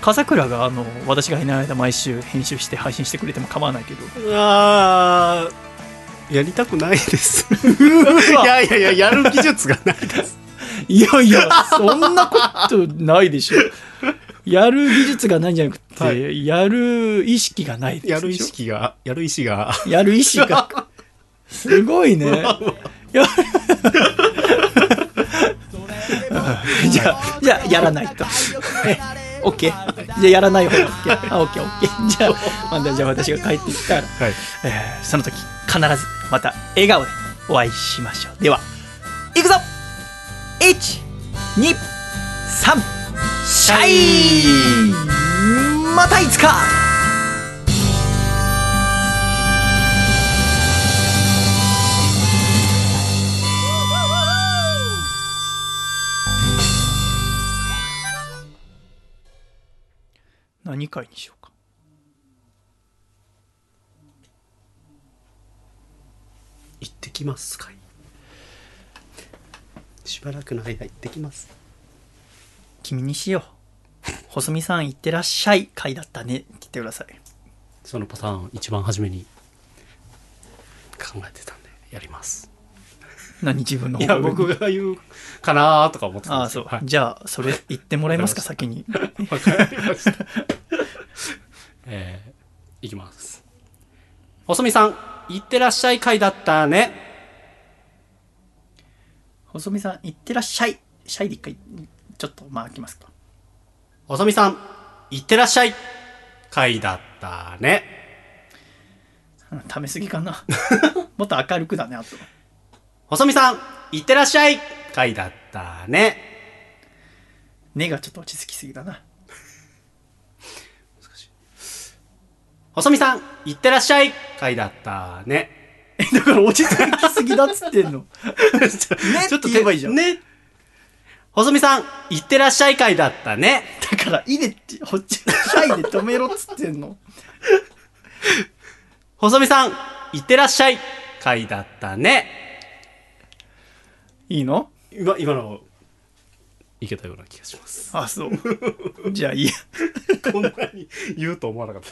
笠倉があの私がいない間毎週編集して配信してくれても構わないけど。あーやりたくないです。いやいやいややる技術がないです。いやいやそんなことないでしょやる技術がないんじゃなくて、はやる意識がないやる意識がやる意思が。やる意思が。すごいね。や じゃあじゃあやらないと。え OK じゃあやらない方が OK あ OKOK じゃあまたじゃあ私が帰ってきたら、はい。えーその時必ずまた笑顔でお会いしましょう。ではいくぞ！123シャイまたいつか。何回にしようか。行ってきますかい。しばらくの間行ってきます。君にしよう。細見さんいってらっしゃい回だったね。って言ってください。そのパターン一番初めに考えてたんでやります。何自分のいや僕が言うかなーとか思ってたんああそう、はい。じゃあそれ言ってもらえますか？先に。わかりました。えー、いきます。細見さん、いってらっしゃい回だったね。細見さんいってらっしゃい。シャイで一回ちょっとまあ開きますか。細ささんいってらっしゃい。回だったね。ためすぎかな。もっと明るくだねあと。細見さんいってらっしゃい。回だったね。根がちょっと落ち着きすぎだな。細見さんいってらっしゃい。回だったね。えだから落ち着きすぎだっつってんの、ちょっと手はいいじゃんね細見さん、いってらっしゃい回だったね。だから、いでって、ほっち、シャイで止めろっつってんの。細見さん、いってらっしゃい回だったね。いいの？今、今の、いけたような気がします。あ、そう。じゃあいいや。こんなに言うと思わなかった。